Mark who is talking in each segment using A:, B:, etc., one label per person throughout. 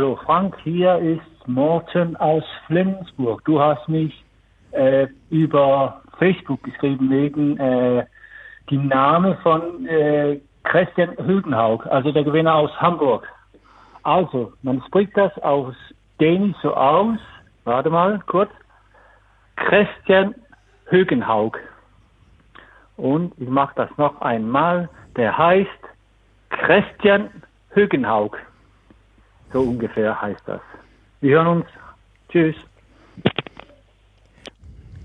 A: Hallo Frank, hier ist Morten aus Flensburg. Du hast mich äh, über Facebook geschrieben wegen äh, die Name von äh, Christian Hülgenhaug, also der Gewinner aus Hamburg. Also, man spricht das aus Dänisch so aus, warte mal kurz, Christian Hülgenhaug. Und ich mache das noch einmal, der heißt Christian Hülgenhaug. So ungefähr heißt das. Wir hören uns. Tschüss.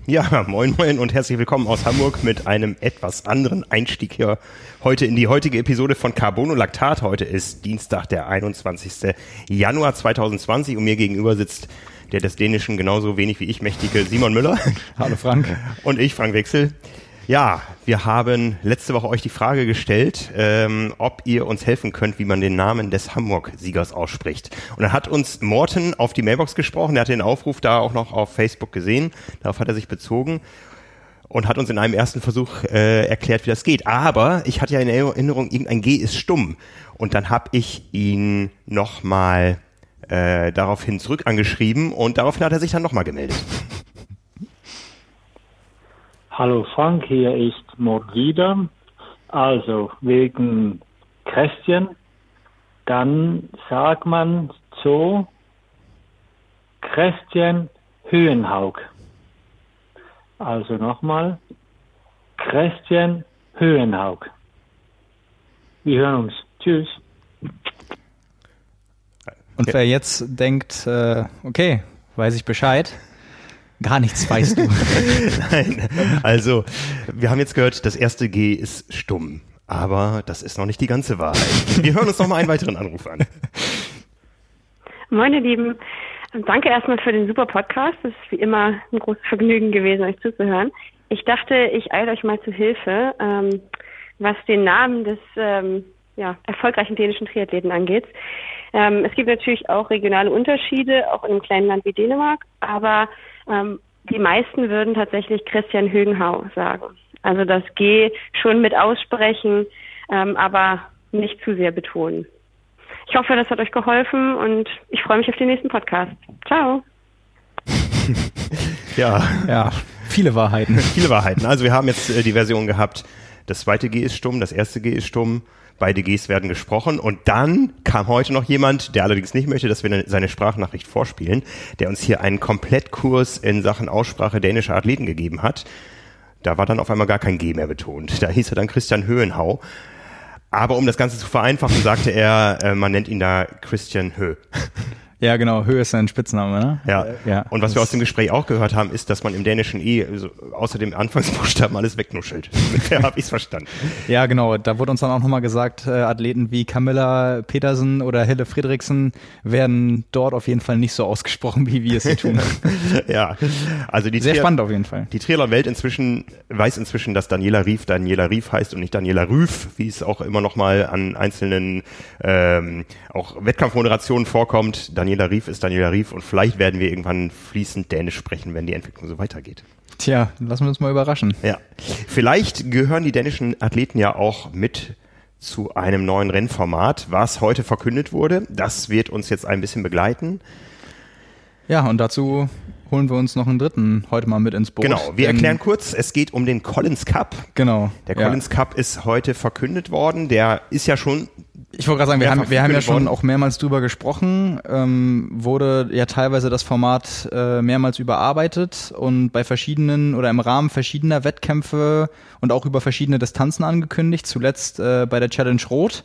B: Ja, moin moin und herzlich willkommen aus Hamburg mit einem etwas anderen Einstieg hier heute in die heutige Episode von Carbonolactat. Heute ist Dienstag, der 21. Januar 2020 und mir gegenüber sitzt der des Dänischen genauso wenig wie ich mächtige Simon Müller.
C: Hallo Frank.
B: Und ich, Frank Wechsel. Ja, wir haben letzte Woche euch die Frage gestellt, ähm, ob ihr uns helfen könnt, wie man den Namen des Hamburg-Siegers ausspricht. Und dann hat uns Morten auf die Mailbox gesprochen, der hat den Aufruf da auch noch auf Facebook gesehen, darauf hat er sich bezogen und hat uns in einem ersten Versuch äh, erklärt, wie das geht. Aber ich hatte ja in Erinnerung, irgendein G ist stumm. Und dann habe ich ihn nochmal äh, daraufhin zurück angeschrieben und daraufhin hat er sich dann nochmal gemeldet.
A: Hallo Frank, hier ist Mord wieder. Also wegen Christian, dann sagt man so Christian Höhenhaug. Also nochmal Christian Höhenhaug. Wir hören uns. Tschüss.
C: Und wer jetzt denkt, äh, okay, weiß ich Bescheid, Gar nichts weißt du.
B: Nein, also wir haben jetzt gehört, das erste G ist stumm. Aber das ist noch nicht die ganze Wahrheit. Wir hören uns noch mal einen weiteren Anruf an.
D: Moin, ihr Lieben. Danke erstmal für den super Podcast. Es ist wie immer ein großes Vergnügen gewesen, euch zuzuhören. Ich dachte, ich eile euch mal zu Hilfe, ähm, was den Namen des ähm, ja, erfolgreichen dänischen Triathleten angeht. Ähm, es gibt natürlich auch regionale Unterschiede, auch in einem kleinen Land wie Dänemark, aber ähm, die meisten würden tatsächlich Christian Hügenhau sagen. Also das G schon mit aussprechen, ähm, aber nicht zu sehr betonen. Ich hoffe, das hat euch geholfen und ich freue mich auf den nächsten Podcast. Ciao.
C: ja, ja, viele Wahrheiten.
B: viele Wahrheiten. Also wir haben jetzt äh, die Version gehabt, das zweite G ist stumm, das erste G ist stumm beide Gs werden gesprochen. Und dann kam heute noch jemand, der allerdings nicht möchte, dass wir seine Sprachnachricht vorspielen, der uns hier einen Komplettkurs in Sachen Aussprache dänischer Athleten gegeben hat. Da war dann auf einmal gar kein G mehr betont. Da hieß er dann Christian Höhenhau. Aber um das Ganze zu vereinfachen, sagte er, äh, man nennt ihn da Christian Hö.
C: Ja, genau. Höhe ist sein Spitzname, ne?
B: Ja. ja. Und was wir aus dem Gespräch auch gehört haben, ist, dass man im Dänischen eh also außer dem Anfangsbuchstaben alles wegnuschelt. Ungefähr habe ich's verstanden.
C: Ja, genau. Da wurde uns dann auch nochmal gesagt, äh, Athleten wie Camilla Petersen oder Hille Friedrichsen werden dort auf jeden Fall nicht so ausgesprochen, wie wir es hier tun.
B: ja. Also die
C: Sehr Tri spannend auf jeden Fall.
B: Die Triathlon-Welt inzwischen weiß inzwischen, dass Daniela Rief Daniela Rief heißt und nicht Daniela Rüff, wie es auch immer nochmal an einzelnen ähm, auch Wettkampfmoderationen vorkommt. Daniela Rief ist Daniela Rief und vielleicht werden wir irgendwann fließend Dänisch sprechen, wenn die Entwicklung so weitergeht.
C: Tja, lassen wir uns mal überraschen.
B: Ja. Vielleicht gehören die dänischen Athleten ja auch mit zu einem neuen Rennformat, was heute verkündet wurde. Das wird uns jetzt ein bisschen begleiten.
C: Ja, und dazu holen wir uns noch einen dritten heute mal mit ins Boot.
B: Genau, wir erklären kurz, es geht um den Collins Cup.
C: Genau.
B: Der Collins ja. Cup ist heute verkündet worden. Der ist ja schon
C: ich wollte gerade sagen, wir haben, wir haben ja schon auch mehrmals drüber gesprochen, ähm, wurde ja teilweise das Format äh, mehrmals überarbeitet und bei verschiedenen oder im Rahmen verschiedener Wettkämpfe und auch über verschiedene Distanzen angekündigt, zuletzt äh, bei der Challenge Rot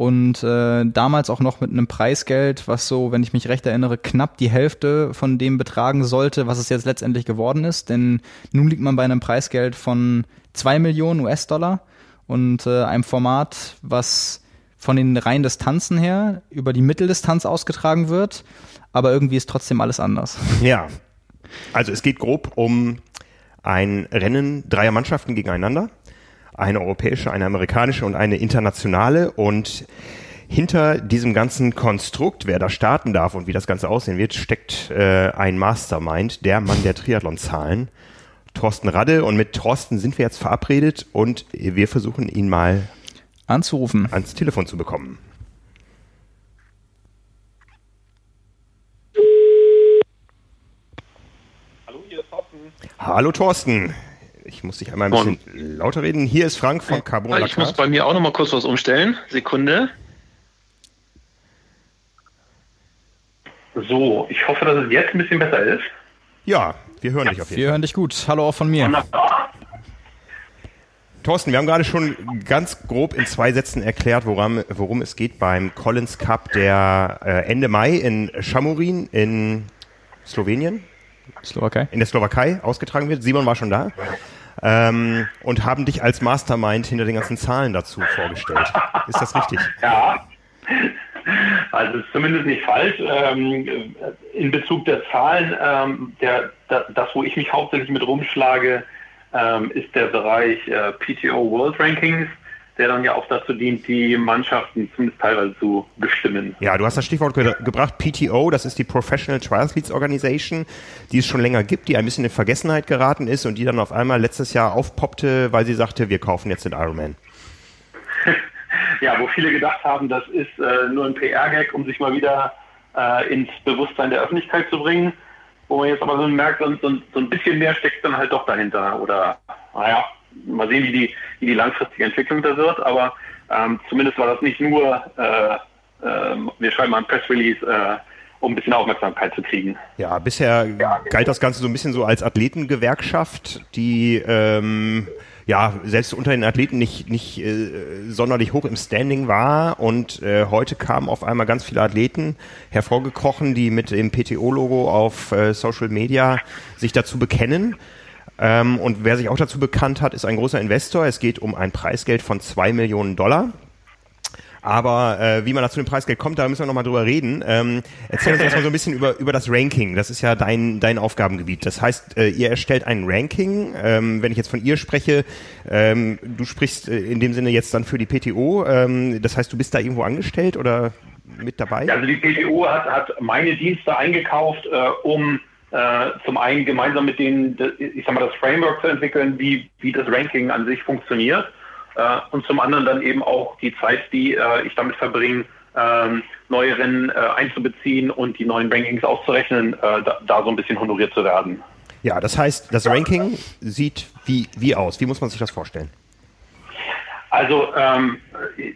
C: und äh, damals auch noch mit einem Preisgeld, was so, wenn ich mich recht erinnere, knapp die Hälfte von dem betragen sollte, was es jetzt letztendlich geworden ist, denn nun liegt man bei einem Preisgeld von zwei Millionen US-Dollar und äh, einem Format, was von den reinen Distanzen her über die Mitteldistanz ausgetragen wird, aber irgendwie ist trotzdem alles anders.
B: Ja. Also es geht grob um ein Rennen dreier Mannschaften gegeneinander eine europäische, eine amerikanische und eine internationale. Und hinter diesem ganzen Konstrukt, wer da starten darf und wie das Ganze aussehen wird, steckt äh, ein Mastermind, der Mann der Triathlon-Zahlen, Thorsten Radde. Und mit Thorsten sind wir jetzt verabredet und wir versuchen ihn mal
C: anzurufen,
B: ans Telefon zu bekommen. Hallo, hier ist Thorsten. Hallo, Thorsten. Ich muss dich einmal ein bisschen Morgen. lauter reden. Hier ist Frank von Carbon
E: Ich muss bei mir auch noch mal kurz was umstellen. Sekunde. So, ich hoffe, dass es jetzt ein bisschen besser ist.
B: Ja, wir hören ja, dich auf jeden
C: Fall. Wir hören dich gut. Hallo auch von mir. Wunderbar.
B: Thorsten, wir haben gerade schon ganz grob in zwei Sätzen erklärt, worum, worum es geht beim Collins Cup, der äh, Ende Mai in Chamorin in Slowenien, Slowakei. in der Slowakei ausgetragen wird. Simon war schon da. Ähm, und haben dich als Mastermind hinter den ganzen Zahlen dazu vorgestellt. Ist das richtig?
E: Ja, also ist zumindest nicht falsch. Ähm, in Bezug der Zahlen, ähm, der, das, wo ich mich hauptsächlich mit rumschlage, ähm, ist der Bereich äh, PTO World Rankings, der dann ja auch dazu dient, die Mannschaften zumindest teilweise zu bestimmen.
B: Ja, du hast das Stichwort ge gebracht, PTO, das ist die Professional Triathletes Organization, die es schon länger gibt, die ein bisschen in Vergessenheit geraten ist und die dann auf einmal letztes Jahr aufpoppte, weil sie sagte, wir kaufen jetzt den Ironman.
E: ja, wo viele gedacht haben, das ist äh, nur ein PR-Gag, um sich mal wieder äh, ins Bewusstsein der Öffentlichkeit zu bringen wo man jetzt aber so merkt, so, so, so ein bisschen mehr steckt dann halt doch dahinter. Oder, naja, mal sehen, wie die, wie die langfristige Entwicklung da wird. Aber ähm, zumindest war das nicht nur, äh, äh, wir schreiben mal ein Press Release, äh, um ein bisschen Aufmerksamkeit zu kriegen.
B: Ja, bisher galt das Ganze so ein bisschen so als Athletengewerkschaft, die ähm, ja selbst unter den Athleten nicht, nicht äh, sonderlich hoch im Standing war. Und äh, heute kamen auf einmal ganz viele Athleten hervorgekrochen, die mit dem PTO-Logo auf äh, Social Media sich dazu bekennen. Ähm, und wer sich auch dazu bekannt hat, ist ein großer Investor. Es geht um ein Preisgeld von zwei Millionen Dollar. Aber äh, wie man da zu dem Preisgeld kommt, da müssen wir nochmal drüber reden. Ähm, erzähl uns erstmal so ein bisschen über, über das Ranking. Das ist ja dein, dein Aufgabengebiet. Das heißt, äh, ihr erstellt ein Ranking. Ähm, wenn ich jetzt von ihr spreche, ähm, du sprichst äh, in dem Sinne jetzt dann für die PTO. Ähm, das heißt, du bist da irgendwo angestellt oder mit dabei?
E: Also die PTO hat, hat meine Dienste eingekauft, äh, um äh, zum einen gemeinsam mit denen, ich sag mal, das Framework zu entwickeln, wie, wie das Ranking an sich funktioniert äh, und zum anderen dann eben auch die Zeit, die äh, ich damit verbringe, ähm, neue Rennen äh, einzubeziehen und die neuen Rankings auszurechnen, da, da, so ein bisschen honoriert zu werden.
B: Ja, das heißt, das Ranking sieht wie, wie aus? Wie muss man sich das vorstellen?
E: Also ähm,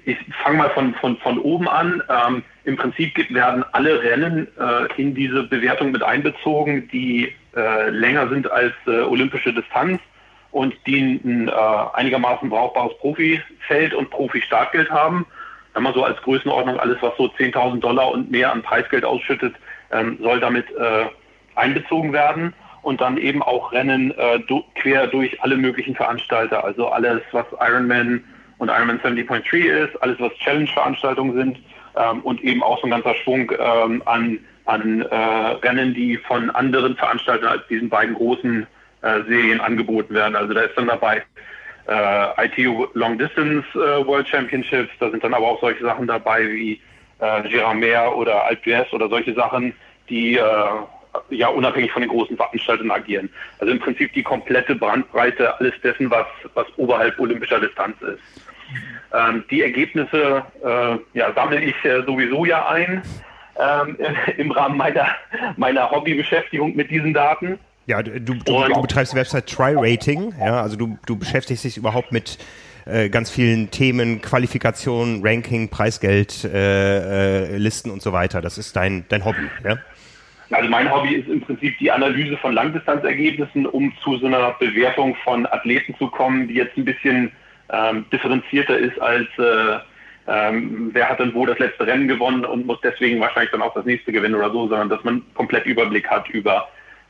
E: ich fange mal von, von, von oben an. Ähm, Im Prinzip werden alle Rennen äh, in diese Bewertung mit einbezogen, die äh, länger sind als äh, olympische Distanz und die ein äh, einigermaßen brauchbares Profifeld und Profi-Startgeld haben. Wenn man so als Größenordnung alles, was so 10.000 Dollar und mehr an Preisgeld ausschüttet, ähm, soll damit äh, einbezogen werden und dann eben auch Rennen äh, du quer durch alle möglichen Veranstalter, also alles, was Ironman und Ironman 70.3 ist, alles, was Challenge-Veranstaltungen sind ähm, und eben auch so ein ganzer Schwung ähm, an, an äh, Rennen, die von anderen Veranstaltern als diesen beiden großen äh, Serien angeboten werden. Also da ist dann dabei äh, ITU Long Distance äh, World Championships, da sind dann aber auch solche Sachen dabei wie äh, Giramer oder Alpe oder solche Sachen, die äh, ja unabhängig von den großen Veranstaltern agieren. Also im Prinzip die komplette Brandbreite alles dessen, was, was oberhalb olympischer Distanz ist. Ähm, die Ergebnisse äh, ja, sammle ich äh, sowieso ja ein ähm, im Rahmen meiner, meiner Hobbybeschäftigung mit diesen Daten.
B: Ja, du, du, du betreibst die Website Try-Rating, ja, also du, du beschäftigst dich überhaupt mit äh, ganz vielen Themen, Qualifikation, Ranking, Preisgeld, äh, äh, Listen und so weiter. Das ist dein, dein Hobby, ja?
E: Also mein Hobby ist im Prinzip die Analyse von Langdistanzergebnissen, um zu so einer Bewertung von Athleten zu kommen, die jetzt ein bisschen ähm, differenzierter ist als äh, ähm, wer hat denn wo das letzte Rennen gewonnen und muss deswegen wahrscheinlich dann auch das nächste gewinnen oder so, sondern dass man komplett Überblick hat über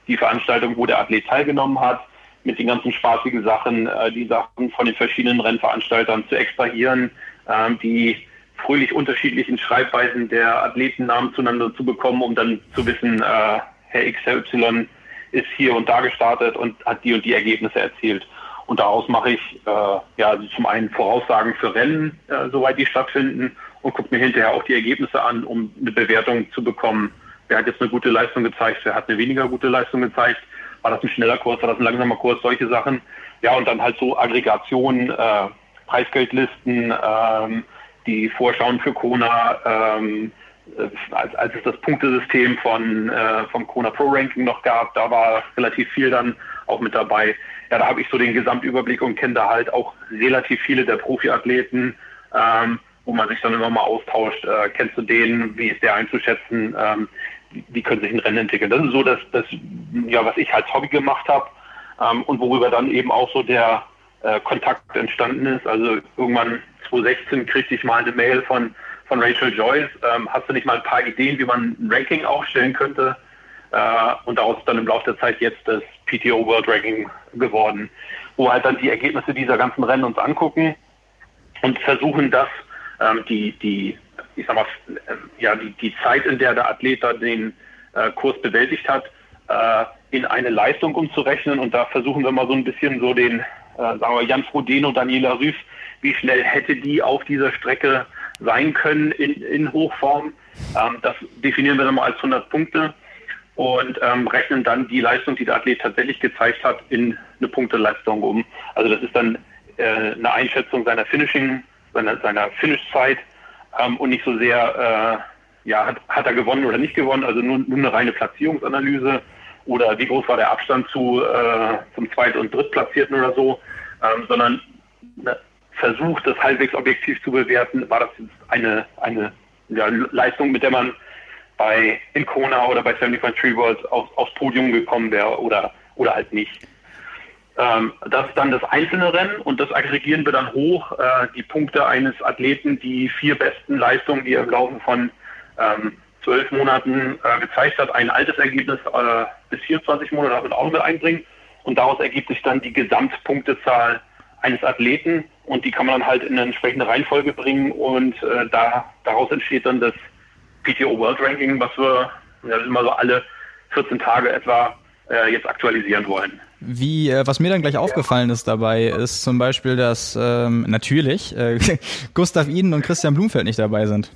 E: die Veranstaltung, wo der Athlet teilgenommen hat, mit den ganzen spaßigen Sachen, äh, die Sachen von den verschiedenen Rennveranstaltern zu extrahieren, äh, die fröhlich unterschiedlichen Schreibweisen der Athletennamen zueinander zu bekommen, um dann zu wissen, äh, Herr XY ist hier und da gestartet und hat die und die Ergebnisse erzielt. Und daraus mache ich äh, ja also zum einen Voraussagen für Rennen, äh, soweit die stattfinden, und gucke mir hinterher auch die Ergebnisse an, um eine Bewertung zu bekommen, wer hat jetzt eine gute Leistung gezeigt, wer hat eine weniger gute Leistung gezeigt, war das ein schneller Kurs, war das ein langsamer Kurs, solche Sachen. Ja, und dann halt so Aggregationen, äh, Preisgeldlisten, ähm, die Vorschauen für Kona, ähm, äh, als, als es das Punktesystem von, äh, vom Kona Pro Ranking noch gab, da war relativ viel dann auch mit dabei. Ja, da habe ich so den Gesamtüberblick und kenne da halt auch relativ viele der Profiathleten, ähm, wo man sich dann immer mal austauscht. Äh, kennst du den? Wie ist der einzuschätzen? Ähm, wie können sich ein Rennen entwickeln? Das ist so das, das ja, was ich als Hobby gemacht habe ähm, und worüber dann eben auch so der äh, Kontakt entstanden ist. Also irgendwann 2016 kriegte ich mal eine Mail von, von Rachel Joyce. Ähm, hast du nicht mal ein paar Ideen, wie man ein Ranking aufstellen könnte? Äh, und daraus dann im Laufe der Zeit jetzt das PTO World Ranking geworden, wo halt dann die Ergebnisse dieser ganzen Rennen uns angucken und versuchen das, ähm, die, die, ich sag mal, äh, ja, die, die Zeit, in der der Athlet da den äh, Kurs bewältigt hat, äh, in eine Leistung umzurechnen. Und da versuchen wir mal so ein bisschen so den, äh, sagen wir, Jan Frodeno, Daniela Rüff, wie schnell hätte die auf dieser Strecke sein können in, in Hochform. Ähm, das definieren wir dann mal als 100 Punkte und ähm, rechnen dann die Leistung, die der Athlet tatsächlich gezeigt hat, in eine Punkteleistung um. Also das ist dann äh, eine Einschätzung seiner Finishing, seiner, seiner Finishzeit ähm, und nicht so sehr, äh, ja, hat, hat er gewonnen oder nicht gewonnen, also nur, nur eine reine Platzierungsanalyse oder wie groß war der Abstand zu äh, zum Zweit- und Drittplatzierten oder so, ähm, sondern ne, versucht, das halbwegs objektiv zu bewerten, war das jetzt eine, eine ja, Leistung, mit der man bei Incona oder bei 75 Tree Worlds auf, aufs Podium gekommen wäre oder, oder halt nicht. Ähm, das ist dann das einzelne Rennen und das aggregieren wir dann hoch, äh, die Punkte eines Athleten, die vier besten Leistungen, die er im Laufe von ähm, zwölf Monaten äh, gezeigt hat, ein altes Ergebnis äh, bis 24 Monate damit auch mit einbringen. Und daraus ergibt sich dann die Gesamtpunktezahl eines Athleten und die kann man dann halt in eine entsprechende Reihenfolge bringen. Und äh, da, daraus entsteht dann das PTO World Ranking, was wir ja, immer so alle 14 Tage etwa äh, jetzt aktualisieren wollen.
C: Wie, äh, was mir dann gleich aufgefallen ist dabei, ist zum Beispiel, dass ähm, natürlich äh, Gustav Iden und Christian Blumfeld nicht dabei sind.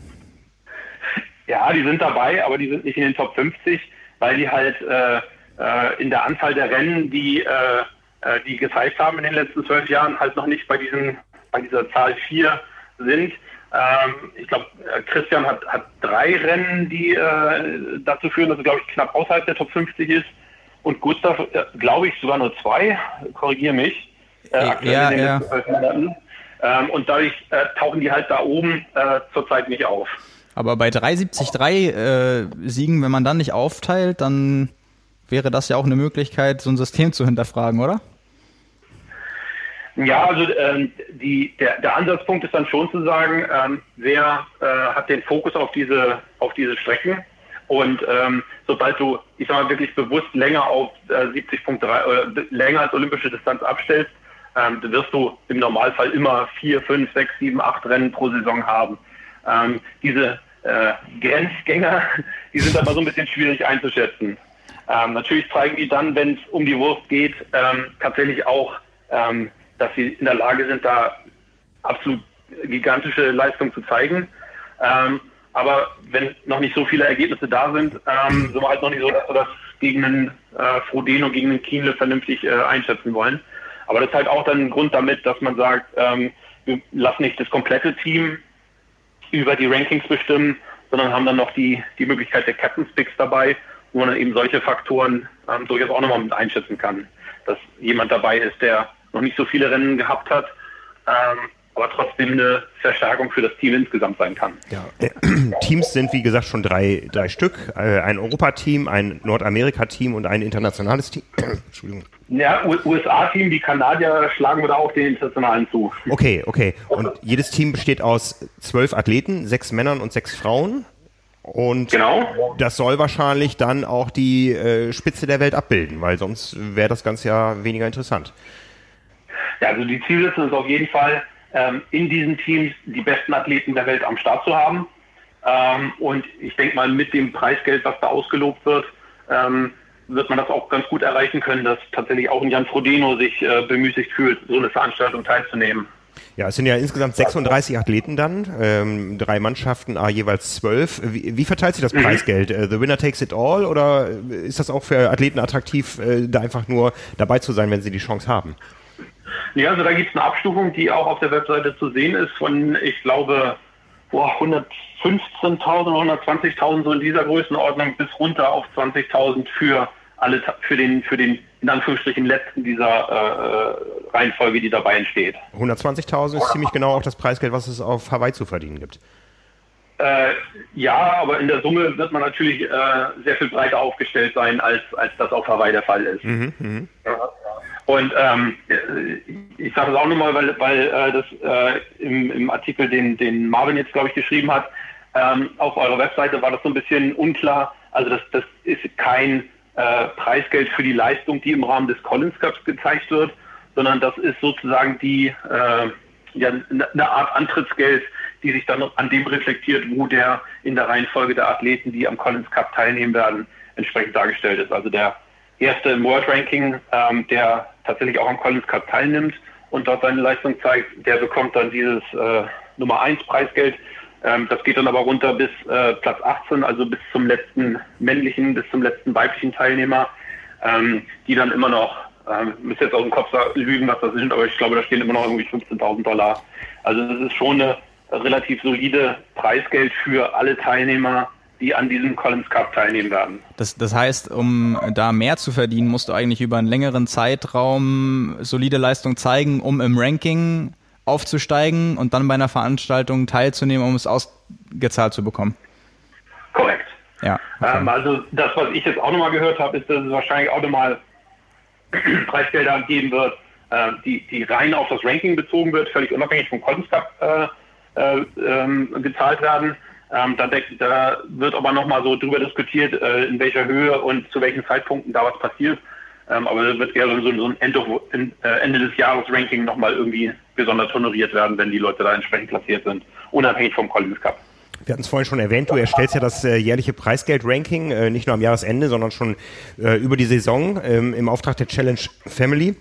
E: Ja, die sind dabei, aber die sind nicht in den Top 50, weil die halt äh, äh, in der Anzahl der Rennen, die die gezeigt haben in den letzten zwölf Jahren, halt noch nicht bei diesen bei dieser Zahl 4 sind. Ähm, ich glaube, äh, Christian hat, hat drei Rennen, die äh, dazu führen, dass er, glaube ich, knapp außerhalb der Top 50 ist. Und Gustav, äh, glaube ich, sogar nur zwei, korrigiere mich.
C: Äh, ja, ja.
E: Ähm, und dadurch äh, tauchen die halt da oben äh, zurzeit nicht auf.
C: Aber bei 373 äh, Siegen, wenn man dann nicht aufteilt, dann wäre das ja auch eine Möglichkeit, so ein System zu hinterfragen, oder?
E: Ja, also ähm, die, der, der Ansatzpunkt ist dann schon zu sagen, ähm, wer äh, hat den Fokus auf diese, auf diese Strecken und ähm, sobald du, ich sag mal, wirklich bewusst länger auf äh, 70.3 äh, länger als olympische Distanz abstellst, ähm, wirst du im Normalfall immer vier, fünf, sechs, sieben, acht Rennen pro Saison haben. Ähm, diese äh, Grenzgänger, die sind aber so ein bisschen schwierig einzuschätzen. Ähm, natürlich zeigen die dann, wenn es um die Wurst geht, ähm, tatsächlich auch ähm, dass sie in der Lage sind, da absolut gigantische Leistungen zu zeigen. Ähm, aber wenn noch nicht so viele Ergebnisse da sind, ähm, sind wir halt noch nicht so, dass wir das gegen einen äh, Frodeno, gegen einen Kienle vernünftig äh, einschätzen wollen. Aber das ist halt auch dann ein Grund damit, dass man sagt, ähm, wir lassen nicht das komplette Team über die Rankings bestimmen, sondern haben dann noch die, die Möglichkeit der Captain's Picks dabei, wo man dann eben solche Faktoren ähm, durchaus auch nochmal mit einschätzen kann. Dass jemand dabei ist, der noch nicht so viele Rennen gehabt hat, ähm, aber trotzdem eine Verstärkung für das Team insgesamt sein kann.
B: Ja. Teams sind wie gesagt schon drei, drei Stück. Äh, ein Europateam, ein Nordamerika-Team und ein internationales Team.
E: Entschuldigung. Ja, USA-Team, die Kanadier schlagen wir da auch den internationalen zu.
B: Okay, okay. Und jedes Team besteht aus zwölf Athleten, sechs Männern und sechs Frauen. Und genau. das soll wahrscheinlich dann auch die äh, Spitze der Welt abbilden, weil sonst wäre das Ganze ja weniger interessant.
E: Ja, also die Zielsetzung ist auf jeden Fall, ähm, in diesen Teams die besten Athleten der Welt am Start zu haben. Ähm, und ich denke mal, mit dem Preisgeld, was da ausgelobt wird, ähm, wird man das auch ganz gut erreichen können, dass tatsächlich auch ein Jan Frodeno sich äh, bemüßigt fühlt, so eine Veranstaltung teilzunehmen.
B: Ja, es sind ja insgesamt 36 Athleten dann, ähm, drei Mannschaften, ah, jeweils zwölf. Wie, wie, verteilt sich das mhm. Preisgeld? Äh, the winner takes it all oder ist das auch für Athleten attraktiv, äh, da einfach nur dabei zu sein, wenn sie die Chance haben?
E: Ja, also da gibt es eine Abstufung, die auch auf der Webseite zu sehen ist, von, ich glaube, 115.000 oder 120.000 so in dieser Größenordnung bis runter auf 20.000 für alle für den für den in Anführungsstrichen letzten dieser äh, äh Reihenfolge, die dabei entsteht.
B: 120.000 ist ziemlich genau auch das Preisgeld, was es auf Hawaii zu verdienen gibt.
E: Äh, ja, aber in der Summe wird man natürlich äh, sehr viel breiter aufgestellt sein, als, als das auf Hawaii der Fall ist. Mhm, mh. Und ähm, ich sage das auch nochmal, weil, weil äh, das äh, im, im Artikel, den, den Marvin jetzt, glaube ich, geschrieben hat, ähm, auf eurer Webseite war das so ein bisschen unklar. Also das, das ist kein äh, Preisgeld für die Leistung, die im Rahmen des Collins Cups gezeigt wird, sondern das ist sozusagen die äh, ja, eine Art Antrittsgeld die sich dann an dem reflektiert, wo der in der Reihenfolge der Athleten, die am Collins Cup teilnehmen werden, entsprechend dargestellt ist. Also der erste im World Ranking, ähm, der tatsächlich auch am Collins Cup teilnimmt und dort seine Leistung zeigt, der bekommt dann dieses äh, Nummer 1 Preisgeld. Ähm, das geht dann aber runter bis äh, Platz 18, also bis zum letzten männlichen, bis zum letzten weiblichen Teilnehmer, ähm, die dann immer noch, ähm, müsste jetzt aus dem Kopf lügen, was das sind, aber ich glaube, da stehen immer noch irgendwie 15.000 Dollar. Also das ist schon eine relativ solide Preisgeld für alle Teilnehmer, die an diesem Collins Cup teilnehmen werden.
C: Das, das heißt, um da mehr zu verdienen, musst du eigentlich über einen längeren Zeitraum solide Leistung zeigen, um im Ranking aufzusteigen und dann bei einer Veranstaltung teilzunehmen, um es ausgezahlt zu bekommen.
E: Korrekt. Ja. Okay. Ähm, also das, was ich jetzt auch nochmal gehört habe, ist, dass es wahrscheinlich auch nochmal Preisgelder geben wird, äh, die, die rein auf das Ranking bezogen wird, völlig unabhängig vom Collins Cup äh, äh, ähm, gezahlt werden. Ähm, da, da, wird aber nochmal so drüber diskutiert, äh, in welcher Höhe und zu welchen Zeitpunkten da was passiert. Ähm, aber da wird eher so, so ein Ende, äh, Ende des Jahres Ranking nochmal irgendwie besonders honoriert werden, wenn die Leute da entsprechend platziert sind, unabhängig vom Collins Cup.
B: Wir hatten es vorhin schon erwähnt, du erstellst ja das äh, jährliche Preisgeld-Ranking, äh, nicht nur am Jahresende, sondern schon äh, über die Saison ähm, im Auftrag der Challenge Family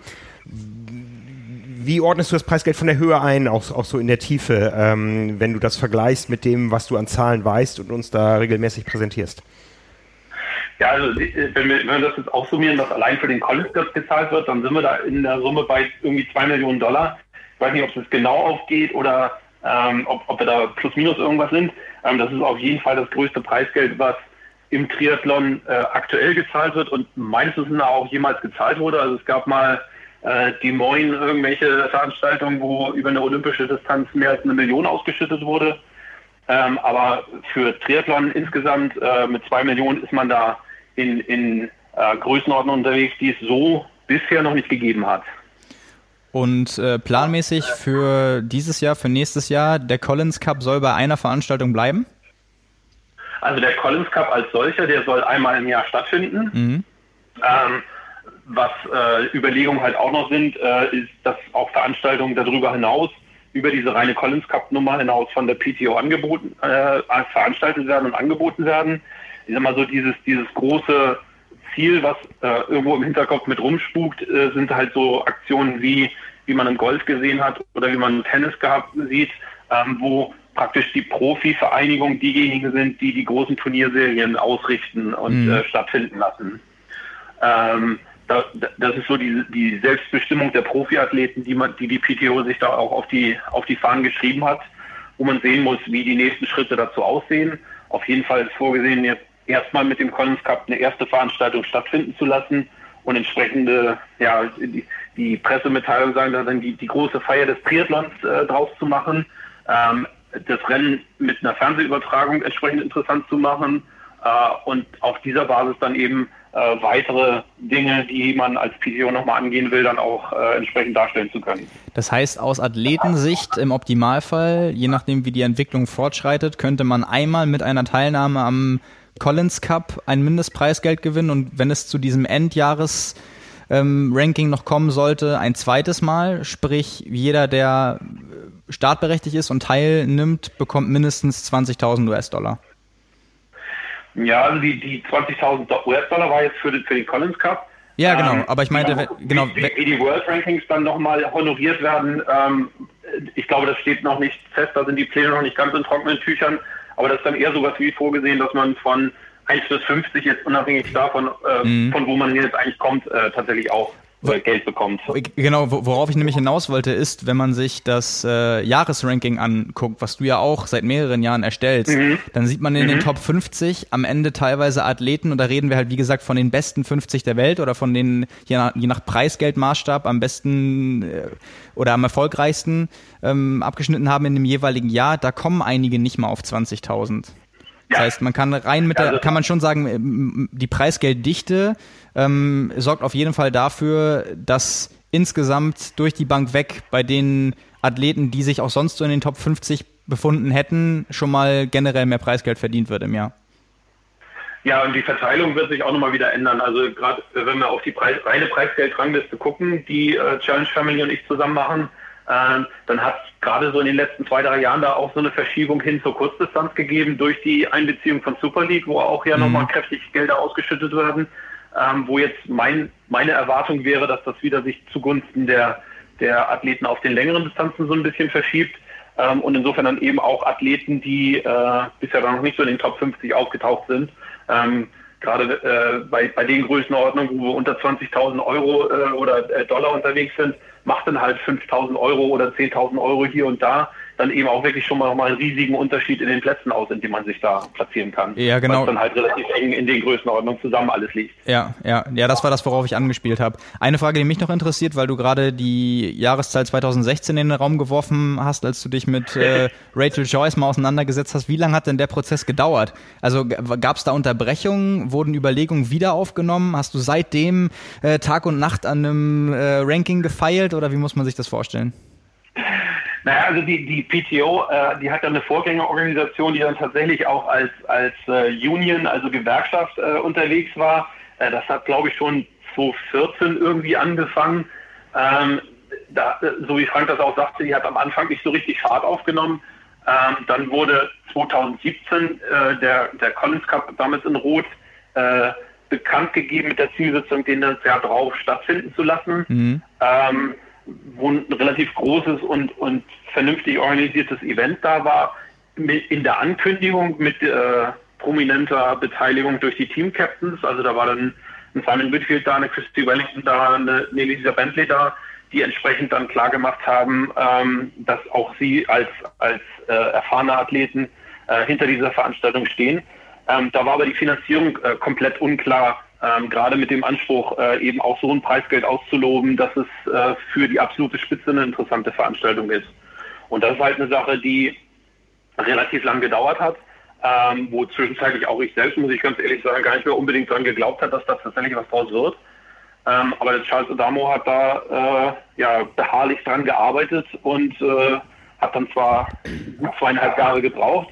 B: wie ordnest du das Preisgeld von der Höhe ein, auch, auch so in der Tiefe, ähm, wenn du das vergleichst mit dem, was du an Zahlen weißt und uns da regelmäßig präsentierst?
E: Ja, also wenn wir, wenn wir das jetzt aufsummieren, was allein für den College Cup gezahlt wird, dann sind wir da in der Summe bei irgendwie zwei Millionen Dollar. Ich weiß nicht, ob es genau aufgeht oder ähm, ob, ob wir da plus minus irgendwas sind. Ähm, das ist auf jeden Fall das größte Preisgeld, was im Triathlon äh, aktuell gezahlt wird und meines Wissens auch jemals gezahlt wurde. Also es gab mal äh, die Moin irgendwelche Veranstaltungen, wo über eine olympische Distanz mehr als eine Million ausgeschüttet wurde. Ähm, aber für Triathlon insgesamt äh, mit zwei Millionen ist man da in, in äh, Größenordnung unterwegs, die es so bisher noch nicht gegeben hat.
C: Und äh, planmäßig für dieses Jahr, für nächstes Jahr, der Collins Cup soll bei einer Veranstaltung bleiben?
E: Also der Collins Cup als solcher, der soll einmal im Jahr stattfinden. Mhm. Ähm, was äh, Überlegungen halt auch noch sind, äh, ist, dass auch Veranstaltungen darüber hinaus, über diese reine Collins Cup Nummer hinaus von der PTO angeboten, äh, veranstaltet werden und angeboten werden. Ich sag mal so, dieses, dieses große Ziel, was äh, irgendwo im Hinterkopf mit rumspukt, äh, sind halt so Aktionen wie, wie man im Golf gesehen hat oder wie man im Tennis gehabt sieht, ähm, wo praktisch die Profi-Vereinigung diejenigen sind, die die großen Turnierserien ausrichten und mhm. äh, stattfinden lassen. Ähm, das, ist so die, die Selbstbestimmung der Profiathleten, die man, die die PTO sich da auch auf die, auf die Fahnen geschrieben hat, wo man sehen muss, wie die nächsten Schritte dazu aussehen. Auf jeden Fall ist vorgesehen, jetzt erstmal mit dem Collins Cup eine erste Veranstaltung stattfinden zu lassen und entsprechende, ja, die, die Pressemitteilung sagen dann die, die große Feier des Triathlons äh, draus zu machen, ähm, das Rennen mit einer Fernsehübertragung entsprechend interessant zu machen äh, und auf dieser Basis dann eben äh, weitere Dinge, die man als PTO nochmal angehen will, dann auch äh, entsprechend darstellen zu können.
C: Das heißt, aus Athletensicht im Optimalfall, je nachdem wie die Entwicklung fortschreitet, könnte man einmal mit einer Teilnahme am Collins Cup ein Mindestpreisgeld gewinnen und wenn es zu diesem Endjahres ähm, Ranking noch kommen sollte, ein zweites Mal, sprich jeder, der startberechtigt ist und teilnimmt, bekommt mindestens 20.000 US-Dollar.
E: Ja, also die, die 20.000 US-Dollar war jetzt für den, für den Collins Cup.
C: Ja, genau, ähm, aber ich meinte,
E: genau. Wie, wie, die World Rankings dann nochmal honoriert werden, ähm, ich glaube, das steht noch nicht fest, da sind die Pläne noch nicht ganz in trockenen Tüchern, aber das ist dann eher sowas wie vorgesehen, dass man von 1 bis 50 jetzt unabhängig davon, äh, mhm. von wo man jetzt eigentlich kommt, äh, tatsächlich auch Geld bekommt.
C: Genau, worauf ich nämlich hinaus wollte, ist, wenn man sich das äh, Jahresranking anguckt, was du ja auch seit mehreren Jahren erstellst, mhm. dann sieht man in mhm. den Top 50 am Ende teilweise Athleten und da reden wir halt, wie gesagt, von den besten 50 der Welt oder von den, je nach, je nach Preisgeldmaßstab, am besten äh, oder am erfolgreichsten ähm, abgeschnitten haben in dem jeweiligen Jahr. Da kommen einige nicht mal auf 20.000. Das heißt, man kann rein mit der, also kann man schon sagen, die Preisgelddichte ähm, sorgt auf jeden Fall dafür, dass insgesamt durch die Bank weg bei den Athleten, die sich auch sonst so in den Top 50 befunden hätten, schon mal generell mehr Preisgeld verdient wird im Jahr.
E: Ja, und die Verteilung wird sich auch nochmal wieder ändern. Also gerade wenn wir auf die Preis, reine Preisgeldrangliste gucken, die äh, Challenge Family und ich zusammen machen, äh, dann hat es gerade so in den letzten zwei, drei Jahren da auch so eine Verschiebung hin zur Kurzdistanz gegeben durch die Einbeziehung von Super League, wo auch ja mhm. nochmal kräftig Gelder ausgeschüttet werden ähm, wo jetzt mein, meine Erwartung wäre, dass das wieder sich zugunsten der, der Athleten auf den längeren Distanzen so ein bisschen verschiebt. Ähm, und insofern dann eben auch Athleten, die äh, bisher noch nicht so in den Top 50 aufgetaucht sind. Ähm, Gerade äh, bei, bei den Größenordnungen, wo wir unter 20.000 Euro äh, oder äh, Dollar unterwegs sind, macht dann halt 5.000 Euro oder 10.000 Euro hier und da dann eben auch wirklich schon mal nochmal einen riesigen Unterschied in den Plätzen aus, in dem man sich da platzieren kann.
C: Ja, genau. Weil
E: dann halt relativ eng in den Größenordnungen zusammen alles liegt.
C: Ja, ja, ja, das war das, worauf ich angespielt habe. Eine Frage, die mich noch interessiert, weil du gerade die Jahreszahl 2016 in den Raum geworfen hast, als du dich mit äh, Rachel Joyce mal auseinandergesetzt hast. Wie lange hat denn der Prozess gedauert? Also gab es da Unterbrechungen? Wurden Überlegungen wieder aufgenommen? Hast du seitdem äh, Tag und Nacht an einem äh, Ranking gefeilt oder wie muss man sich das vorstellen?
E: Naja, also die, die PTO, äh, die hat ja eine Vorgängerorganisation, die dann tatsächlich auch als, als äh, Union, also Gewerkschaft äh, unterwegs war. Äh, das hat, glaube ich, schon 2014 irgendwie angefangen. Ähm, da, so wie Frank das auch sagte, die hat am Anfang nicht so richtig Fahrt aufgenommen. Ähm, dann wurde 2017 äh, der, der Collins Cup damals in Rot äh, bekannt gegeben mit der Zielsetzung, den das Jahr drauf stattfinden zu lassen. Mhm. Ähm, wo ein relativ großes und, und vernünftig organisiertes Event da war, in der Ankündigung mit äh, prominenter Beteiligung durch die Team-Captains. Also da war dann ein Simon Whitfield da, eine Christy Wellington da, eine, eine Elisa Bentley da, die entsprechend dann klar gemacht haben, ähm, dass auch sie als, als äh, erfahrene Athleten äh, hinter dieser Veranstaltung stehen. Ähm, da war aber die Finanzierung äh, komplett unklar, ähm, gerade mit dem Anspruch, äh, eben auch so ein Preisgeld auszuloben, dass es äh, für die absolute Spitze eine interessante Veranstaltung ist. Und das ist halt eine Sache, die relativ lang gedauert hat, ähm, wo zwischenzeitlich auch ich selbst, muss ich ganz ehrlich sagen, gar nicht mehr unbedingt daran geglaubt hat, dass das tatsächlich was draus wird. Ähm, aber der Charles Adamo hat da äh, ja beharrlich dran gearbeitet und äh, hat dann zwar gut zweieinhalb Jahre gebraucht,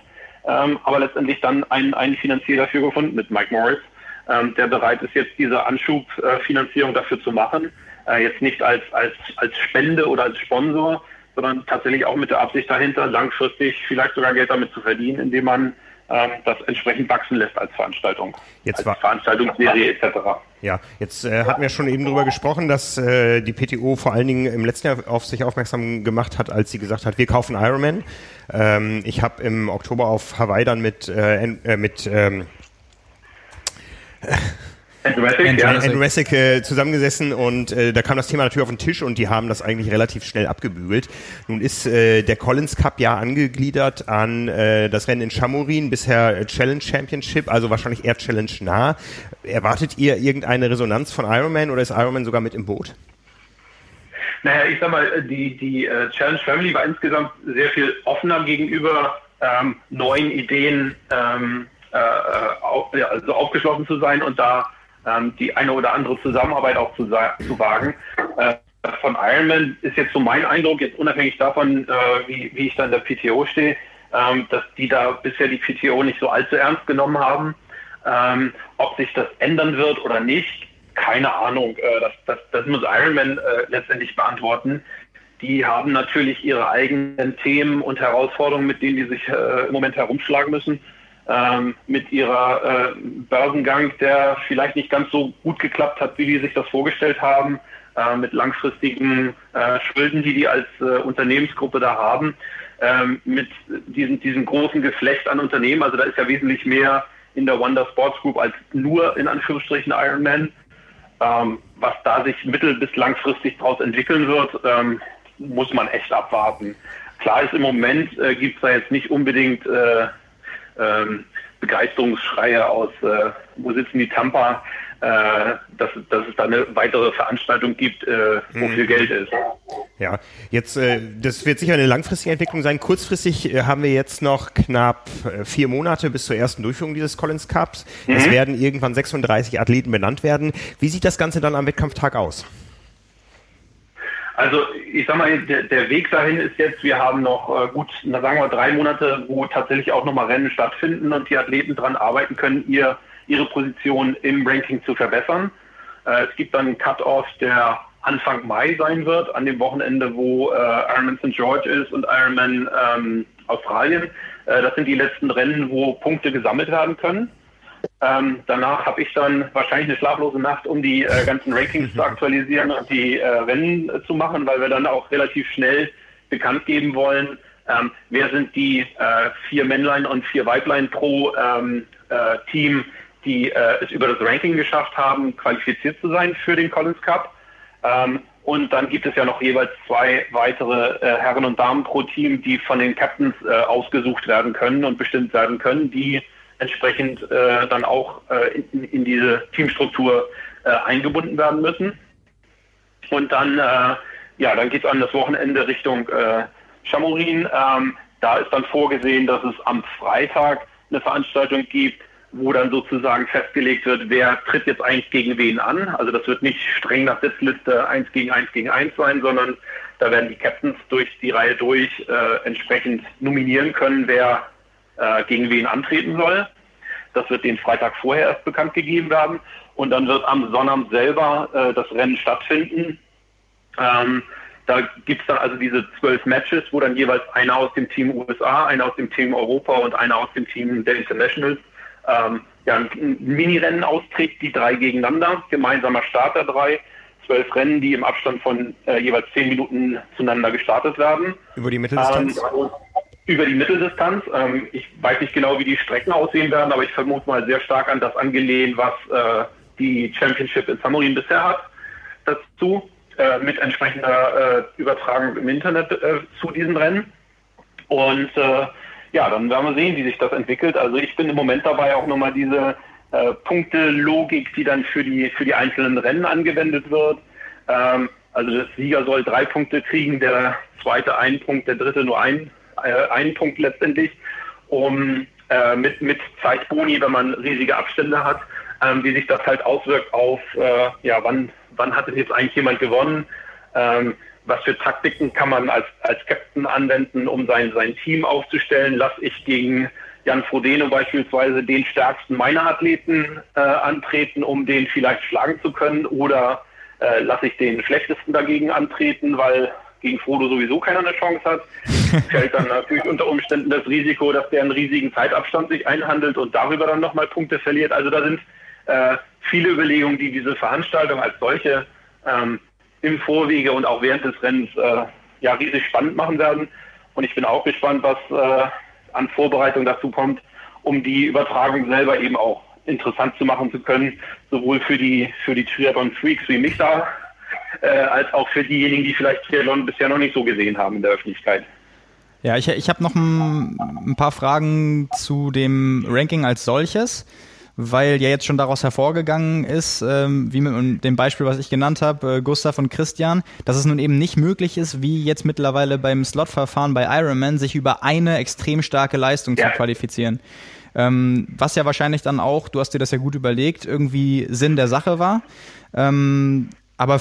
E: ähm, aber letztendlich dann einen, einen Finanzier dafür gefunden mit Mike Morris, ähm, der bereit ist, jetzt diese Anschubfinanzierung dafür zu machen. Äh, jetzt nicht als, als, als Spende oder als Sponsor, sondern tatsächlich auch mit der Absicht dahinter, langfristig vielleicht sogar Geld damit zu verdienen, indem man ähm, das entsprechend wachsen lässt als Veranstaltung,
B: jetzt als
E: Veranstaltungsserie etc.
B: Ja, jetzt äh, hatten wir schon eben darüber gesprochen, dass äh, die PTO vor allen Dingen im letzten Jahr auf sich aufmerksam gemacht hat, als sie gesagt hat, wir kaufen Ironman. Ähm, ich habe im Oktober auf Hawaii dann mit, äh, äh mit ähm, Jurassic, ja. Jurassic äh, zusammengesessen und äh, da kam das Thema natürlich auf den Tisch und die haben das eigentlich relativ schnell abgebügelt. Nun ist äh, der Collins Cup ja angegliedert an äh, das Rennen in Chamorin, bisher Challenge Championship, also wahrscheinlich eher Challenge nah. Erwartet ihr irgendeine Resonanz von Ironman oder ist Ironman sogar mit im Boot?
E: Naja, ich sag mal, die, die äh, Challenge Family war insgesamt sehr viel offener gegenüber ähm, neuen Ideen. Ähm, äh, auf, ja, also aufgeschlossen zu sein und da ähm, die eine oder andere Zusammenarbeit auch zu, zu wagen. Äh, von Ironman ist jetzt so mein Eindruck, jetzt unabhängig davon, äh, wie, wie ich in der PTO stehe, ähm, dass die da bisher die PTO nicht so allzu ernst genommen haben. Ähm, ob sich das ändern wird oder nicht, keine Ahnung. Äh, das, das, das muss Ironman äh, letztendlich beantworten. Die haben natürlich ihre eigenen Themen und Herausforderungen, mit denen die sich äh, im Moment herumschlagen müssen ähm, mit ihrer äh, Börsengang, der vielleicht nicht ganz so gut geklappt hat, wie die sich das vorgestellt haben, äh, mit langfristigen äh, Schulden, die die als äh, Unternehmensgruppe da haben, ähm, mit diesem, diesem großen Geflecht an Unternehmen. Also da ist ja wesentlich mehr in der Wonder Sports Group als nur in Anführungsstrichen Ironman. Ähm, was da sich mittel- bis langfristig daraus entwickeln wird, ähm, muss man echt abwarten. Klar ist im Moment, äh, gibt es da jetzt nicht unbedingt äh, ähm, Begeisterungsschreie aus, äh, wo sitzen die Tampa, äh, dass, dass es da eine weitere Veranstaltung gibt, äh, wo mhm. viel Geld ist.
B: Ja, jetzt, äh, das wird sicher eine langfristige Entwicklung sein. Kurzfristig äh, haben wir jetzt noch knapp äh, vier Monate bis zur ersten Durchführung dieses Collins Cups. Mhm. Es werden irgendwann 36 Athleten benannt werden. Wie sieht das Ganze dann am Wettkampftag aus?
E: Also ich sag mal, der, der, Weg dahin ist jetzt, wir haben noch äh, gut, na sagen wir drei Monate, wo tatsächlich auch nochmal Rennen stattfinden und die Athleten daran arbeiten können, ihr, ihre Position im Ranking zu verbessern. Äh, es gibt dann einen Cut-Off, der Anfang Mai sein wird, an dem Wochenende, wo äh, Ironman St. George ist und Ironman ähm, Australien. Äh, das sind die letzten Rennen, wo Punkte gesammelt werden können. Ähm, danach habe ich dann wahrscheinlich eine schlaflose Nacht, um die äh, ganzen Rankings zu aktualisieren und die äh, Rennen äh, zu machen, weil wir dann auch relativ schnell bekannt geben wollen, ähm, wer sind die äh, vier Männlein und vier Weiblein pro ähm, äh, Team, die äh, es über das Ranking geschafft haben, qualifiziert zu sein für den Collins Cup. Ähm, und dann gibt es ja noch jeweils zwei weitere Herren und Damen pro Team, die von den Captains ausgesucht werden können und bestimmt werden können, die entsprechend äh, dann auch äh, in, in, diese Teamstruktur äh, eingebunden werden müssen. Und dann, äh, ja, dann geht es an das Wochenende Richtung äh, Chamorin. Ähm, da ist dann vorgesehen, dass es am Freitag eine Veranstaltung gibt, wo dann sozusagen festgelegt wird, wer tritt jetzt eins gegen wen an. Also das wird nicht streng nach Sitzliste eins gegen eins gegen eins sein, sondern da werden die Captains durch die Reihe durch äh, entsprechend nominieren können, wer äh, gegen wen antreten soll. Das wird den Freitag vorher erst bekannt gegeben werden. Und dann wird am Sonnabend selber äh, das Rennen stattfinden. Ähm, da gibt es dann also diese zwölf Matches, wo dann jeweils einer aus dem Team USA, einer aus dem Team Europa und einer aus dem Team der Internationals ähm, ja, ein Mini-Rennen austrägt, die drei gegeneinander, gemeinsamer Start der drei, zwölf Rennen, die im Abstand von äh, jeweils zehn Minuten zueinander gestartet werden.
B: Über die Mitteldistanz? Ähm,
E: über die Mitteldistanz. Ähm, ich weiß nicht genau, wie die Strecken aussehen werden, aber ich vermute mal sehr stark an das angelehnt, was äh, die Championship in Samorin bisher hat, dazu, äh, mit entsprechender äh, Übertragung im Internet äh, zu diesen Rennen. Und äh, ja, dann werden wir sehen, wie sich das entwickelt. Also ich bin im Moment dabei auch nochmal diese äh, Punktelogik, die dann für die, für die einzelnen Rennen angewendet wird. Ähm, also der Sieger soll drei Punkte kriegen, der zweite einen Punkt, der dritte nur einen äh, einen Punkt letztendlich, um äh, mit, mit Zeitboni, wenn man riesige Abstände hat, ähm, wie sich das halt auswirkt auf, äh, ja, wann, wann hat jetzt eigentlich jemand gewonnen, ähm, was für Taktiken kann man als, als Captain anwenden, um sein, sein Team aufzustellen, lasse ich gegen Jan Frodeno beispielsweise den stärksten meiner Athleten äh, antreten, um den vielleicht schlagen zu können, oder äh, lasse ich den schlechtesten dagegen antreten, weil gegen Frodo sowieso keiner eine Chance hat, fällt dann natürlich unter Umständen das Risiko, dass der einen riesigen Zeitabstand sich einhandelt und darüber dann nochmal Punkte verliert. Also da sind äh, viele Überlegungen, die diese Veranstaltung als solche ähm, im Vorwege und auch während des Rennens äh, ja riesig spannend machen werden. Und ich bin auch gespannt, was äh, an Vorbereitung dazu kommt, um die Übertragung selber eben auch interessant zu machen zu können, sowohl für die für die Triathlon Freaks wie mich da äh, als auch für diejenigen, die vielleicht Triathlon bisher noch nicht so gesehen haben in der Öffentlichkeit.
C: Ja, ich, ich habe noch ein, ein, paar Fragen zu dem Ranking als solches, weil ja jetzt schon daraus hervorgegangen ist, ähm, wie mit dem Beispiel, was ich genannt habe, äh, Gustav und Christian, dass es nun eben nicht möglich ist, wie jetzt mittlerweile beim Slot-Verfahren bei Ironman, sich über eine extrem starke Leistung ja. zu qualifizieren. Ähm, was ja wahrscheinlich dann auch, du hast dir das ja gut überlegt, irgendwie Sinn der Sache war. Ähm, aber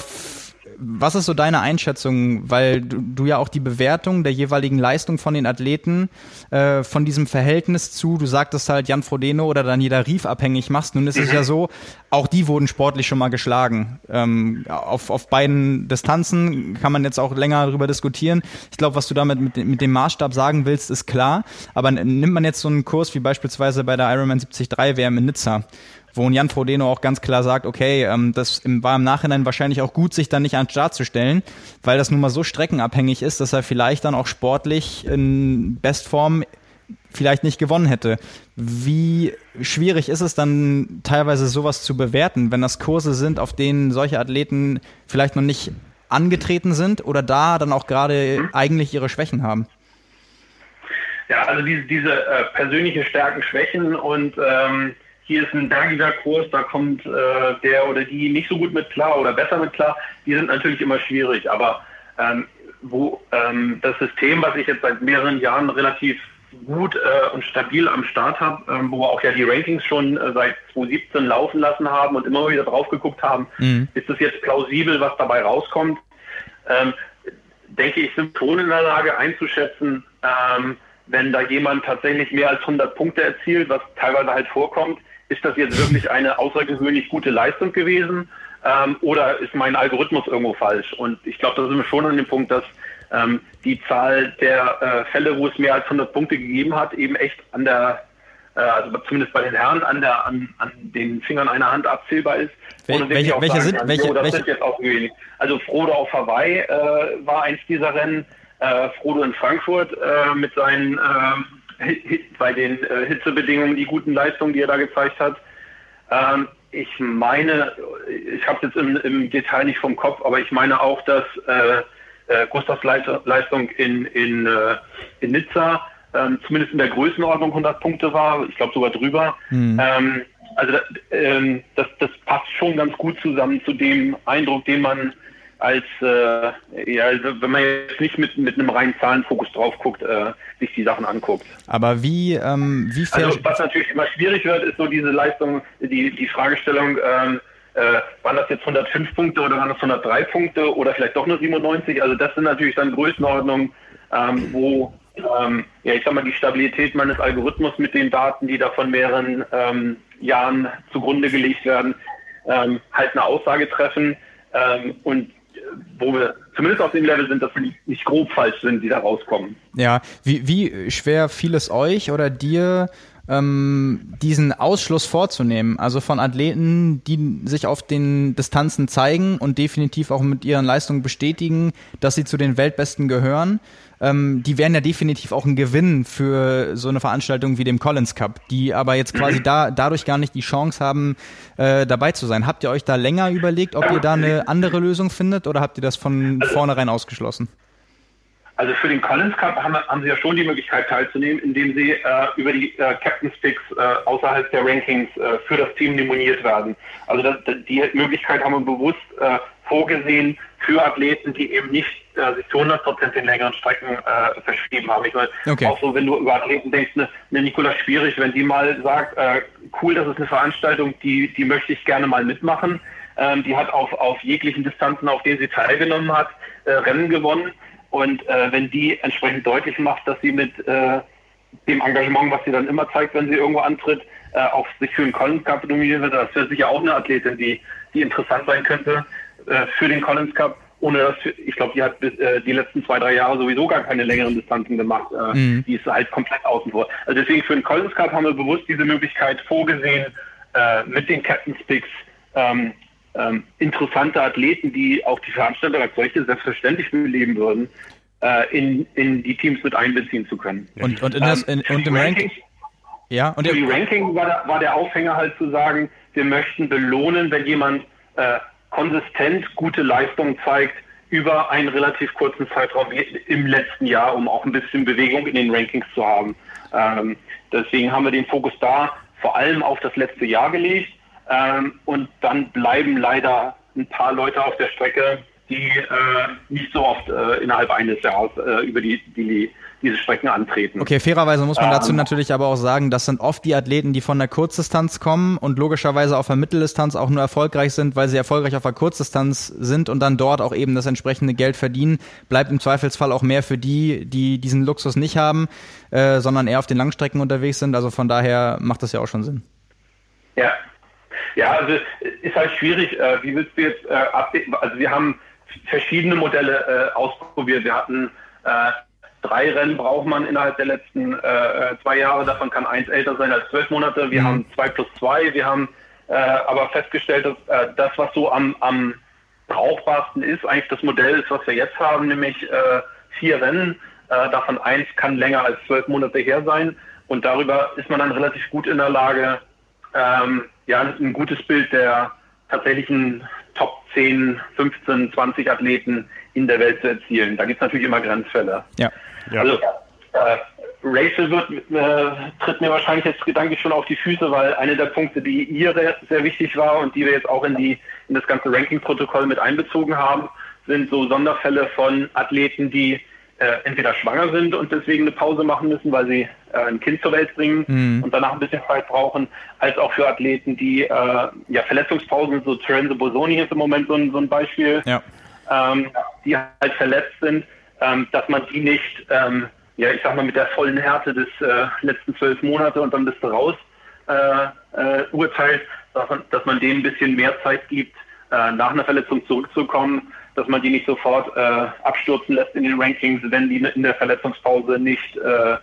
C: was ist so deine Einschätzung, weil du, du, ja auch die Bewertung der jeweiligen Leistung von den Athleten äh, von diesem Verhältnis zu, du sagtest halt Jan Frodeno oder Daniela Rief abhängig machst. Nun ist es ja so, auch die wurden sportlich schon mal geschlagen. Ähm, auf, auf beiden Distanzen kann man jetzt auch länger darüber diskutieren. Ich glaube, was du damit mit, mit dem Maßstab sagen willst, ist klar. Aber nimmt man jetzt so einen Kurs wie beispielsweise bei der Ironman 73 WM in Nizza, wo Jan Frodeno auch ganz klar sagt, okay, ähm, das war im Nachhinein wahrscheinlich auch gut, sich dann nicht an den Start zu stellen, weil das nun mal so streckenabhängig ist, dass er vielleicht dann auch sportlich in Bestform vielleicht nicht gewonnen hätte. Wie schwierig ist es dann teilweise sowas zu bewerten, wenn das Kurse sind, auf denen solche Athleten vielleicht noch nicht angetreten sind oder da dann auch gerade eigentlich ihre Schwächen haben?
E: Ja, also diese, diese äh, persönliche Stärken, Schwächen und ähm, hier ist ein bergiger Kurs, da kommt äh, der oder die nicht so gut mit klar oder besser mit klar, die sind natürlich immer schwierig. Aber ähm, wo ähm, das System, was ich jetzt seit mehreren Jahren relativ gut äh, und stabil am Start habe, ähm, wo wir auch ja die Rankings schon äh, seit 2017 laufen lassen haben und immer wieder drauf geguckt haben, mhm. ist das jetzt plausibel, was dabei rauskommt? Ähm, denke ich, sind schon in der Lage einzuschätzen, ähm, wenn da jemand tatsächlich mehr als 100 Punkte erzielt, was teilweise halt vorkommt, ist das jetzt wirklich eine außergewöhnlich gute Leistung gewesen ähm, oder ist mein Algorithmus irgendwo falsch? Und ich glaube, da sind wir schon an dem Punkt, dass ähm, die Zahl der äh, Fälle, wo es mehr als 100 Punkte gegeben hat, eben echt an der, äh, also zumindest bei den Herren, an, der, an, an den Fingern einer Hand abzählbar ist.
C: Wel welche, welche sind, kann, welche,
E: so, das
C: welche?
E: sind jetzt auch wenig. Also Frodo auf Hawaii äh, war eins dieser Rennen. Äh, Frodo in Frankfurt äh, mit seinen äh, bei den äh, Hitzebedingungen, die guten Leistungen, die er da gezeigt hat. Ähm, ich meine, ich habe es jetzt im, im, Detail nicht vom Kopf, aber ich meine auch, dass äh, äh, Gustavs Leistung in, in, äh, in Nizza ähm, zumindest in der Größenordnung 100 Punkte war, ich glaube sogar drüber. Mhm. Ähm, also ähm, das, das passt schon ganz gut zusammen zu dem Eindruck, den man als, äh, ja, also wenn man jetzt nicht mit, mit einem reinen Zahlenfokus drauf guckt, äh, sich die Sachen anguckt.
C: Aber wie, ähm, wie
E: fair Also was natürlich immer schwierig wird, ist so diese Leistung, die, die Fragestellung, ähm, äh, waren das jetzt 105 Punkte oder waren das 103 Punkte oder vielleicht doch nur 97? Also das sind natürlich dann Größenordnungen, ähm, wo ähm, ja, ich sag mal, die Stabilität meines Algorithmus mit den Daten, die da von mehreren ähm, Jahren zugrunde gelegt werden, ähm, halt eine Aussage treffen. Ähm, und wo wir zumindest auf dem Level sind, dass wir nicht, nicht grob falsch sind, die da rauskommen.
C: Ja, wie, wie schwer fiel es euch oder dir, ähm, diesen Ausschluss vorzunehmen. Also von Athleten, die sich auf den Distanzen zeigen und definitiv auch mit ihren Leistungen bestätigen, dass sie zu den Weltbesten gehören. Ähm, die wären ja definitiv auch ein Gewinn für so eine Veranstaltung wie dem Collins Cup, die aber jetzt quasi da dadurch gar nicht die Chance haben, äh, dabei zu sein. Habt ihr euch da länger überlegt, ob ihr da eine andere Lösung findet oder habt ihr das von vornherein ausgeschlossen?
E: Also für den Collins Cup haben, haben sie ja schon die Möglichkeit teilzunehmen, indem sie äh, über die äh, Captain's Picks äh, außerhalb der Rankings äh, für das Team nominiert werden. Also das, die Möglichkeit haben wir bewusst äh, vorgesehen für Athleten, die eben nicht äh, sich zu 100 Prozent den längeren Strecken äh, verschrieben haben. Ich meine, okay. auch so, wenn du über Athleten denkst, eine, eine Nicola Schwierig, wenn die mal sagt, äh, cool, das ist eine Veranstaltung, die, die möchte ich gerne mal mitmachen. Ähm, die hat auf, auf jeglichen Distanzen, auf denen sie teilgenommen hat, äh, Rennen gewonnen. Und äh, wenn die entsprechend deutlich macht, dass sie mit äh, dem Engagement, was sie dann immer zeigt, wenn sie irgendwo antritt, äh, auch sich für den Collins Cup nominieren wird, das wäre sicher auch eine Athletin, die, die interessant sein könnte äh, für den Collins Cup. Ohne dass, ich glaube, die hat bis, äh, die letzten zwei, drei Jahre sowieso gar keine längeren Distanzen gemacht. Äh, mhm. Die ist halt komplett außen vor. Also deswegen für den Collins Cup haben wir bewusst diese Möglichkeit vorgesehen, mit den Captain's Picks ähm, ähm, interessante Athleten, die auch die Veranstalter als solche selbstverständlich beleben würden, äh, in, in die Teams mit einbeziehen zu können.
C: Und, und, in das, in, ähm, und im Ranking?
E: Ja, und die Ranking war der, war der Aufhänger halt zu sagen, wir möchten belohnen, wenn jemand äh, konsistent gute Leistungen zeigt über einen relativ kurzen Zeitraum im letzten Jahr, um auch ein bisschen Bewegung in den Rankings zu haben. Ähm, deswegen haben wir den Fokus da vor allem auf das letzte Jahr gelegt ähm, und dann bleiben leider ein paar Leute auf der Strecke, die äh, nicht so oft äh, innerhalb eines Jahres äh, über die, die, diese Strecken antreten.
C: Okay, fairerweise muss man dazu ähm, natürlich aber auch sagen, das sind oft die Athleten, die von der Kurzdistanz kommen und logischerweise auf der Mitteldistanz auch nur erfolgreich sind, weil sie erfolgreich auf der Kurzdistanz sind und dann dort auch eben das entsprechende Geld verdienen. Bleibt im Zweifelsfall auch mehr für die, die diesen Luxus nicht haben, äh, sondern eher auf den Langstrecken unterwegs sind. Also von daher macht das ja auch schon Sinn.
E: Ja, ja, also ist halt schwierig. Äh, wie willst du jetzt äh, abdecken? Also wir haben verschiedene Modelle äh, ausprobiert. Wir hatten äh, drei Rennen braucht man innerhalb der letzten äh, äh, zwei Jahre. Davon kann eins älter sein als zwölf Monate. Wir mhm. haben zwei plus zwei. Wir haben äh, aber festgestellt, dass äh, das, was so am, am brauchbarsten ist, eigentlich das Modell ist, was wir jetzt haben, nämlich äh, vier Rennen Äh, davon eins kann länger als zwölf Monate her sein. Und darüber ist man dann relativ gut in der Lage, ähm, ja, ein gutes Bild der tatsächlichen Top 10, 15, 20 Athleten in der Welt zu erzielen. Da gibt es natürlich immer Grenzfälle.
C: Ja.
E: ja. Also äh, Rachel wird, äh, tritt mir wahrscheinlich jetzt gedanklich schon auf die Füße, weil eine der Punkte, die ihr sehr wichtig war und die wir jetzt auch in, die, in das ganze Ranking-Protokoll mit einbezogen haben, sind so Sonderfälle von Athleten, die äh, entweder schwanger sind und deswegen eine Pause machen müssen, weil sie äh, ein Kind zur Welt bringen mhm. und danach ein bisschen Zeit brauchen, als auch für Athleten, die äh, ja Verletzungspausen, so Terenzo Bosoni ist im Moment so ein, so ein Beispiel, ja. ähm, die halt verletzt sind, ähm, dass man die nicht, ähm, ja ich sag mal mit der vollen Härte des äh, letzten zwölf Monate und dann bist du raus äh, äh, urteilt, dass man, dass man denen ein bisschen mehr Zeit gibt, nach einer Verletzung zurückzukommen dass man die nicht sofort äh, abstürzen lässt in den Rankings, wenn die in der Verletzungspause nicht äh,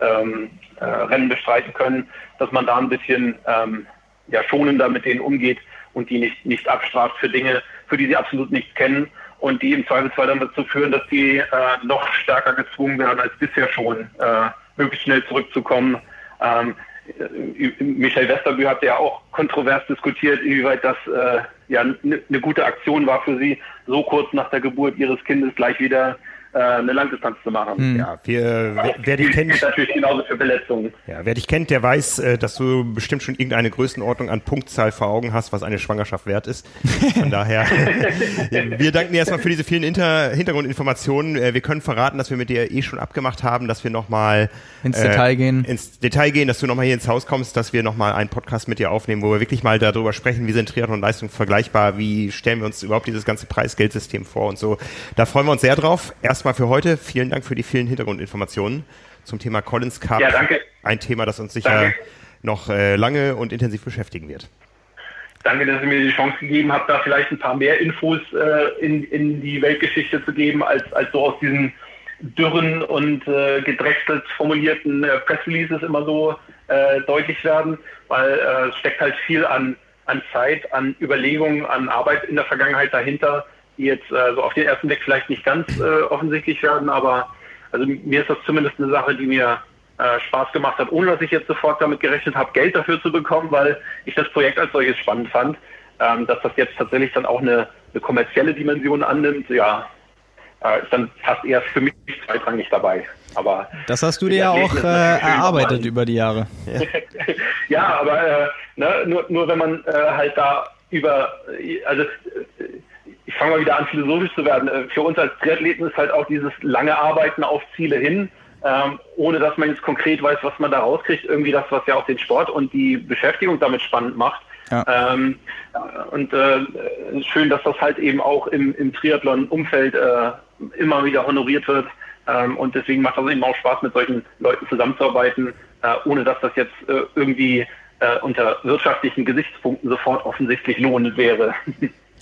E: ähm, äh, Rennen bestreiten können, dass man da ein bisschen ähm, ja, schonender mit denen umgeht und die nicht, nicht abstraft für Dinge, für die sie absolut nichts kennen und die im Zweifelsfall dann dazu führen, dass die äh, noch stärker gezwungen werden als bisher schon, äh, möglichst schnell zurückzukommen. Ähm, äh, Michel Westerbü hat ja auch kontrovers diskutiert, inwieweit das äh, ja eine ne gute Aktion war für sie, so kurz nach der Geburt ihres Kindes gleich wieder eine Langdistanz zu machen.
B: Hm. Ja, wir, wer, wer dich kennt,
E: natürlich genauso für Verletzungen.
B: Ja, wer dich kennt, der weiß, äh, dass du bestimmt schon irgendeine Größenordnung an Punktzahl vor Augen hast, was eine Schwangerschaft wert ist. Von daher, wir danken dir erstmal für diese vielen Inter Hintergrundinformationen. Äh, wir können verraten, dass wir mit dir eh schon abgemacht haben, dass wir nochmal
C: ins äh, Detail gehen.
B: Ins Detail gehen, dass du nochmal hier ins Haus kommst, dass wir nochmal einen Podcast mit dir aufnehmen, wo wir wirklich mal darüber sprechen, wie sind Triathlon-Leistungen vergleichbar, wie stellen wir uns überhaupt dieses ganze Preisgeldsystem vor und so. Da freuen wir uns sehr drauf. Erstmal für heute vielen Dank für die vielen Hintergrundinformationen zum Thema Collins Cup.
E: Ja, danke.
B: Ein Thema, das uns sicher danke. noch äh, lange und intensiv beschäftigen wird.
E: Danke, dass ihr mir die Chance gegeben habt, da vielleicht ein paar mehr Infos äh, in, in die Weltgeschichte zu geben, als, als so aus diesen dürren und äh, gedrechselt formulierten äh, Press-Releases immer so äh, deutlich werden, weil äh, es steckt halt viel an, an Zeit, an Überlegungen, an Arbeit in der Vergangenheit dahinter, die jetzt äh, so auf den ersten Blick vielleicht nicht ganz äh, offensichtlich werden, aber also mir ist das zumindest eine Sache, die mir äh, Spaß gemacht hat, ohne dass ich jetzt sofort damit gerechnet habe, Geld dafür zu bekommen, weil ich das Projekt als solches spannend fand. Ähm, dass das jetzt tatsächlich dann auch eine, eine kommerzielle Dimension annimmt, ja, äh, ist dann fast eher für mich zweitrangig dabei. Aber
C: das hast du dir ja auch äh, erarbeitet über die Jahre.
E: Ja, ja aber äh, ne, nur, nur wenn man äh, halt da über, also ich fange mal wieder an, philosophisch zu werden. Äh, für uns als Triathleten ist halt auch dieses lange Arbeiten auf Ziele hin, ähm, ohne dass man jetzt konkret weiß, was man da rauskriegt, irgendwie das, was ja auch den Sport und die Beschäftigung damit spannend macht. Ja. Ähm, und äh, schön, dass das halt eben auch im, im Triathlon-Umfeld äh, immer wieder honoriert wird. Ähm, und deswegen macht das eben auch Spaß, mit solchen Leuten zusammenzuarbeiten, äh, ohne dass das jetzt äh, irgendwie äh, unter wirtschaftlichen Gesichtspunkten sofort offensichtlich lohnend wäre.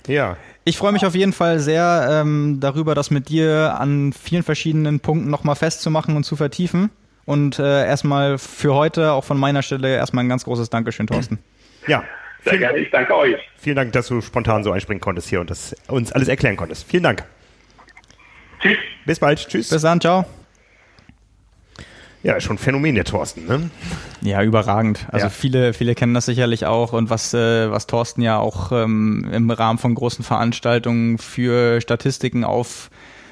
C: Ja, ich freue mich auf jeden Fall sehr ähm, darüber, das mit dir an vielen verschiedenen Punkten nochmal festzumachen und zu vertiefen. Und äh, erstmal für heute, auch von meiner Stelle, erstmal ein ganz großes Dankeschön, Thorsten.
B: Ja.
E: Sehr vielen, gerne, ich danke euch.
B: Vielen Dank, dass du spontan so einspringen konntest hier und das uns alles erklären konntest. Vielen Dank.
E: Tschüss.
B: Bis bald. Tschüss.
C: Bis dann. Ciao.
B: Ja, schon Phänomen der Thorsten, ne?
C: Ja, überragend. Also ja. viele, viele kennen das sicherlich auch und was, äh, was Thorsten ja auch ähm, im Rahmen von großen Veranstaltungen für Statistiken auf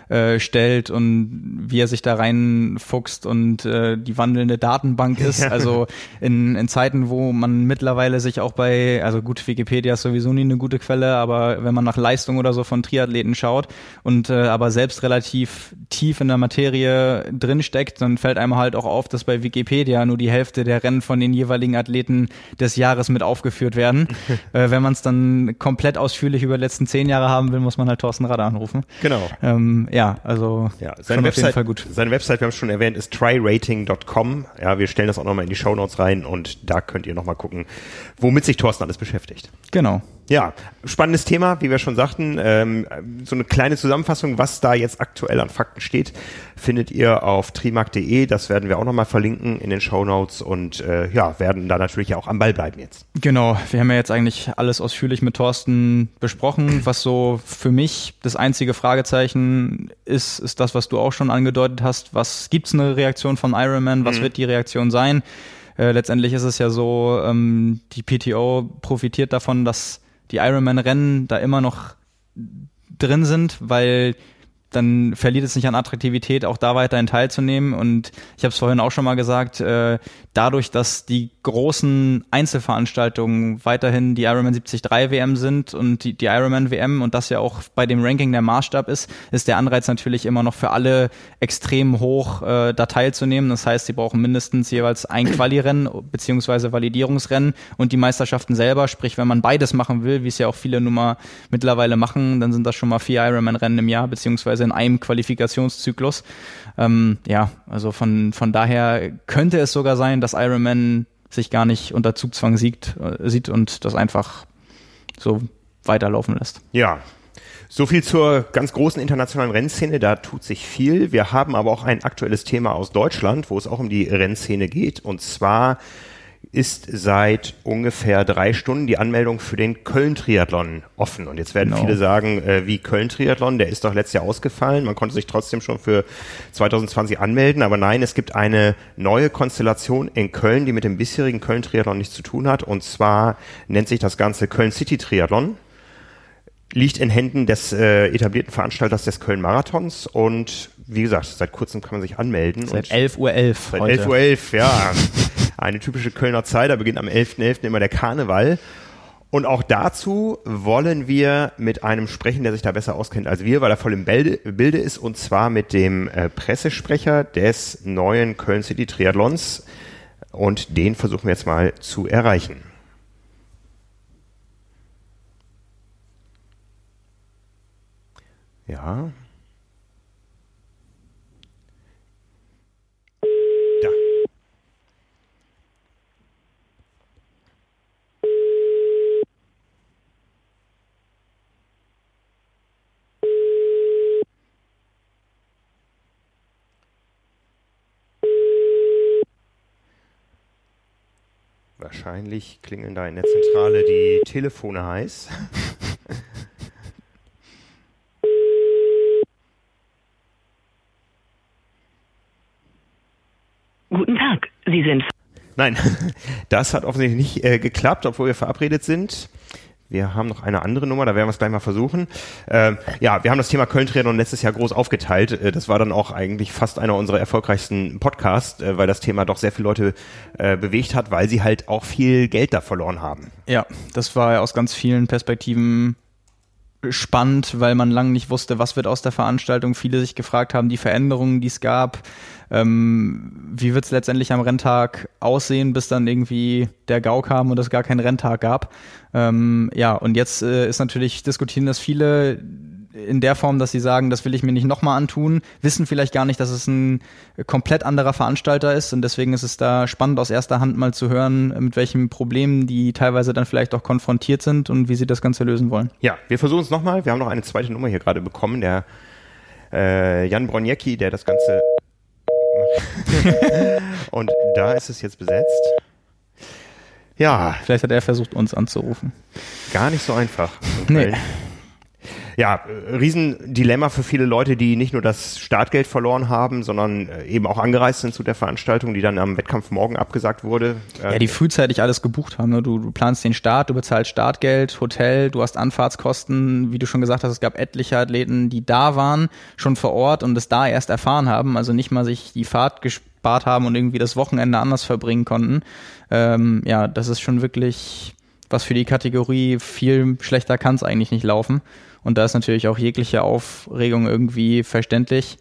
C: äh, stellt und wie er sich da reinfuchst und äh, die wandelnde Datenbank ist. Also in, in Zeiten, wo man mittlerweile sich auch bei, also gut, Wikipedia ist sowieso nie eine gute Quelle, aber wenn man nach Leistung oder so von Triathleten schaut und äh, aber selbst relativ tief in der Materie drinsteckt, dann fällt einem halt auch auf, dass bei Wikipedia nur die Hälfte der Rennen von den jeweiligen Athleten des Jahres mit aufgeführt werden. äh, wenn man es dann komplett ausführlich über die letzten zehn Jahre haben will, muss man halt Thorsten Radar anrufen.
B: Genau.
C: Ähm, ja, also
B: ja, seine Website, Seine Website, wir haben es schon erwähnt, ist tryrating.com. Ja, wir stellen das auch nochmal in die Show Notes rein und da könnt ihr nochmal gucken, womit sich Thorsten alles beschäftigt.
C: Genau.
B: Ja, spannendes Thema, wie wir schon sagten. Ähm, so eine kleine Zusammenfassung, was da jetzt aktuell an Fakten steht, findet ihr auf trimark.de. Das werden wir auch nochmal verlinken in den Show Notes und äh, ja, werden da natürlich auch am Ball bleiben jetzt.
C: Genau, wir haben ja jetzt eigentlich alles ausführlich mit Thorsten besprochen. Was so für mich das einzige Fragezeichen ist, ist das, was du auch schon angedeutet hast. Was gibt's eine Reaktion von Ironman? Was mhm. wird die Reaktion sein? Äh, letztendlich ist es ja so, ähm, die PTO profitiert davon, dass die Ironman-Rennen da immer noch drin sind, weil dann verliert es nicht an Attraktivität, auch da weiterhin teilzunehmen. Und ich habe es vorhin auch schon mal gesagt, äh, dadurch, dass die großen Einzelveranstaltungen weiterhin die Ironman 73 WM sind und die, die Ironman WM und das ja auch bei dem Ranking der Maßstab ist, ist der Anreiz natürlich immer noch für alle extrem hoch, äh, da teilzunehmen. Das heißt, sie brauchen mindestens jeweils ein Quali-Rennen beziehungsweise Validierungsrennen und die Meisterschaften selber. Sprich, wenn man beides machen will, wie es ja auch viele Nummer mittlerweile machen, dann sind das schon mal vier Ironman-Rennen im Jahr beziehungsweise in einem Qualifikationszyklus. Ähm, ja, also von, von daher könnte es sogar sein, dass Ironman sich gar nicht unter Zugzwang sieht, äh, sieht und das einfach so weiterlaufen lässt.
B: Ja, so viel zur ganz großen internationalen Rennszene, da tut sich viel. Wir haben aber auch ein aktuelles Thema aus Deutschland, wo es auch um die Rennszene geht. Und zwar ist seit ungefähr drei Stunden die Anmeldung für den Köln-Triathlon offen. Und jetzt werden genau. viele sagen, äh, wie Köln-Triathlon, der ist doch letztes Jahr ausgefallen. Man konnte sich trotzdem schon für 2020 anmelden. Aber nein, es gibt eine neue Konstellation in Köln, die mit dem bisherigen Köln-Triathlon nichts zu tun hat. Und zwar nennt sich das Ganze Köln-City-Triathlon liegt in Händen des äh, etablierten Veranstalters des Köln-Marathons und wie gesagt, seit kurzem kann man sich anmelden.
C: Seit 11.11 Uhr. .11
B: seit 11.11 Uhr, .11, ja. Eine typische Kölner Zeit, da beginnt am 11.11. .11. immer der Karneval. Und auch dazu wollen wir mit einem sprechen, der sich da besser auskennt als wir, weil er voll im Bilde ist, und zwar mit dem äh, Pressesprecher des neuen Köln City Triathlons. Und den versuchen wir jetzt mal zu erreichen. Ja, Wahrscheinlich klingeln da in der Zentrale die Telefone heiß.
F: Guten Tag, Sie sind.
B: Nein, das hat offensichtlich nicht äh, geklappt, obwohl wir verabredet sind. Wir haben noch eine andere Nummer, da werden wir es gleich mal versuchen. Ähm, ja, wir haben das Thema Köln-Triathlon letztes Jahr groß aufgeteilt. Äh, das war dann auch eigentlich fast einer unserer erfolgreichsten Podcasts, äh, weil das Thema doch sehr viele Leute äh, bewegt hat, weil sie halt auch viel Geld da verloren haben.
C: Ja, das war aus ganz vielen Perspektiven spannend, weil man lange nicht wusste, was wird aus der Veranstaltung. Viele sich gefragt haben, die Veränderungen, die es gab, ähm, wie wird es letztendlich am Renntag aussehen, bis dann irgendwie der GAU kam und es gar keinen Renntag gab. Ähm, ja, und jetzt äh, ist natürlich, diskutieren das viele in der Form, dass sie sagen, das will ich mir nicht nochmal antun, wissen vielleicht gar nicht, dass es ein komplett anderer Veranstalter ist und deswegen ist es da spannend aus erster Hand mal zu hören, mit welchen Problemen die teilweise dann vielleicht auch konfrontiert sind und wie sie das Ganze lösen wollen.
B: Ja, wir versuchen es nochmal. Wir haben noch eine zweite Nummer hier gerade bekommen, der äh, Jan Broniecki, der das Ganze und da ist es jetzt besetzt.
C: Ja. Vielleicht hat er versucht, uns anzurufen.
B: Gar nicht so einfach.
C: Nee
B: ja, Riesendilemma für viele Leute, die nicht nur das Startgeld verloren haben, sondern äh, eben auch angereist sind zu der Veranstaltung, die dann am Wettkampf morgen abgesagt wurde.
C: Ja, die frühzeitig alles gebucht haben. Ne? Du, du planst den Start, du bezahlst Startgeld, Hotel, du hast Anfahrtskosten. Wie du schon gesagt hast, es gab etliche Athleten, die da waren, schon vor Ort und es da erst erfahren haben, also nicht mal sich die Fahrt gespart haben und irgendwie das Wochenende anders verbringen konnten. Ähm, ja, das ist schon wirklich was für die Kategorie viel schlechter kann es eigentlich nicht laufen. Und da ist natürlich auch jegliche Aufregung irgendwie verständlich.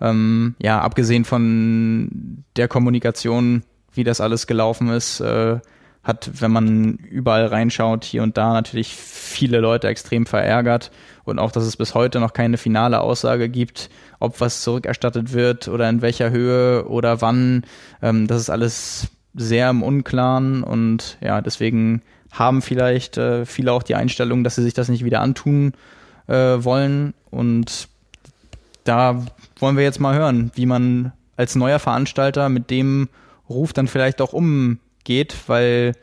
C: Ähm, ja, abgesehen von der Kommunikation, wie das alles gelaufen ist, äh, hat, wenn man überall reinschaut, hier und da natürlich viele Leute extrem verärgert. Und auch, dass es bis heute noch keine finale Aussage gibt, ob was zurückerstattet wird oder in welcher Höhe oder wann. Ähm, das ist alles sehr im Unklaren und ja, deswegen haben vielleicht äh, viele auch die Einstellung, dass sie sich das nicht wieder antun äh, wollen. Und da wollen wir jetzt mal hören, wie man als neuer Veranstalter mit dem Ruf dann vielleicht auch umgeht, weil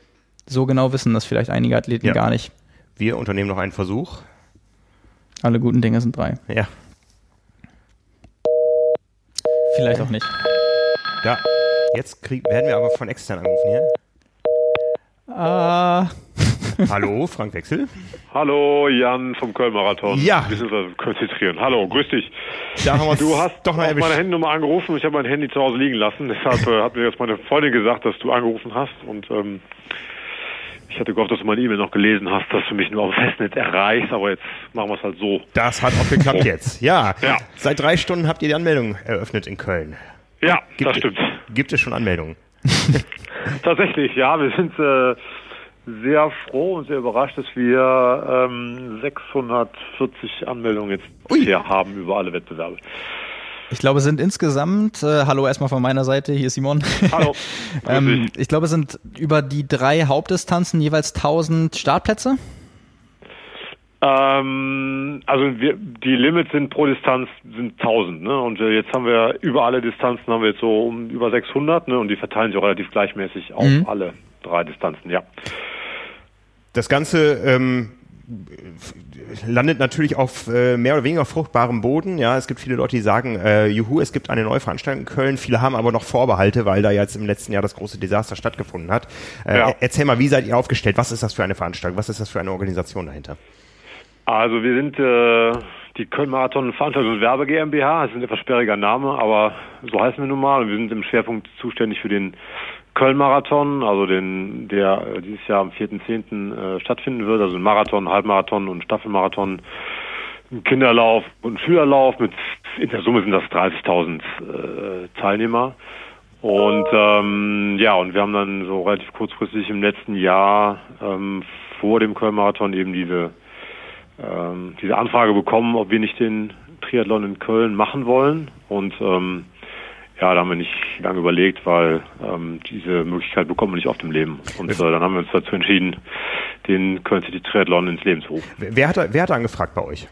C: so genau wissen das vielleicht einige Athleten ja. gar nicht.
B: Wir unternehmen noch einen Versuch.
C: Alle guten Dinge sind drei.
B: Ja.
C: Vielleicht auch nicht.
B: Ja, jetzt krieg, werden wir aber von extern angerufen hier.
C: Ah.
B: Hallo, Frank Wechsel.
G: Hallo, Jan vom Köln-Marathon.
B: Ja.
G: Wir uns konzentrieren. Hallo, grüß dich.
B: Da haben
G: du hast doch auf meine Handynummer angerufen. Ich habe mein Handy zu Hause liegen lassen. Deshalb äh, hat mir jetzt meine Freundin gesagt, dass du angerufen hast. Und ähm, ich hatte gehofft, dass du meine E-Mail noch gelesen hast, dass du mich nur auf Festnetz erreichst. Aber jetzt machen wir es halt so.
B: Das hat auch geklappt
G: so.
B: jetzt. Ja.
G: ja.
B: Seit drei Stunden habt ihr die Anmeldung eröffnet in Köln.
G: Ja,
B: gibt,
G: das stimmt.
B: Gibt es schon Anmeldungen?
G: Tatsächlich, ja. Wir sind äh, sehr froh und sehr überrascht, dass wir ähm, 640 Anmeldungen jetzt bisher haben über alle Wettbewerbe.
C: Ich glaube, es sind insgesamt, äh, hallo erstmal von meiner Seite, hier ist Simon.
G: Hallo.
C: ähm, ich glaube, es sind über die drei Hauptdistanzen jeweils 1000 Startplätze.
G: Ähm, also wir, die Limits sind pro Distanz sind 1000, ne? Und äh, jetzt haben wir über alle Distanzen haben wir jetzt so um über 600, ne? Und die verteilen sich auch relativ gleichmäßig auf mhm. alle drei Distanzen, ja.
B: Das Ganze ähm, landet natürlich auf äh, mehr oder weniger fruchtbarem Boden. Ja, es gibt viele Leute, die sagen, äh, juhu, es gibt eine neue Veranstaltung in Köln. Viele haben aber noch Vorbehalte, weil da jetzt im letzten Jahr das große Desaster stattgefunden hat. Äh, ja. Erzähl mal, wie seid ihr aufgestellt? Was ist das für eine Veranstaltung? Was ist das für eine Organisation dahinter?
G: Also wir sind äh, die Köln Marathon Veranstaltung und Werbe GmbH. Das ist ein etwas sperriger Name, aber so heißen wir nun mal. Wir sind im Schwerpunkt zuständig für den Köln-Marathon, also den, der äh, dieses Jahr am 4.10. Äh, stattfinden wird, also ein Marathon, Halbmarathon und Staffelmarathon, ein Kinderlauf und ein Schülerlauf mit, in der Summe sind das 30.000 äh, Teilnehmer. Und ähm, ja, und wir haben dann so relativ kurzfristig im letzten Jahr ähm, vor dem Köln-Marathon eben diese ähm, diese Anfrage bekommen, ob wir nicht den Triathlon in Köln machen wollen. Und ähm, ja, da haben wir nicht lange überlegt, weil ähm, diese Möglichkeit bekommen wir nicht auf dem Leben. Und äh, dann haben wir uns dazu entschieden, den Köln City Triathlon ins Leben zu rufen.
B: Wer hat, wer hat angefragt bei euch?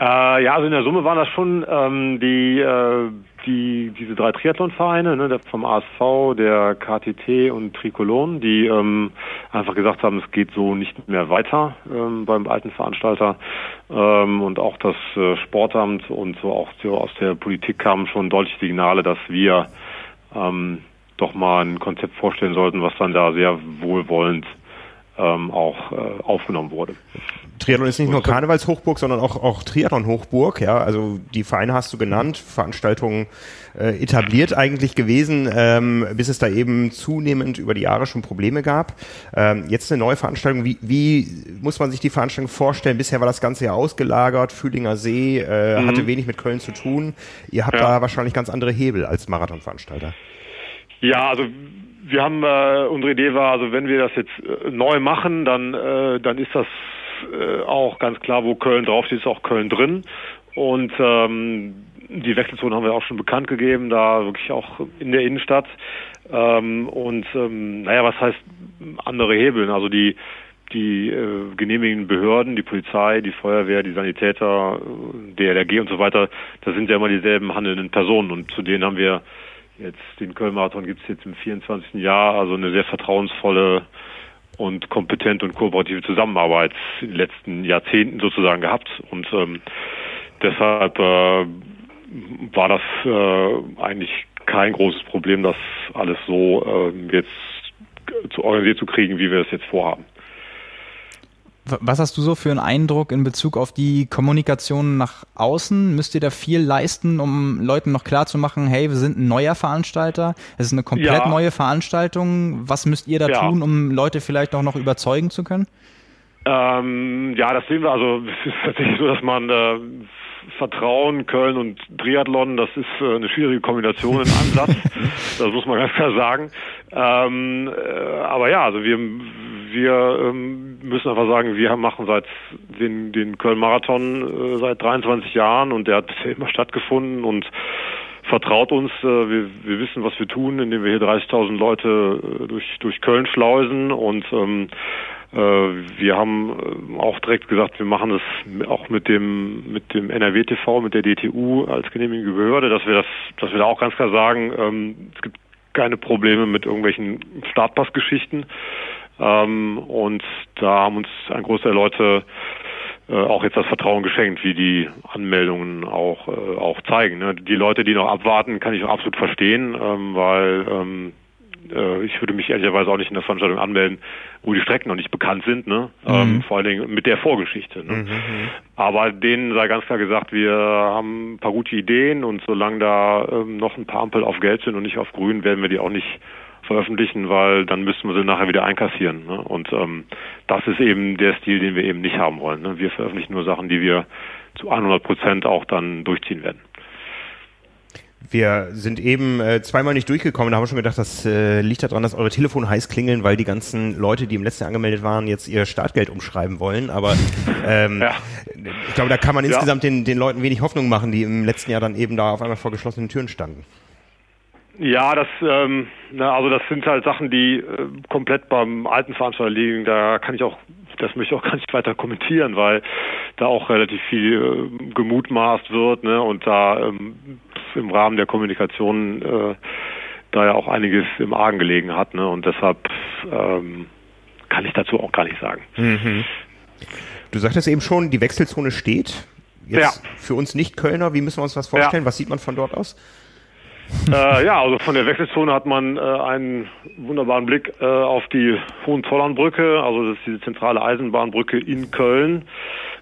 G: Äh, ja, also in der Summe waren das schon ähm, die, äh, die diese drei Triathlonvereine, ne, vom ASV, der KTT und Trikolon, die ähm, einfach gesagt haben, es geht so nicht mehr weiter ähm, beim alten Veranstalter ähm, und auch das äh, Sportamt und so auch so aus der Politik kamen schon deutliche Signale, dass wir ähm, doch mal ein Konzept vorstellen sollten, was dann da sehr wohlwollend ähm, auch äh, aufgenommen wurde.
B: Triathlon ist nicht nur Karnevalshochburg, sondern auch, auch Triathlon-Hochburg. Ja, also die Vereine hast du genannt, Veranstaltungen äh, etabliert eigentlich gewesen, ähm, bis es da eben zunehmend über die Jahre schon Probleme gab. Ähm, jetzt eine neue Veranstaltung. Wie, wie muss man sich die Veranstaltung vorstellen? Bisher war das Ganze ja ausgelagert. Fühlinger See äh, mhm. hatte wenig mit Köln zu tun. Ihr habt ja. da wahrscheinlich ganz andere Hebel als Marathonveranstalter.
G: Ja, also wir haben äh, unsere Idee war, also wenn wir das jetzt äh, neu machen, dann äh, dann ist das äh, auch ganz klar, wo Köln draufsteht, ist auch Köln drin. Und ähm, die Wechselzone haben wir auch schon bekannt gegeben, da wirklich auch in der Innenstadt. Ähm, und ähm, naja, was heißt andere Hebeln? Also die die äh, genehmigenden Behörden, die Polizei, die Feuerwehr, die Sanitäter, äh, DLRG und so weiter, das sind ja immer dieselben handelnden Personen und zu denen haben wir jetzt den Köln-Marathon gibt es jetzt im 24. Jahr, also eine sehr vertrauensvolle und kompetente und kooperative Zusammenarbeit in den letzten Jahrzehnten sozusagen gehabt. Und ähm, deshalb äh, war das äh, eigentlich kein großes Problem, das alles so äh, jetzt zu organisiert zu kriegen, wie wir es jetzt vorhaben.
C: Was hast du so für einen Eindruck in Bezug auf die Kommunikation nach außen? Müsst ihr da viel leisten, um Leuten noch klar zu machen, hey, wir sind ein neuer Veranstalter, es ist eine komplett ja. neue Veranstaltung. Was müsst ihr da ja. tun, um Leute vielleicht auch noch überzeugen zu können?
G: Ähm, ja, das sehen wir. Also es ist tatsächlich so, dass man äh, Vertrauen, Köln und Triathlon, das ist äh, eine schwierige Kombination im Ansatz. das muss man ganz klar sagen. Ähm, äh, aber ja, also wir wir ähm, müssen einfach sagen, wir machen seit den, den Köln-Marathon äh, seit 23 Jahren und der hat immer stattgefunden und vertraut uns, äh, wir, wir wissen, was wir tun, indem wir hier 30.000 Leute äh, durch, durch Köln schleusen und ähm, äh, wir haben auch direkt gesagt, wir machen das auch mit dem mit dem NRW TV, mit der DTU als genehmigende Behörde, dass wir das, dass wir da auch ganz klar sagen, ähm, es gibt keine Probleme mit irgendwelchen Startpassgeschichten. Ähm, und da haben uns ein Großteil der Leute auch jetzt das Vertrauen geschenkt, wie die Anmeldungen auch, äh, auch zeigen. Ne? Die Leute, die noch abwarten, kann ich auch absolut verstehen, ähm, weil ähm, äh, ich würde mich ehrlicherweise auch nicht in der Veranstaltung anmelden, wo die Strecken noch nicht bekannt sind, ne? Mhm. Ähm, vor allen Dingen mit der Vorgeschichte. Ne? Mhm. mhm. Aber denen sei ganz klar gesagt, wir haben ein paar gute Ideen und solange da ähm, noch ein paar Ampel auf Gelb sind und nicht auf Grün, werden wir die auch nicht veröffentlichen, weil dann müssten wir sie nachher wieder einkassieren. Ne? Und ähm, das ist eben der Stil, den wir eben nicht haben wollen. Ne? Wir veröffentlichen nur Sachen, die wir zu 100 Prozent auch dann durchziehen werden.
B: Wir sind eben äh, zweimal nicht durchgekommen. Da haben wir schon gedacht, das äh, liegt daran, dass eure Telefone heiß klingeln, weil die ganzen Leute, die im letzten Jahr angemeldet waren, jetzt ihr Startgeld umschreiben wollen. Aber ähm, ja. ich glaube, da kann man ja. insgesamt den, den Leuten wenig Hoffnung machen, die im letzten Jahr dann eben da auf einmal vor geschlossenen Türen standen.
G: Ja, das, ähm, na, also das sind halt Sachen, die äh, komplett beim alten Veranstalter liegen. Da kann ich auch, das möchte ich auch gar nicht weiter kommentieren, weil da auch relativ viel äh, gemutmaßt wird, ne, und da ähm, im Rahmen der Kommunikation äh, da ja auch einiges im Argen gelegen hat, ne, und deshalb ähm, kann ich dazu auch gar nicht sagen. Mhm.
B: Du sagtest eben schon, die Wechselzone steht. Jetzt ja. für uns Nicht-Kölner, wie müssen wir uns das vorstellen? Ja. Was sieht man von dort aus?
G: Äh, ja, also von der Wechselzone hat man äh, einen wunderbaren Blick äh, auf die Hohenzollernbrücke, also das ist diese zentrale Eisenbahnbrücke in Köln.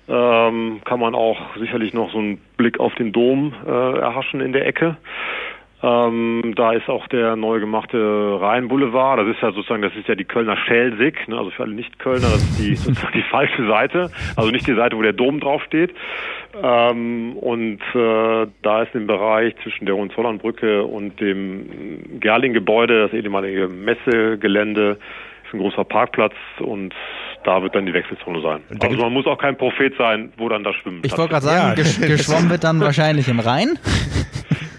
G: Ähm, kann man auch sicherlich noch so einen Blick auf den Dom äh, erhaschen in der Ecke. Ähm, da ist auch der neu gemachte Rheinboulevard. Das ist ja sozusagen, das ist ja die Kölner Schelsig, ne? also für alle Nicht-Kölner, das ist die, sozusagen die falsche Seite. Also nicht die Seite, wo der Dom draufsteht. Ähm, und äh, da ist im Bereich zwischen der Hohenzollernbrücke und dem Gerling-Gebäude, das ehemalige Messegelände, ist ein großer Parkplatz und da wird dann die Wechselzone sein. Also man muss auch kein Prophet sein, wo dann das Schwimmen
C: Ich wollte gerade sagen, ja. geschwommen wird dann wahrscheinlich im Rhein.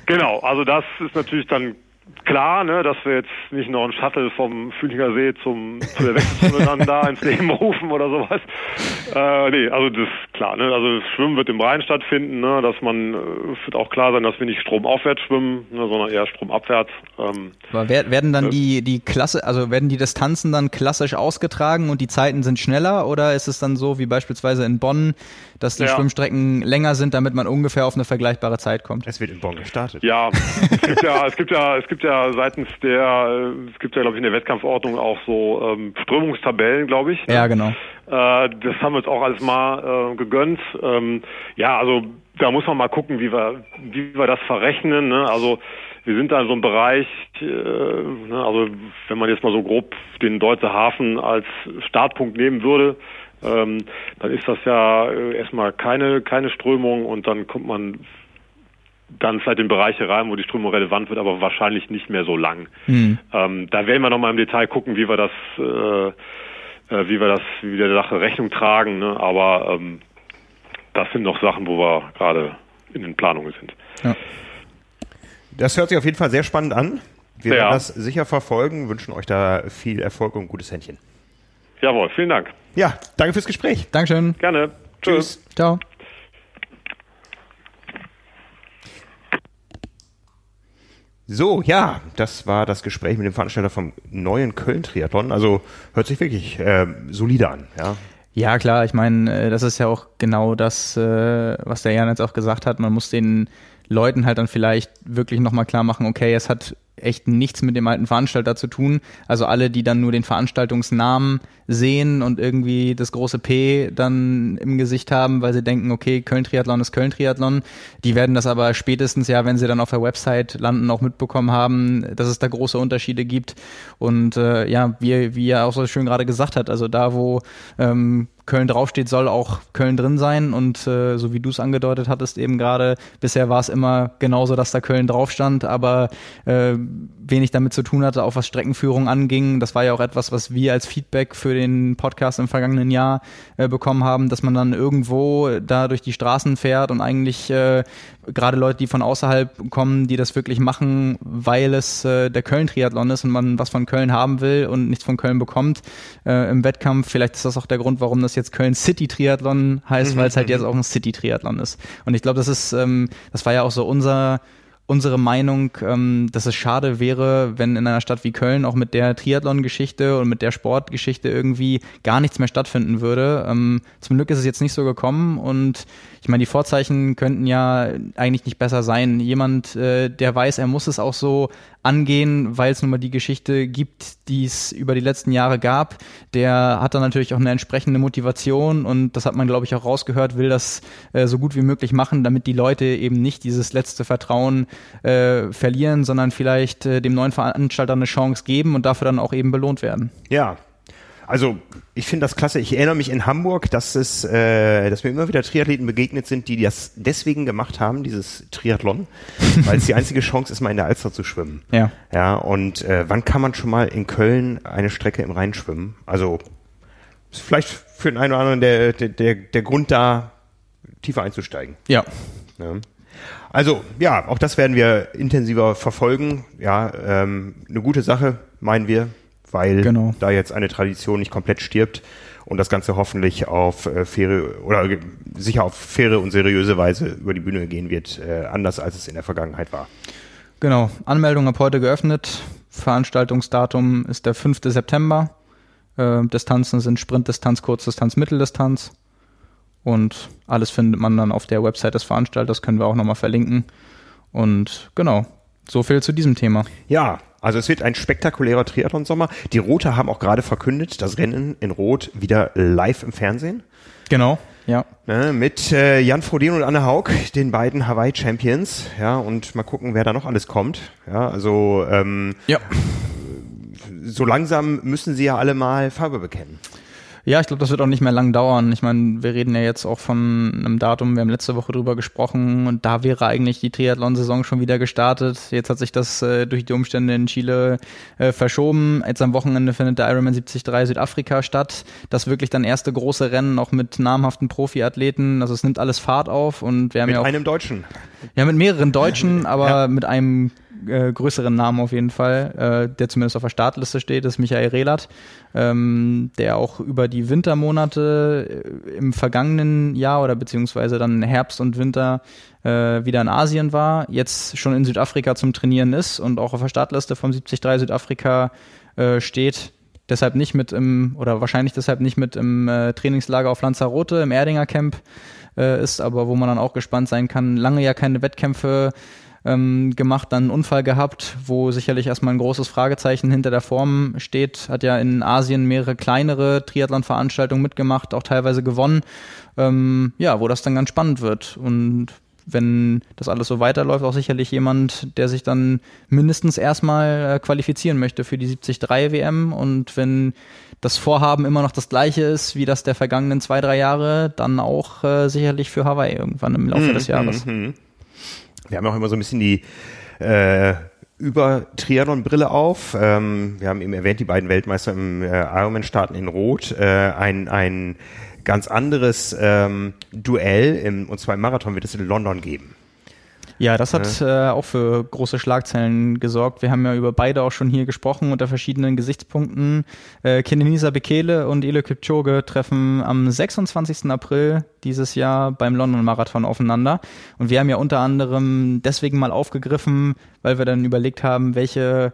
G: Genau, also das ist natürlich dann klar, ne, dass wir jetzt nicht noch einen Shuttle vom Fühlinger See zum, zu der Wechselzone dann da ins Leben rufen oder sowas. Äh, nee, also das ist klar, ne, also Schwimmen wird im Rhein stattfinden, ne, dass man, äh, wird auch klar sein, dass wir nicht stromaufwärts schwimmen, ne, sondern eher stromabwärts.
C: Ähm, Aber werden dann äh, die, die Klasse, also werden die Distanzen dann klassisch ausgetragen und die Zeiten sind schneller oder ist es dann so wie beispielsweise in Bonn, dass die ja. Schwimmstrecken länger sind, damit man ungefähr auf eine vergleichbare Zeit kommt?
B: Es wird in Bonn gestartet.
G: Ja, es gibt ja, es gibt ja, es gibt ja seitens der, es gibt ja, glaube ich, in der Wettkampfordnung auch so ähm, Strömungstabellen, glaube ich.
C: Ne? Ja, genau.
G: Äh, das haben wir uns auch alles mal äh, gegönnt. Ähm, ja, also da muss man mal gucken, wie wir, wie wir das verrechnen. Ne? Also wir sind da in so einem Bereich, äh, ne, also wenn man jetzt mal so grob den Deutsche Hafen als Startpunkt nehmen würde, ähm, dann ist das ja äh, erstmal keine, keine Strömung und dann kommt man dann vielleicht in Bereiche rein, wo die Strömung relevant wird, aber wahrscheinlich nicht mehr so lang. Mhm. Ähm, da werden wir nochmal im Detail gucken, wie wir das, äh, äh, wie wir das, wie wir der Sache Rechnung tragen. Ne? Aber ähm, das sind noch Sachen, wo wir gerade in den Planungen sind. Ja.
B: Das hört sich auf jeden Fall sehr spannend an. Wir ja. werden das sicher verfolgen, wünschen euch da viel Erfolg und gutes Händchen.
G: Jawohl, vielen Dank.
B: Ja, danke fürs Gespräch.
C: Dankeschön.
G: Gerne. Tschüss.
C: Ciao.
B: So, ja, das war das Gespräch mit dem Veranstalter vom neuen Köln-Triathlon. Also hört sich wirklich äh, solide an, ja.
C: Ja, klar, ich meine, äh, das ist ja auch genau das, äh, was der Jan jetzt auch gesagt hat. Man muss den Leuten halt dann vielleicht wirklich nochmal klar machen, okay, es hat echt nichts mit dem alten Veranstalter zu tun. Also alle, die dann nur den Veranstaltungsnamen sehen und irgendwie das große P dann im Gesicht haben, weil sie denken, okay, Köln-Triathlon ist Köln-Triathlon. Die werden das aber spätestens ja, wenn sie dann auf der Website landen, auch mitbekommen haben, dass es da große Unterschiede gibt. Und äh, ja, wie, wie er auch so schön gerade gesagt hat, also da, wo ähm, Köln draufsteht, soll auch Köln drin sein. Und äh, so wie du es angedeutet hattest eben gerade, bisher war es immer genauso, dass da Köln drauf stand, aber äh, wenig damit zu tun hatte, auch was Streckenführung anging. Das war ja auch etwas, was wir als Feedback für den Podcast im vergangenen Jahr äh, bekommen haben, dass man dann irgendwo da durch die Straßen fährt und eigentlich äh, gerade Leute, die von außerhalb kommen, die das wirklich machen, weil es äh, der Köln-Triathlon ist und man was von Köln haben will und nichts von Köln bekommt äh, im Wettkampf. Vielleicht ist das auch der Grund, warum das jetzt Köln City Triathlon heißt, mhm, weil es halt mhm. jetzt auch ein City Triathlon ist. Und ich glaube, das ist, ähm, das war ja auch so unser unsere Meinung, ähm, dass es schade wäre, wenn in einer Stadt wie Köln auch mit der Triathlon-Geschichte und mit der Sportgeschichte irgendwie gar nichts mehr stattfinden würde. Ähm, zum Glück ist es jetzt nicht so gekommen und ich meine, die Vorzeichen könnten ja eigentlich nicht besser sein. Jemand, äh, der weiß, er muss es auch so angehen, weil es nun mal die Geschichte gibt, die es über die letzten Jahre gab, der hat dann natürlich auch eine entsprechende Motivation und das hat man, glaube ich, auch rausgehört, will das äh, so gut wie möglich machen, damit die Leute eben nicht dieses letzte Vertrauen äh, verlieren, sondern vielleicht äh, dem neuen Veranstalter eine Chance geben und dafür dann auch eben belohnt werden.
B: Ja, also ich finde das klasse. Ich erinnere mich in Hamburg, dass es, äh, dass mir immer wieder Triathleten begegnet sind, die das deswegen gemacht haben, dieses Triathlon, weil es die einzige Chance ist, mal in der Alster zu schwimmen.
C: Ja.
B: Ja. Und äh, wann kann man schon mal in Köln eine Strecke im Rhein schwimmen? Also ist vielleicht für den einen oder anderen der der der, der Grund da tiefer einzusteigen.
C: Ja.
B: ja. Also ja, auch das werden wir intensiver verfolgen. Ja, ähm, eine gute Sache, meinen wir weil genau. da jetzt eine Tradition nicht komplett stirbt und das Ganze hoffentlich auf äh, faire oder sicher auf faire und seriöse Weise über die Bühne gehen wird, äh, anders als es in der Vergangenheit war.
C: Genau, Anmeldung ab heute geöffnet. Veranstaltungsdatum ist der 5. September. Äh, Distanzen sind Sprintdistanz, Kurzdistanz, Mitteldistanz. Und alles findet man dann auf der Website des Veranstalters, können wir auch nochmal verlinken. Und genau, so viel zu diesem Thema.
B: Ja, also es wird ein spektakulärer Triathlon-Sommer. Die Rote haben auch gerade verkündet, das Rennen in Rot wieder live im Fernsehen.
C: Genau, ja.
B: Ne, mit äh, Jan Frodeno und Anne Haug, den beiden Hawaii-Champions. Ja, und mal gucken, wer da noch alles kommt. Ja, also ähm,
C: ja.
B: so langsam müssen sie ja alle mal Farbe bekennen.
C: Ja, ich glaube, das wird auch nicht mehr lang dauern. Ich meine, wir reden ja jetzt auch von einem Datum, wir haben letzte Woche drüber gesprochen und da wäre eigentlich die Triathlon-Saison schon wieder gestartet. Jetzt hat sich das äh, durch die Umstände in Chile äh, verschoben. Jetzt am Wochenende findet der Ironman 73 Südafrika statt. Das wirklich dann erste große Rennen, auch mit namhaften Profiathleten. Also es nimmt alles Fahrt auf und wir haben
B: mit
C: ja auch,
B: einem Deutschen.
C: Ja, mit mehreren Deutschen, aber ja. mit einem äh, größeren Namen auf jeden Fall, äh, der zumindest auf der Startliste steht, ist Michael Rehlert, ähm, der auch über die Wintermonate äh, im vergangenen Jahr oder beziehungsweise dann Herbst und Winter äh, wieder in Asien war, jetzt schon in Südafrika zum Trainieren ist und auch auf der Startliste vom 73 Südafrika äh, steht. Deshalb nicht mit im, oder wahrscheinlich deshalb nicht mit im äh, Trainingslager auf Lanzarote, im Erdinger Camp äh, ist, aber wo man dann auch gespannt sein kann. Lange ja keine Wettkämpfe ähm, gemacht, dann einen Unfall gehabt, wo sicherlich erstmal ein großes Fragezeichen hinter der Form steht. Hat ja in Asien mehrere kleinere Triathlon-Veranstaltungen mitgemacht, auch teilweise gewonnen. Ähm, ja, wo das dann ganz spannend wird. Und wenn das alles so weiterläuft, auch sicherlich jemand, der sich dann mindestens erstmal äh, qualifizieren möchte für die 73 WM. Und wenn das Vorhaben immer noch das gleiche ist wie das der vergangenen zwei, drei Jahre, dann auch äh, sicherlich für Hawaii irgendwann im Laufe mm, des Jahres.
B: Wir haben auch immer so ein bisschen die äh, über Triathlon-Brille auf. Ähm, wir haben eben erwähnt, die beiden Weltmeister im äh, Ironman starten in Rot. Äh, ein, ein ganz anderes ähm, Duell, im, und zwar im Marathon wird es in London geben.
C: Ja, das hat ja. äh, auch für große Schlagzeilen gesorgt. Wir haben ja über beide auch schon hier gesprochen unter verschiedenen Gesichtspunkten. Äh, Kenenisa Bekele und Ele Kipchoge treffen am 26. April dieses Jahr beim London Marathon aufeinander. Und wir haben ja unter anderem deswegen mal aufgegriffen, weil wir dann überlegt haben, welche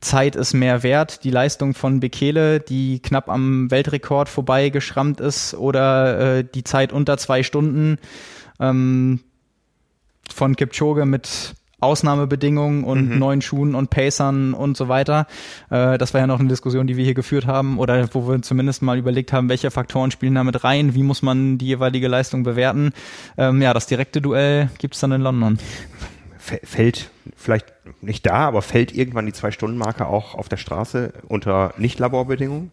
C: Zeit ist mehr wert, die Leistung von Bekele, die knapp am Weltrekord vorbei geschrammt ist, oder äh, die Zeit unter zwei Stunden. Ähm, von Kipchoge mit Ausnahmebedingungen und mhm. neuen Schuhen und Pacern und so weiter. Äh, das war ja noch eine Diskussion, die wir hier geführt haben oder wo wir zumindest mal überlegt haben, welche Faktoren spielen damit rein, wie muss man die jeweilige Leistung bewerten. Ähm, ja, das direkte Duell gibt's dann in London.
B: Fällt vielleicht nicht da, aber fällt irgendwann die Zwei-Stunden-Marke auch auf der Straße unter Nicht-Laborbedingungen?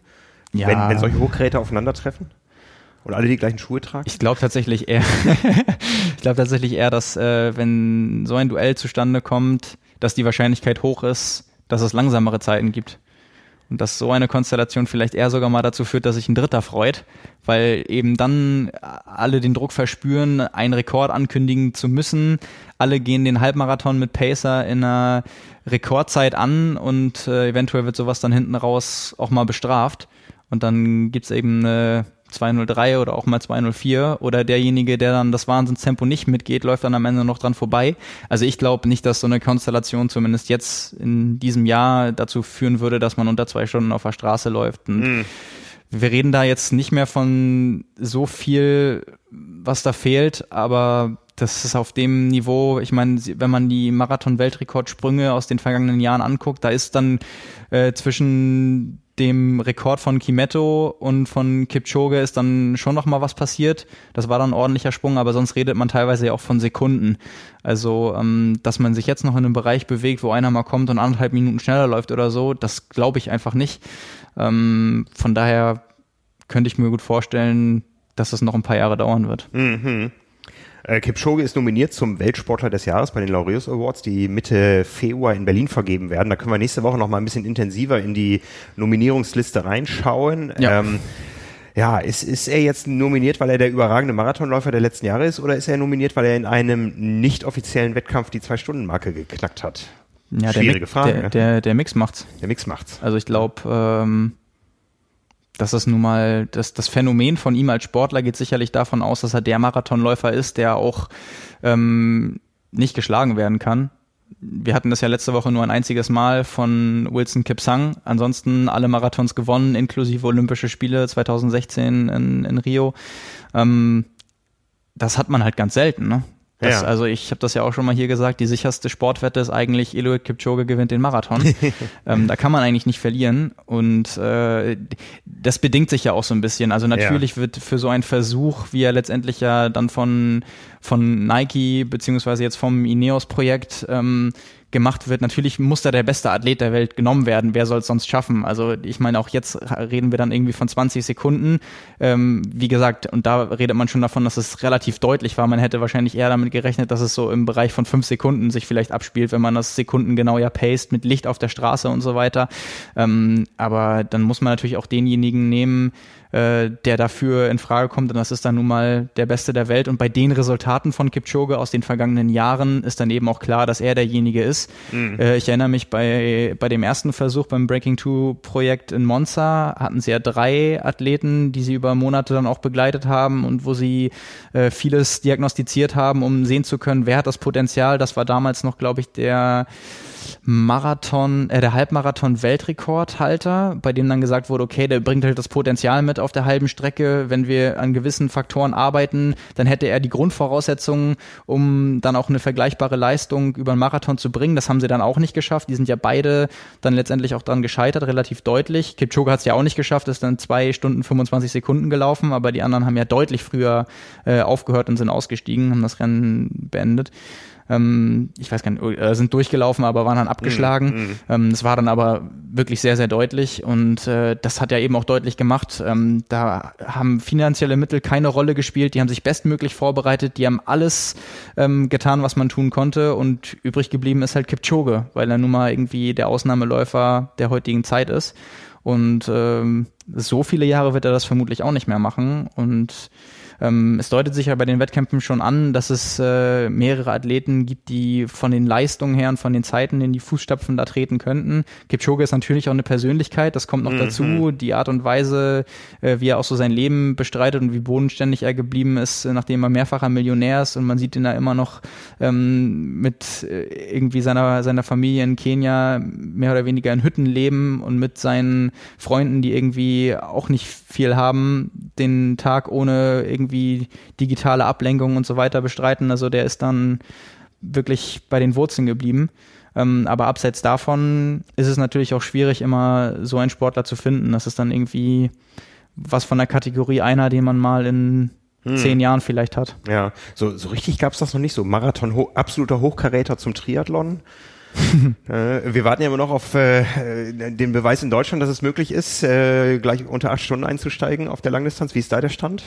B: Ja. Wenn, wenn solche Hochgeräte aufeinandertreffen? Und alle die gleichen Schuhe tragen?
C: Ich glaube tatsächlich eher, ich glaube tatsächlich eher, dass äh, wenn so ein Duell zustande kommt, dass die Wahrscheinlichkeit hoch ist, dass es langsamere Zeiten gibt. Und dass so eine Konstellation vielleicht eher sogar mal dazu führt, dass sich ein Dritter freut, weil eben dann alle den Druck verspüren, einen Rekord ankündigen zu müssen. Alle gehen den Halbmarathon mit Pacer in einer Rekordzeit an und äh, eventuell wird sowas dann hinten raus auch mal bestraft. Und dann gibt's eben eine 203 oder auch mal 204 oder derjenige, der dann das Wahnsinnstempo nicht mitgeht, läuft dann am Ende noch dran vorbei. Also ich glaube nicht, dass so eine Konstellation zumindest jetzt in diesem Jahr dazu führen würde, dass man unter zwei Stunden auf der Straße läuft. Und mm. Wir reden da jetzt nicht mehr von so viel, was da fehlt, aber das ist auf dem Niveau, ich meine, wenn man die Marathon-Weltrekordsprünge aus den vergangenen Jahren anguckt, da ist dann äh, zwischen dem Rekord von Kimetto und von Kipchoge ist dann schon noch mal was passiert. Das war dann ein ordentlicher Sprung, aber sonst redet man teilweise ja auch von Sekunden. Also, ähm, dass man sich jetzt noch in einem Bereich bewegt, wo einer mal kommt und anderthalb Minuten schneller läuft oder so, das glaube ich einfach nicht. Ähm, von daher könnte ich mir gut vorstellen, dass das noch ein paar Jahre dauern wird.
B: Mhm. Äh, Kipchoge ist nominiert zum Weltsportler des Jahres bei den Laureus Awards, die Mitte Februar in Berlin vergeben werden. Da können wir nächste Woche noch mal ein bisschen intensiver in die Nominierungsliste reinschauen. Ja. Ähm, ja, ist, ist er jetzt nominiert, weil er der überragende Marathonläufer der letzten Jahre ist, oder ist er nominiert, weil er in einem nicht offiziellen Wettkampf die Zwei-Stunden-Marke geknackt hat?
C: Ja, Schwierige der, Frage. Der, der, der Mix macht's.
B: Der Mix macht's.
C: Also ich glaube, ähm, das ist nun mal, das, das Phänomen von ihm als Sportler geht sicherlich davon aus, dass er der Marathonläufer ist, der auch ähm, nicht geschlagen werden kann. Wir hatten das ja letzte Woche nur ein einziges Mal von Wilson Kipsang. Ansonsten alle Marathons gewonnen, inklusive Olympische Spiele 2016 in, in Rio. Ähm, das hat man halt ganz selten. Ne? Das, ja. Also ich habe das ja auch schon mal hier gesagt, die sicherste Sportwette ist eigentlich Eloid Kipchoge gewinnt den Marathon. ähm, da kann man eigentlich nicht verlieren und äh, das bedingt sich ja auch so ein bisschen. Also natürlich ja. wird für so einen Versuch, wie er letztendlich ja dann von, von Nike beziehungsweise jetzt vom Ineos-Projekt ähm, gemacht wird. Natürlich muss da der beste Athlet der Welt genommen werden. Wer soll es sonst schaffen? Also ich meine, auch jetzt reden wir dann irgendwie von 20 Sekunden. Ähm, wie gesagt, und da redet man schon davon, dass es relativ deutlich war. Man hätte wahrscheinlich eher damit gerechnet, dass es so im Bereich von fünf Sekunden sich vielleicht abspielt, wenn man das sekundengenau ja paced mit Licht auf der Straße und so weiter. Ähm, aber dann muss man natürlich auch denjenigen nehmen, äh, der dafür in Frage kommt. Und das ist dann nun mal der Beste der Welt. Und bei den Resultaten von Kipchoge aus den vergangenen Jahren ist dann eben auch klar, dass er derjenige ist. Mhm. Äh, ich erinnere mich bei, bei dem ersten Versuch beim Breaking Two Projekt in Monza hatten sie ja drei Athleten, die sie über Monate dann auch begleitet haben und wo sie äh, vieles diagnostiziert haben, um sehen zu können, wer hat das Potenzial. Das war damals noch, glaube ich, der Marathon, äh, der Halbmarathon-Weltrekordhalter, bei dem dann gesagt wurde, okay, der bringt halt das Potenzial mit auf der halben Strecke. Wenn wir an gewissen Faktoren arbeiten, dann hätte er die Grundvoraussetzungen, um dann auch eine vergleichbare Leistung über einen Marathon zu bringen. Das haben sie dann auch nicht geschafft. Die sind ja beide dann letztendlich auch dran gescheitert, relativ deutlich. Kipchoge hat es ja auch nicht geschafft, ist dann zwei Stunden 25 Sekunden gelaufen, aber die anderen haben ja deutlich früher äh, aufgehört und sind ausgestiegen, haben das Rennen beendet ähm, ich weiß gar nicht, äh, sind durchgelaufen, aber waren dann abgeschlagen. Mm, mm. Ähm, das war dann aber wirklich sehr, sehr deutlich und äh, das hat ja eben auch deutlich gemacht. Ähm, da haben finanzielle Mittel keine Rolle gespielt, die haben sich bestmöglich vorbereitet, die haben alles ähm, getan, was man tun konnte und übrig geblieben ist halt Kipchoge, weil er nun mal irgendwie der Ausnahmeläufer der heutigen Zeit ist. Und ähm, so viele Jahre wird er das vermutlich auch nicht mehr machen. Und ähm, es deutet sich ja bei den Wettkämpfen schon an, dass es äh, mehrere Athleten gibt, die von den Leistungen her und von den Zeiten in die Fußstapfen da treten könnten. Kipchoge ist natürlich auch eine Persönlichkeit, das kommt noch mhm. dazu. Die Art und Weise, äh, wie er auch so sein Leben bestreitet und wie bodenständig er geblieben ist, äh, nachdem er mehrfacher Millionär ist und man sieht ihn da immer noch ähm, mit äh, irgendwie seiner, seiner Familie in Kenia mehr oder weniger in Hütten leben und mit seinen Freunden, die irgendwie auch nicht viel haben, den Tag ohne irgendwie irgendwie digitale Ablenkung und so weiter bestreiten. Also der ist dann wirklich bei den Wurzeln geblieben. Ähm, aber abseits davon ist es natürlich auch schwierig, immer so einen Sportler zu finden. Das ist dann irgendwie was von der Kategorie einer, den man mal in hm. zehn Jahren vielleicht hat.
B: Ja, so, so richtig gab es das noch nicht. So Marathon, ho absoluter Hochkaräter zum Triathlon. äh, wir warten ja immer noch auf äh, den Beweis in Deutschland, dass es möglich ist, äh, gleich unter acht Stunden einzusteigen auf der Langdistanz. Wie ist da der Stand?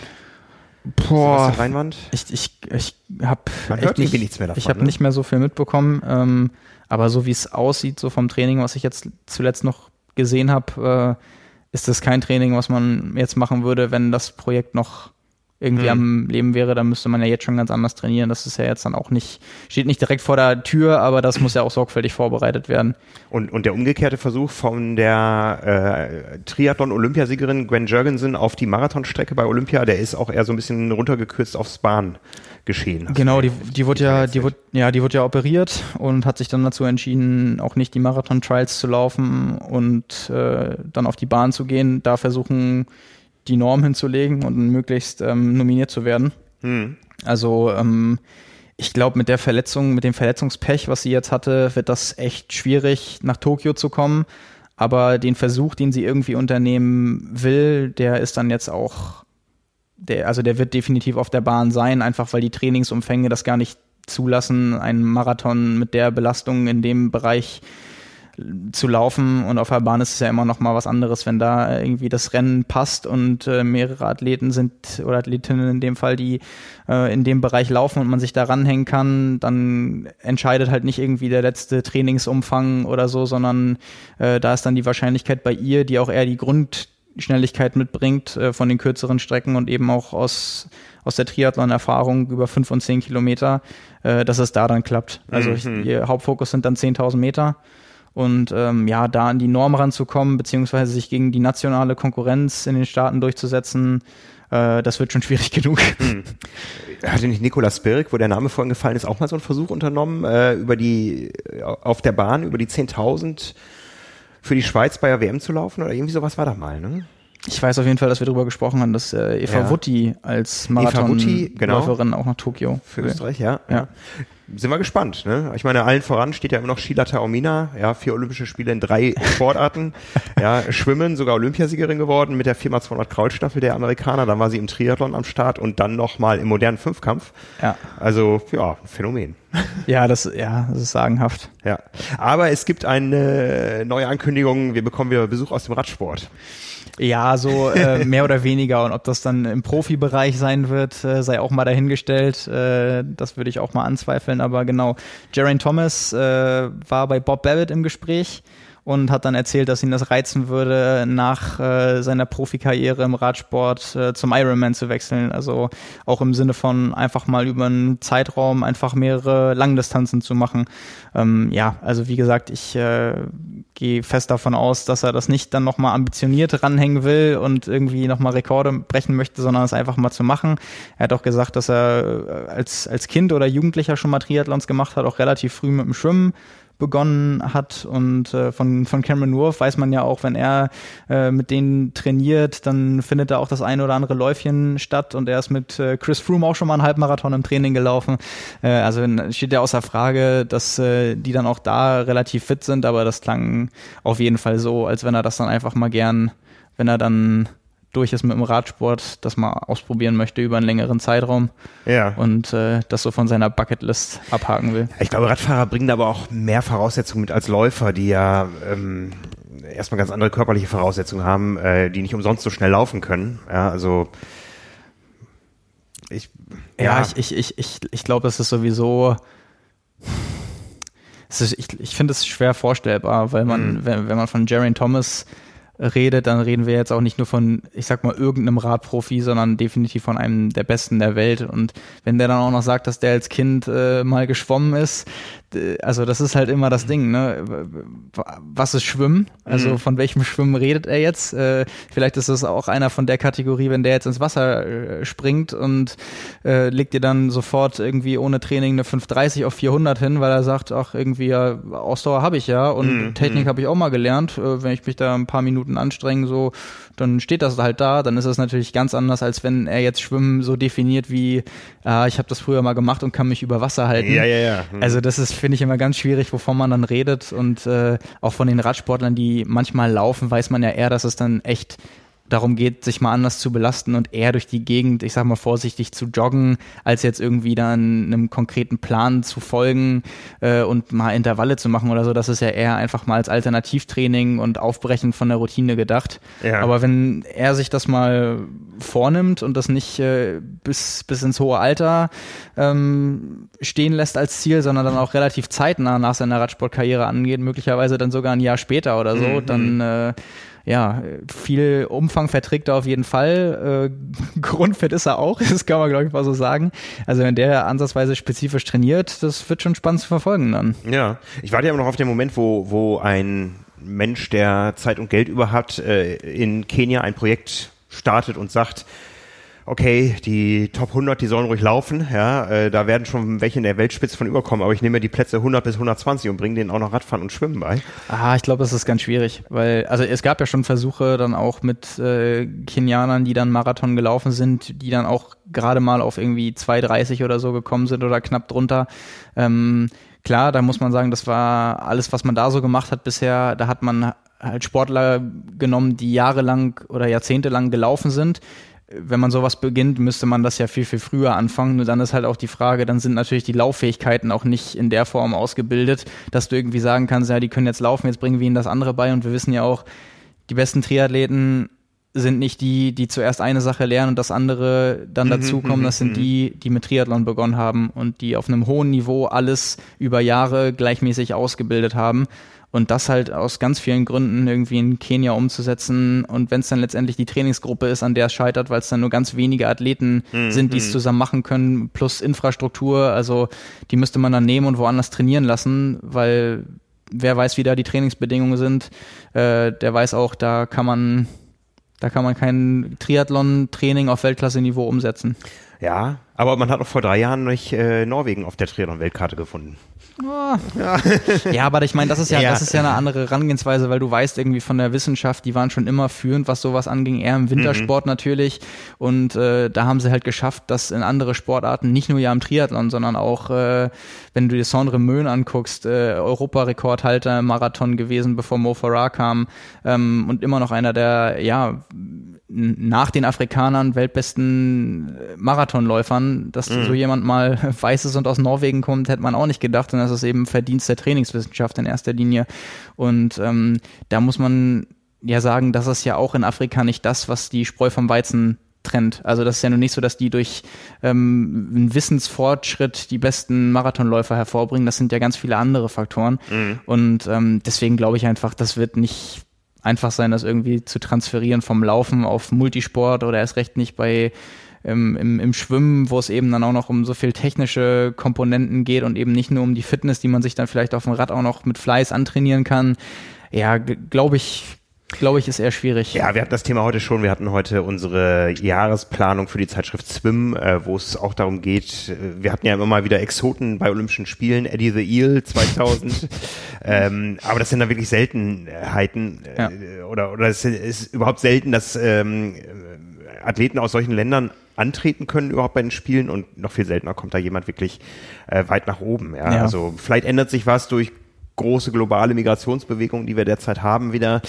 C: Boah, Rheinwand? ich ich ich habe nicht, nichts mehr davon. Ich habe ne? nicht mehr so viel mitbekommen, ähm, aber so wie es aussieht, so vom Training, was ich jetzt zuletzt noch gesehen habe, äh, ist das kein Training, was man jetzt machen würde, wenn das Projekt noch irgendwie mhm. am Leben wäre, dann müsste man ja jetzt schon ganz anders trainieren. Das ist ja jetzt dann auch nicht, steht nicht direkt vor der Tür, aber das muss ja auch sorgfältig vorbereitet werden.
B: Und, und der umgekehrte Versuch von der äh, Triathlon-Olympiasiegerin Gwen Jurgensen auf die Marathonstrecke bei Olympia, der ist auch eher so ein bisschen runtergekürzt aufs Bahn geschehen.
C: Genau, die, die wurde ja, die wurde, ja, die wurde ja operiert und hat sich dann dazu entschieden, auch nicht die Marathon-Trials zu laufen und äh, dann auf die Bahn zu gehen, da versuchen die Norm hinzulegen und möglichst ähm, nominiert zu werden. Hm. Also ähm, ich glaube, mit der Verletzung, mit dem Verletzungspech, was sie jetzt hatte, wird das echt schwierig, nach Tokio zu kommen. Aber den Versuch, den sie irgendwie unternehmen will, der ist dann jetzt auch, der, also der wird definitiv auf der Bahn sein, einfach weil die Trainingsumfänge das gar nicht zulassen, einen Marathon mit der Belastung in dem Bereich zu laufen und auf der Bahn ist es ja immer noch mal was anderes, wenn da irgendwie das Rennen passt und äh, mehrere Athleten sind oder Athletinnen in dem Fall, die äh, in dem Bereich laufen und man sich da ranhängen kann, dann entscheidet halt nicht irgendwie der letzte Trainingsumfang oder so, sondern äh, da ist dann die Wahrscheinlichkeit bei ihr, die auch eher die Grundschnelligkeit mitbringt äh, von den kürzeren Strecken und eben auch aus aus der Triathlon-Erfahrung über fünf und zehn Kilometer, äh, dass es da dann klappt. Also mhm. ich, ihr Hauptfokus sind dann 10.000 Meter und ähm, ja, da an die Norm ranzukommen, beziehungsweise sich gegen die nationale Konkurrenz in den Staaten durchzusetzen, äh, das wird schon schwierig genug. Hm.
B: Hatte nicht Nikolaus Birk, wo der Name vorhin gefallen ist, auch mal so einen Versuch unternommen, äh, über die, äh, auf der Bahn, über die 10.000 für die Schweiz bei der WM zu laufen oder irgendwie sowas war da mal, ne?
C: Ich weiß auf jeden Fall, dass wir darüber gesprochen haben, dass äh, Eva ja. Wutti als Marathonläuferin genau. auch nach Tokio
B: für Österreich, ja. ja sind wir gespannt. Ne? Ich meine, allen voran steht ja immer noch Sheila Taumina, ja, vier Olympische Spiele in drei Sportarten, ja, Schwimmen, sogar Olympiasiegerin geworden mit der 4x200 Kraulstaffel der Amerikaner, dann war sie im Triathlon am Start und dann nochmal im modernen Fünfkampf. Ja. Also, ja, Phänomen.
C: Ja, das, ja, das ist sagenhaft.
B: Ja. Aber es gibt eine neue Ankündigung, wir bekommen wieder Besuch aus dem Radsport.
C: Ja, so äh, mehr oder weniger. Und ob das dann im Profibereich sein wird, äh, sei auch mal dahingestellt. Äh, das würde ich auch mal anzweifeln. Aber genau, Jerain Thomas äh, war bei Bob Babbitt im Gespräch und hat dann erzählt, dass ihn das reizen würde, nach äh, seiner Profikarriere im Radsport äh, zum Ironman zu wechseln. Also auch im Sinne von einfach mal über einen Zeitraum einfach mehrere Langdistanzen zu machen. Ähm, ja, also wie gesagt, ich äh, gehe fest davon aus, dass er das nicht dann nochmal ambitioniert ranhängen will und irgendwie nochmal Rekorde brechen möchte, sondern es einfach mal zu machen. Er hat auch gesagt, dass er äh, als, als Kind oder Jugendlicher schon mal Triathlons gemacht hat, auch relativ früh mit dem Schwimmen begonnen hat. Und äh, von, von Cameron Wolf weiß man ja auch, wenn er äh, mit denen trainiert, dann findet da auch das eine oder andere Läufchen statt. Und er ist mit äh, Chris Froome auch schon mal einen Halbmarathon im Training gelaufen. Äh, also steht ja außer Frage, dass äh, die dann auch da relativ fit sind. Aber das klang auf jeden Fall so, als wenn er das dann einfach mal gern, wenn er dann durch ist mit dem Radsport, das mal ausprobieren möchte über einen längeren Zeitraum. Ja. Und äh, das so von seiner Bucketlist abhaken will.
B: Ich glaube, Radfahrer bringen aber auch mehr Voraussetzungen mit als Läufer, die ja ähm, erstmal ganz andere körperliche Voraussetzungen haben, äh, die nicht umsonst so schnell laufen können. Ja, also
C: ich. Ja, ja ich, ich, ich, ich, ich glaube, es ist sowieso. Es ist, ich ich finde es schwer vorstellbar, weil man, mhm. wenn, wenn man von Jaron Thomas redet, dann reden wir jetzt auch nicht nur von, ich sag mal, irgendeinem Radprofi, sondern definitiv von einem der Besten der Welt. Und wenn der dann auch noch sagt, dass der als Kind äh, mal geschwommen ist, also das ist halt immer das Ding, ne? Was ist Schwimmen? Also mhm. von welchem Schwimmen redet er jetzt? Äh, vielleicht ist das auch einer von der Kategorie, wenn der jetzt ins Wasser äh, springt und äh, legt dir dann sofort irgendwie ohne Training eine 530 auf 400 hin, weil er sagt, ach irgendwie ja, Ausdauer habe ich ja und mhm. Technik mhm. habe ich auch mal gelernt. Äh, wenn ich mich da ein paar Minuten anstrenge, so dann steht das halt da. Dann ist es natürlich ganz anders, als wenn er jetzt Schwimmen so definiert wie, ah, ich habe das früher mal gemacht und kann mich über Wasser halten.
B: Ja, ja, ja.
C: Mhm. Also das ist, finde ich, immer ganz schwierig, wovon man dann redet. Und äh, auch von den Radsportlern, die manchmal laufen, weiß man ja eher, dass es dann echt darum geht, sich mal anders zu belasten und eher durch die Gegend, ich sag mal vorsichtig zu joggen, als jetzt irgendwie dann einem konkreten Plan zu folgen äh, und mal Intervalle zu machen oder so. Das ist ja eher einfach mal als Alternativtraining und Aufbrechen von der Routine gedacht. Ja. Aber wenn er sich das mal vornimmt und das nicht äh, bis, bis ins hohe Alter ähm, stehen lässt als Ziel, sondern dann auch relativ zeitnah nach seiner Radsportkarriere angeht, möglicherweise dann sogar ein Jahr später oder so, mhm. dann äh, ja, viel Umfang verträgt er auf jeden Fall. Äh, Grundfett ist er auch, das kann man, glaube ich, mal so sagen. Also wenn der ansatzweise spezifisch trainiert, das wird schon spannend zu verfolgen dann.
B: Ja, ich warte ja noch auf den Moment, wo, wo ein Mensch, der Zeit und Geld über hat, äh, in Kenia ein Projekt startet und sagt, okay, die Top 100, die sollen ruhig laufen, ja, äh, da werden schon welche in der Weltspitze von überkommen, aber ich nehme die Plätze 100 bis 120 und bringe denen auch noch Radfahren und Schwimmen bei.
C: Ah, ich glaube, das ist ganz schwierig, weil, also es gab ja schon Versuche dann auch mit äh, Kenianern, die dann Marathon gelaufen sind, die dann auch gerade mal auf irgendwie 2,30 oder so gekommen sind oder knapp drunter. Ähm, klar, da muss man sagen, das war alles, was man da so gemacht hat bisher, da hat man halt Sportler genommen, die jahrelang oder jahrzehntelang gelaufen sind wenn man sowas beginnt, müsste man das ja viel, viel früher anfangen. Nur dann ist halt auch die Frage, dann sind natürlich die Lauffähigkeiten auch nicht in der Form ausgebildet, dass du irgendwie sagen kannst, ja, die können jetzt laufen, jetzt bringen wir ihnen das andere bei. Und wir wissen ja auch, die besten Triathleten sind nicht die, die zuerst eine Sache lernen und das andere dann mhm, dazukommen. Mhm, das sind mhm. die, die mit Triathlon begonnen haben und die auf einem hohen Niveau alles über Jahre gleichmäßig ausgebildet haben. Und das halt aus ganz vielen Gründen irgendwie in Kenia umzusetzen. Und wenn es dann letztendlich die Trainingsgruppe ist, an der es scheitert, weil es dann nur ganz wenige Athleten mhm. sind, die es zusammen machen können, plus Infrastruktur, also die müsste man dann nehmen und woanders trainieren lassen, weil wer weiß, wie da die Trainingsbedingungen sind, äh, der weiß auch, da kann man, da kann man kein Triathlon-Training auf Weltklasse-Niveau umsetzen.
B: Ja, aber man hat auch vor drei Jahren nicht äh, Norwegen auf der Triathlon-Weltkarte gefunden.
C: Oh. Ja. ja, aber ich meine, das ist ja, ja, das ist ja eine andere Herangehensweise, weil du weißt irgendwie von der Wissenschaft, die waren schon immer führend, was sowas anging, eher im Wintersport mhm. natürlich. Und äh, da haben sie halt geschafft, dass in andere Sportarten, nicht nur ja im Triathlon, sondern auch, äh, wenn du dir Sondre Möhn anguckst, äh, Europarekordhalter im Marathon gewesen, bevor Mo Farah kam ähm, und immer noch einer der, ja, nach den Afrikanern weltbesten äh, Marathonläufern, dass mhm. so jemand mal weiß ist und aus Norwegen kommt, hätte man auch nicht gedacht. Und das ist eben Verdienst der Trainingswissenschaft in erster Linie. Und ähm, da muss man ja sagen, das ist ja auch in Afrika nicht das, was die Spreu vom Weizen trennt. Also das ist ja nur nicht so, dass die durch ähm, einen Wissensfortschritt die besten Marathonläufer hervorbringen. Das sind ja ganz viele andere Faktoren. Mhm. Und ähm, deswegen glaube ich einfach, das wird nicht einfach sein, das irgendwie zu transferieren vom Laufen auf Multisport oder erst recht nicht bei im, im, im Schwimmen, wo es eben dann auch noch um so viel technische Komponenten geht und eben nicht nur um die Fitness, die man sich dann vielleicht auf dem Rad auch noch mit Fleiß antrainieren kann. Ja, glaube ich, glaube ich, ist eher schwierig.
B: Ja, wir hatten das Thema heute schon. Wir hatten heute unsere Jahresplanung für die Zeitschrift Swim, äh, wo es auch darum geht. Äh, wir hatten ja immer mal wieder Exoten bei Olympischen Spielen, Eddie the Eel 2000. ähm, aber das sind dann wirklich Seltenheiten. Äh, ja. Oder, oder es ist überhaupt selten, dass ähm, Athleten aus solchen Ländern antreten können überhaupt bei den Spielen und noch viel seltener kommt da jemand wirklich äh, weit nach oben. Ja? ja? Also vielleicht ändert sich was durch große globale Migrationsbewegungen, die wir derzeit haben, wieder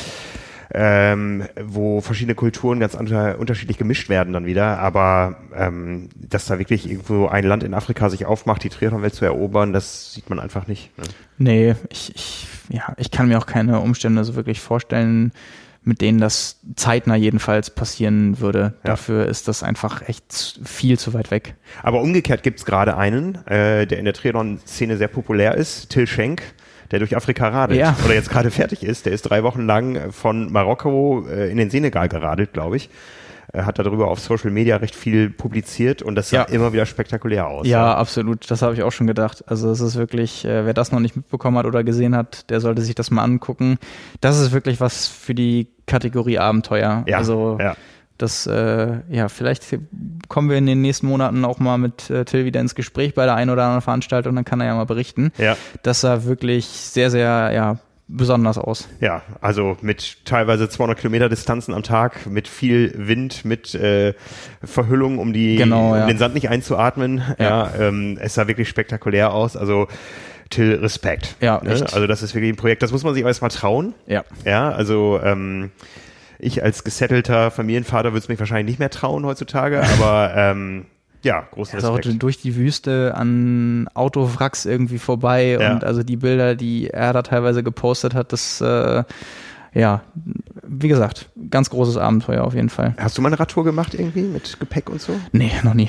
B: ähm, wo verschiedene Kulturen ganz unter, unterschiedlich gemischt werden dann wieder. Aber ähm, dass da wirklich irgendwo ein Land in Afrika sich aufmacht, die Triathlon-Welt zu erobern, das sieht man einfach nicht. Ne?
C: Nee, ich, ich, ja, ich kann mir auch keine Umstände so wirklich vorstellen, mit denen das zeitnah jedenfalls passieren würde. Ja. Dafür ist das einfach echt viel zu weit weg.
B: Aber umgekehrt gibt es gerade einen, äh, der in der Triathlon-Szene sehr populär ist, Till Schenk der durch Afrika radelt ja. oder jetzt gerade fertig ist. Der ist drei Wochen lang von Marokko äh, in den Senegal geradelt, glaube ich. Er hat darüber auf Social Media recht viel publiziert und das sah ja. immer wieder spektakulär aus.
C: Ja, ja. absolut. Das habe ich auch schon gedacht. Also es ist wirklich, äh, wer das noch nicht mitbekommen hat oder gesehen hat, der sollte sich das mal angucken. Das ist wirklich was für die Kategorie Abenteuer. Ja, also ja das, äh, ja, vielleicht kommen wir in den nächsten Monaten auch mal mit äh, Till wieder ins Gespräch bei der einen oder anderen Veranstaltung, dann kann er ja mal berichten. Ja. Das sah wirklich sehr, sehr, ja, besonders aus.
B: Ja, also mit teilweise 200 Kilometer Distanzen am Tag, mit viel Wind, mit äh, Verhüllung, um, die, genau, um ja. den Sand nicht einzuatmen. Ja, ja ähm, es sah wirklich spektakulär aus. Also Till Respekt. Ja, ne? Also das ist wirklich ein Projekt, das muss man sich erstmal trauen. Ja. Ja, also ähm, ich als gesettelter Familienvater würde es mich wahrscheinlich nicht mehr trauen heutzutage, aber ähm, ja, großen
C: also Respekt. durch die Wüste an Autowracks irgendwie vorbei ja. und also die Bilder, die er da teilweise gepostet hat, das äh, ja, wie gesagt, ganz großes Abenteuer auf jeden Fall.
B: Hast du mal eine Radtour gemacht irgendwie mit Gepäck und so?
C: Nee, noch nie.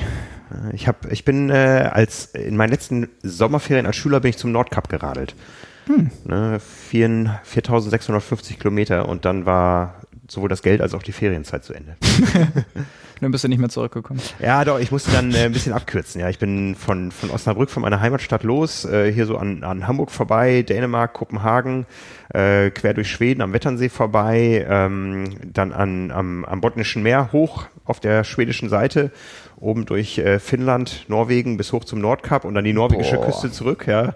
B: Ich habe, ich bin äh, als in meinen letzten Sommerferien als Schüler bin ich zum Nordkap geradelt. Hm. Ne, 4.650 Kilometer und dann war sowohl das Geld als auch die Ferienzeit zu Ende.
C: dann bist du nicht mehr zurückgekommen.
B: Ja, doch, ich musste dann äh, ein bisschen abkürzen. Ja, ich bin von, von Osnabrück, von meiner Heimatstadt los, äh, hier so an, an Hamburg vorbei, Dänemark, Kopenhagen, äh, quer durch Schweden am Wetternsee vorbei, ähm, dann an, am, am Botnischen Meer hoch auf der schwedischen Seite, oben durch äh, Finnland, Norwegen bis hoch zum Nordkap und dann die norwegische Boah. Küste zurück, ja.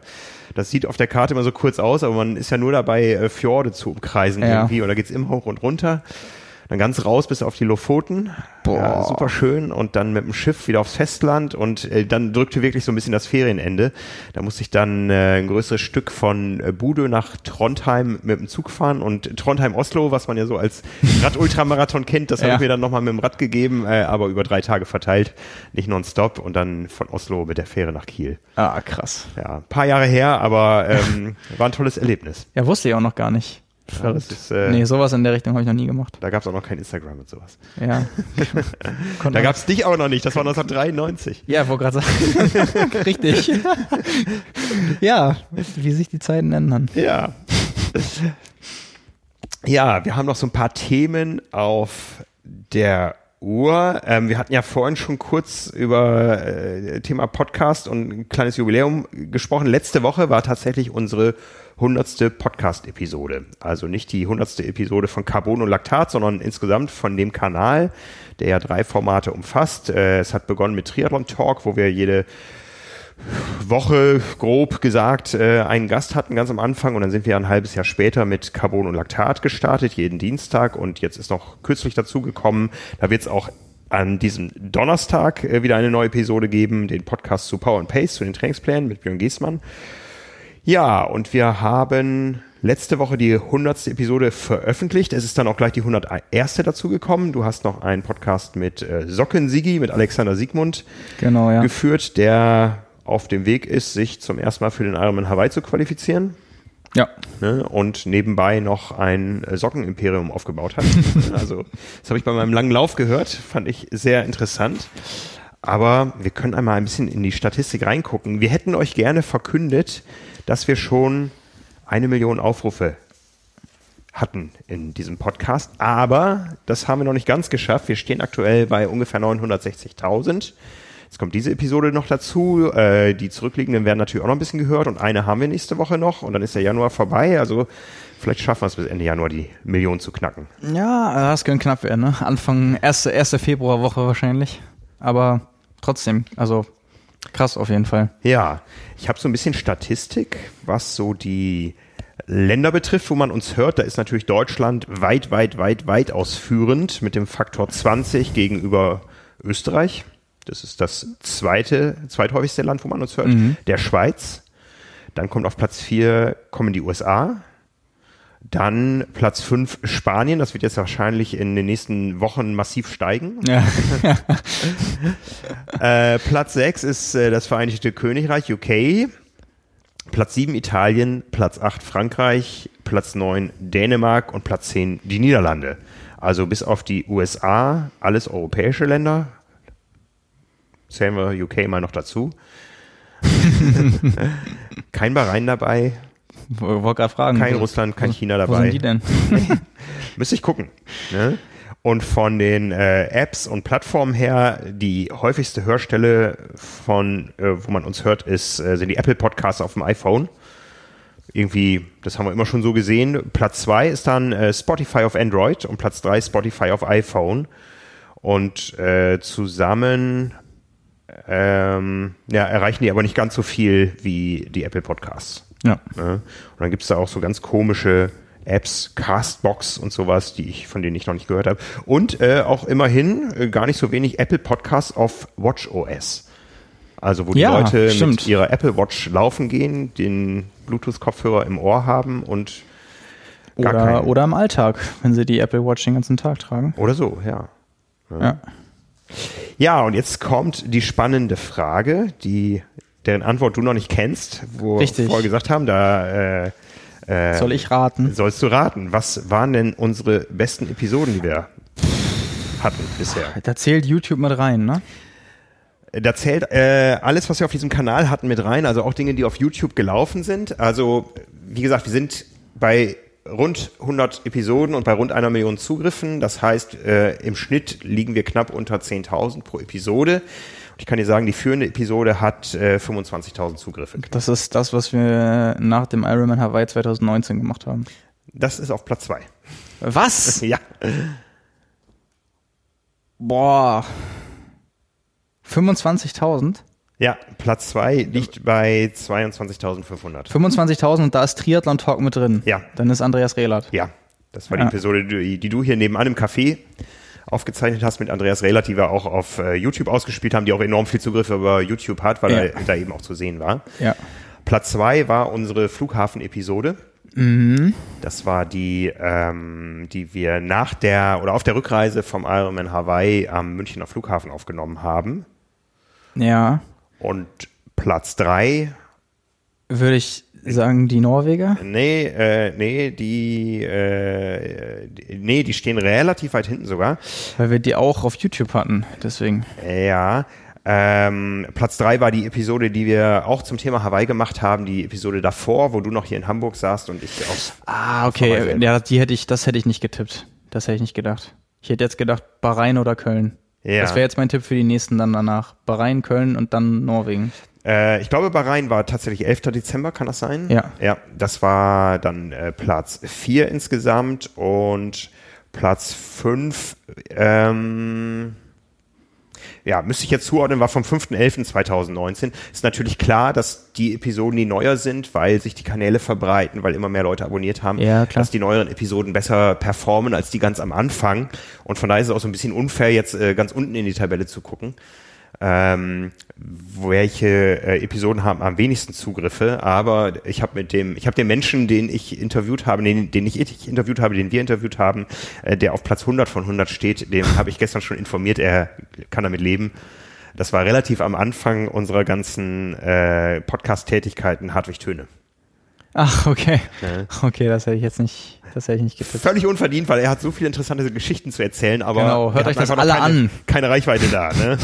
B: Das sieht auf der Karte immer so kurz aus, aber man ist ja nur dabei, äh, Fjorde zu umkreisen ja. irgendwie, oder geht's immer hoch und runter. Dann ganz raus bis auf die Lofoten. Boah. Ja, super schön. Und dann mit dem Schiff wieder aufs Festland. Und äh, dann drückte wirklich so ein bisschen das Ferienende. Da musste ich dann äh, ein größeres Stück von äh, Bude nach Trondheim mit dem Zug fahren. Und Trondheim-Oslo, was man ja so als Rad-Ultramarathon kennt, das ja. habe ich mir dann nochmal mit dem Rad gegeben, äh, aber über drei Tage verteilt. Nicht nonstop. Und dann von Oslo mit der Fähre nach Kiel.
C: Ah, krass.
B: Ja, ein paar Jahre her, aber ähm, war ein tolles Erlebnis.
C: Ja, wusste ich auch noch gar nicht. Ja, das ist, äh, nee, sowas in der Richtung habe ich noch nie gemacht.
B: Da gab es auch noch kein Instagram und sowas.
C: Ja.
B: da gab es dich auch noch nicht, das war 1993.
C: Ja, wo gerade sagen. Richtig. ja, wie sich die Zeiten ändern.
B: Ja. Ja, wir haben noch so ein paar Themen auf der Uhr. Ähm, wir hatten ja vorhin schon kurz über äh, Thema Podcast und ein kleines Jubiläum gesprochen. Letzte Woche war tatsächlich unsere hundertste Podcast-Episode. Also nicht die hundertste Episode von Carbon und Laktat, sondern insgesamt von dem Kanal, der ja drei Formate umfasst. Äh, es hat begonnen mit Triathlon Talk, wo wir jede Woche grob gesagt äh, einen Gast hatten ganz am Anfang und dann sind wir ein halbes Jahr später mit Carbon und Laktat gestartet, jeden Dienstag und jetzt ist noch kürzlich dazugekommen, da wird es auch an diesem Donnerstag äh, wieder eine neue Episode geben, den Podcast zu Power and Pace, zu den Trainingsplänen mit Björn Giesmann. Ja, und wir haben letzte Woche die 100. Episode veröffentlicht. Es ist dann auch gleich die 101. dazugekommen. Du hast noch einen Podcast mit äh, Socken Sigi, mit Alexander Siegmund
C: genau, ja.
B: geführt, der auf dem Weg ist, sich zum ersten Mal für den Ironman Hawaii zu qualifizieren.
C: Ja.
B: Ne, und nebenbei noch ein äh, Sockenimperium aufgebaut hat. also, das habe ich bei meinem langen Lauf gehört, fand ich sehr interessant. Aber wir können einmal ein bisschen in die Statistik reingucken. Wir hätten euch gerne verkündet, dass wir schon eine Million Aufrufe hatten in diesem Podcast. Aber das haben wir noch nicht ganz geschafft. Wir stehen aktuell bei ungefähr 960.000. Jetzt kommt diese Episode noch dazu. Äh, die zurückliegenden werden natürlich auch noch ein bisschen gehört und eine haben wir nächste Woche noch und dann ist der Januar vorbei. Also vielleicht schaffen wir es bis Ende Januar die Million zu knacken.
C: Ja, das könnte knapp werden. Ne? Anfang erste, erste Februarwoche wahrscheinlich. Aber trotzdem, also Krass, auf jeden Fall.
B: Ja, ich habe so ein bisschen Statistik, was so die Länder betrifft, wo man uns hört. Da ist natürlich Deutschland weit, weit, weit, weit ausführend mit dem Faktor 20 gegenüber Österreich. Das ist das zweite, zweithäufigste Land, wo man uns hört. Mhm. Der Schweiz. Dann kommt auf Platz 4 kommen die USA. Dann Platz 5 Spanien, das wird jetzt wahrscheinlich in den nächsten Wochen massiv steigen. Ja. äh, Platz 6 ist äh, das Vereinigte Königreich, UK. Platz 7 Italien, Platz 8 Frankreich, Platz 9 Dänemark und Platz 10 die Niederlande. Also bis auf die USA, alles europäische Länder. Zählen wir UK mal noch dazu. Kein Bahrain dabei,
C: wollte gerade fragen.
B: Kein Russland, kein China dabei.
C: Wo sind die denn?
B: Müsste ich gucken. Ne? Und von den äh, Apps und Plattformen her, die häufigste Hörstelle von, äh, wo man uns hört, ist, äh, sind die Apple Podcasts auf dem iPhone. Irgendwie, das haben wir immer schon so gesehen. Platz zwei ist dann äh, Spotify auf Android und Platz drei Spotify auf iPhone. Und äh, zusammen ähm, ja, erreichen die aber nicht ganz so viel wie die Apple Podcasts.
C: Ja.
B: ja. Und dann gibt es da auch so ganz komische Apps, Castbox und sowas, die ich, von denen ich noch nicht gehört habe. Und äh, auch immerhin äh, gar nicht so wenig Apple Podcasts auf WatchOS. Also wo die ja, Leute stimmt. mit ihrer Apple Watch laufen gehen, den Bluetooth-Kopfhörer im Ohr haben und
C: Oder, oder im Alltag, wenn sie die Apple Watch den ganzen Tag tragen.
B: Oder so. Ja.
C: ja. Ja,
B: und jetzt kommt die spannende Frage, die deren Antwort du noch nicht kennst, wo
C: Richtig.
B: wir vorher gesagt haben, da äh,
C: äh, soll ich raten.
B: Sollst du raten. Was waren denn unsere besten Episoden, die wir hatten bisher?
C: Da zählt YouTube mit rein, ne?
B: Da zählt äh, alles, was wir auf diesem Kanal hatten, mit rein, also auch Dinge, die auf YouTube gelaufen sind. Also, wie gesagt, wir sind bei rund 100 Episoden und bei rund einer Million Zugriffen. Das heißt, äh, im Schnitt liegen wir knapp unter 10.000 pro Episode. Ich kann dir sagen, die führende Episode hat äh, 25.000 Zugriffe.
C: Das ist das, was wir nach dem Ironman Hawaii 2019 gemacht haben.
B: Das ist auf Platz zwei.
C: Was?
B: ja.
C: Boah. 25.000?
B: Ja, Platz zwei liegt bei 22.500.
C: 25.000 und da ist Triathlon Talk mit drin.
B: Ja.
C: Dann ist Andreas Rehlert.
B: Ja, das war die ja. Episode, die, die, du hier nebenan im Café aufgezeichnet hast mit Andreas Rehler, die wir auch auf äh, YouTube ausgespielt haben, die auch enorm viel Zugriff über YouTube hat, weil ja. er da eben auch zu sehen war.
C: Ja.
B: Platz zwei war unsere Flughafen-Episode.
C: Mhm.
B: Das war die, ähm, die wir nach der oder auf der Rückreise vom Ironman Hawaii am Münchner Flughafen aufgenommen haben.
C: Ja.
B: Und Platz drei
C: würde ich sagen die Norweger?
B: Nee, äh, nee, die, äh, nee, die stehen relativ weit hinten sogar.
C: Weil wir die auch auf YouTube hatten, deswegen.
B: Ja. Ähm, Platz drei war die Episode, die wir auch zum Thema Hawaii gemacht haben, die Episode davor, wo du noch hier in Hamburg saßt und ich aus.
C: Ah, okay. Ja, die hätte ich, das hätte ich nicht getippt. Das hätte ich nicht gedacht. Ich hätte jetzt gedacht, Bahrain oder Köln. Ja. Das wäre jetzt mein Tipp für die nächsten dann danach. Bahrain, Köln und dann Norwegen.
B: Äh, ich glaube, Bahrain war tatsächlich 11. Dezember, kann das sein?
C: Ja.
B: Ja, das war dann äh, Platz 4 insgesamt und Platz 5, ähm, ja, müsste ich jetzt zuordnen, war vom 5.11.2019. Ist natürlich klar, dass die Episoden, die neuer sind, weil sich die Kanäle verbreiten, weil immer mehr Leute abonniert haben,
C: ja, klar.
B: dass die neueren Episoden besser performen als die ganz am Anfang. Und von daher ist es auch so ein bisschen unfair, jetzt äh, ganz unten in die Tabelle zu gucken ähm, welche äh, Episoden haben am wenigsten Zugriffe, aber ich habe mit dem, ich habe den Menschen, den ich interviewt habe, den, den ich, ich interviewt habe, den wir interviewt haben, äh, der auf Platz 100 von 100 steht, dem habe ich gestern schon informiert, er kann damit leben. Das war relativ am Anfang unserer ganzen äh, Podcast-Tätigkeiten Hartwig Töne.
C: Ach, okay. Ja. Okay, das hätte ich jetzt nicht, das hätte ich nicht getippt.
B: Völlig unverdient, weil er hat so viele interessante Geschichten zu erzählen, aber
C: genau, hört euch das alle
B: keine,
C: an.
B: Keine Reichweite da, ne?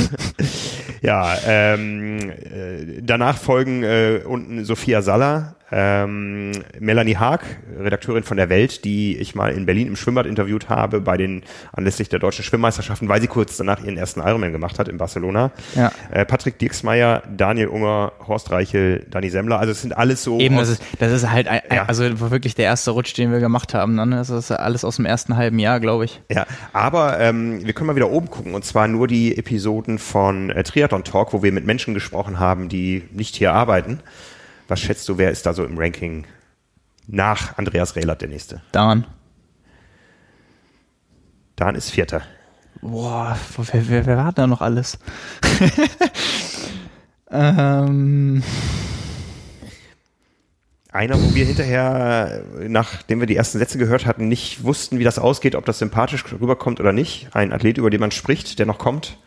B: ja, ähm, äh, danach folgen äh, unten Sophia Saller, ähm, Melanie Haag, Redakteurin von der Welt, die ich mal in Berlin im Schwimmbad interviewt habe bei den anlässlich der deutschen Schwimmmeisterschaften, weil sie kurz danach ihren ersten Ironman gemacht hat in Barcelona.
C: Ja.
B: Äh, Patrick Dirksmeier, Daniel Unger, Horst Reichel, Dani Semmler, also es sind alles so.
C: Eben, das ist, das ist halt ein, ja. also wirklich der erste Rutsch, den wir gemacht haben. Ne? Das ist alles aus dem ersten halben Jahr, glaube ich.
B: Ja, aber ähm, wir können mal wieder oben gucken und zwar nur die Episoden von äh, Triathlon Talk, wo wir mit Menschen gesprochen haben, die nicht hier arbeiten. Was schätzt du, wer ist da so im Ranking nach Andreas Rehlert der nächste?
C: Dan.
B: Dan ist Vierter.
C: Boah, wer, wer, wer war da noch alles? ähm.
B: Einer, wo wir hinterher, nachdem wir die ersten Sätze gehört hatten, nicht wussten, wie das ausgeht, ob das sympathisch rüberkommt oder nicht. Ein Athlet, über den man spricht, der noch kommt.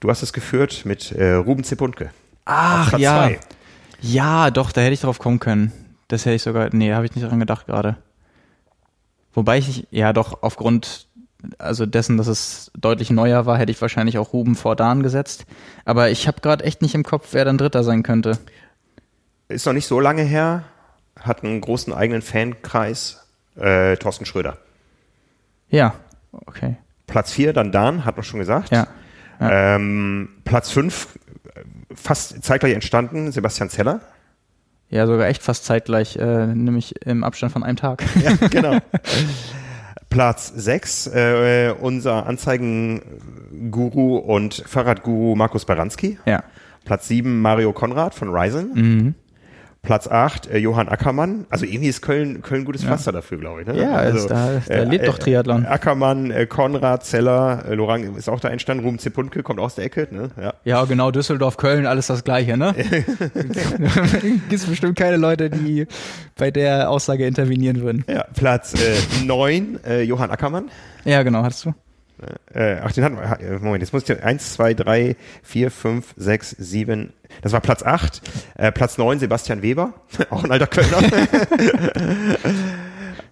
B: Du hast es geführt mit äh, Ruben Zipundke.
C: Ach ja. Zwei. Ja, doch, da hätte ich drauf kommen können. Das hätte ich sogar, nee, habe ich nicht dran gedacht gerade. Wobei ich, ja doch, aufgrund also dessen, dass es deutlich neuer war, hätte ich wahrscheinlich auch Ruben vor Dan gesetzt. Aber ich habe gerade echt nicht im Kopf, wer dann Dritter sein könnte.
B: Ist noch nicht so lange her, hat einen großen eigenen Fankreis, äh, Thorsten Schröder.
C: Ja, okay.
B: Platz 4, dann Dan, hat man schon gesagt.
C: Ja.
B: ja. Ähm, Platz 5, fast zeitgleich entstanden, Sebastian Zeller.
C: Ja, sogar echt fast zeitgleich, äh, nämlich im Abstand von einem Tag.
B: Ja, genau. Platz 6, äh, unser Anzeigenguru und Fahrradguru Markus Baranski.
C: Ja.
B: Platz 7, Mario Konrad von Ryzen.
C: Mhm.
B: Platz 8, äh, Johann Ackermann. Also irgendwie ist Köln, Köln gutes ja. Pflaster dafür, glaube ich. Ne?
C: Ja,
B: also,
C: da, da äh, lebt doch Triathlon.
B: Ackermann, äh, Konrad, Zeller, äh, Lorang ist auch da entstanden, Ruben Zepunke kommt aus der Ecke. Ne?
C: Ja. ja, genau, Düsseldorf, Köln, alles das Gleiche. ne? Gibt bestimmt keine Leute, die bei der Aussage intervenieren würden.
B: Ja, Platz äh, 9, äh, Johann Ackermann.
C: Ja, genau, hattest du.
B: Äh, ach, den hatten wir. Äh, Moment, jetzt muss ich 1, 2, 3, 4, 5, 6, 7. Das war Platz 8. Äh, Platz 9, Sebastian Weber. Auch ein alter Kölner.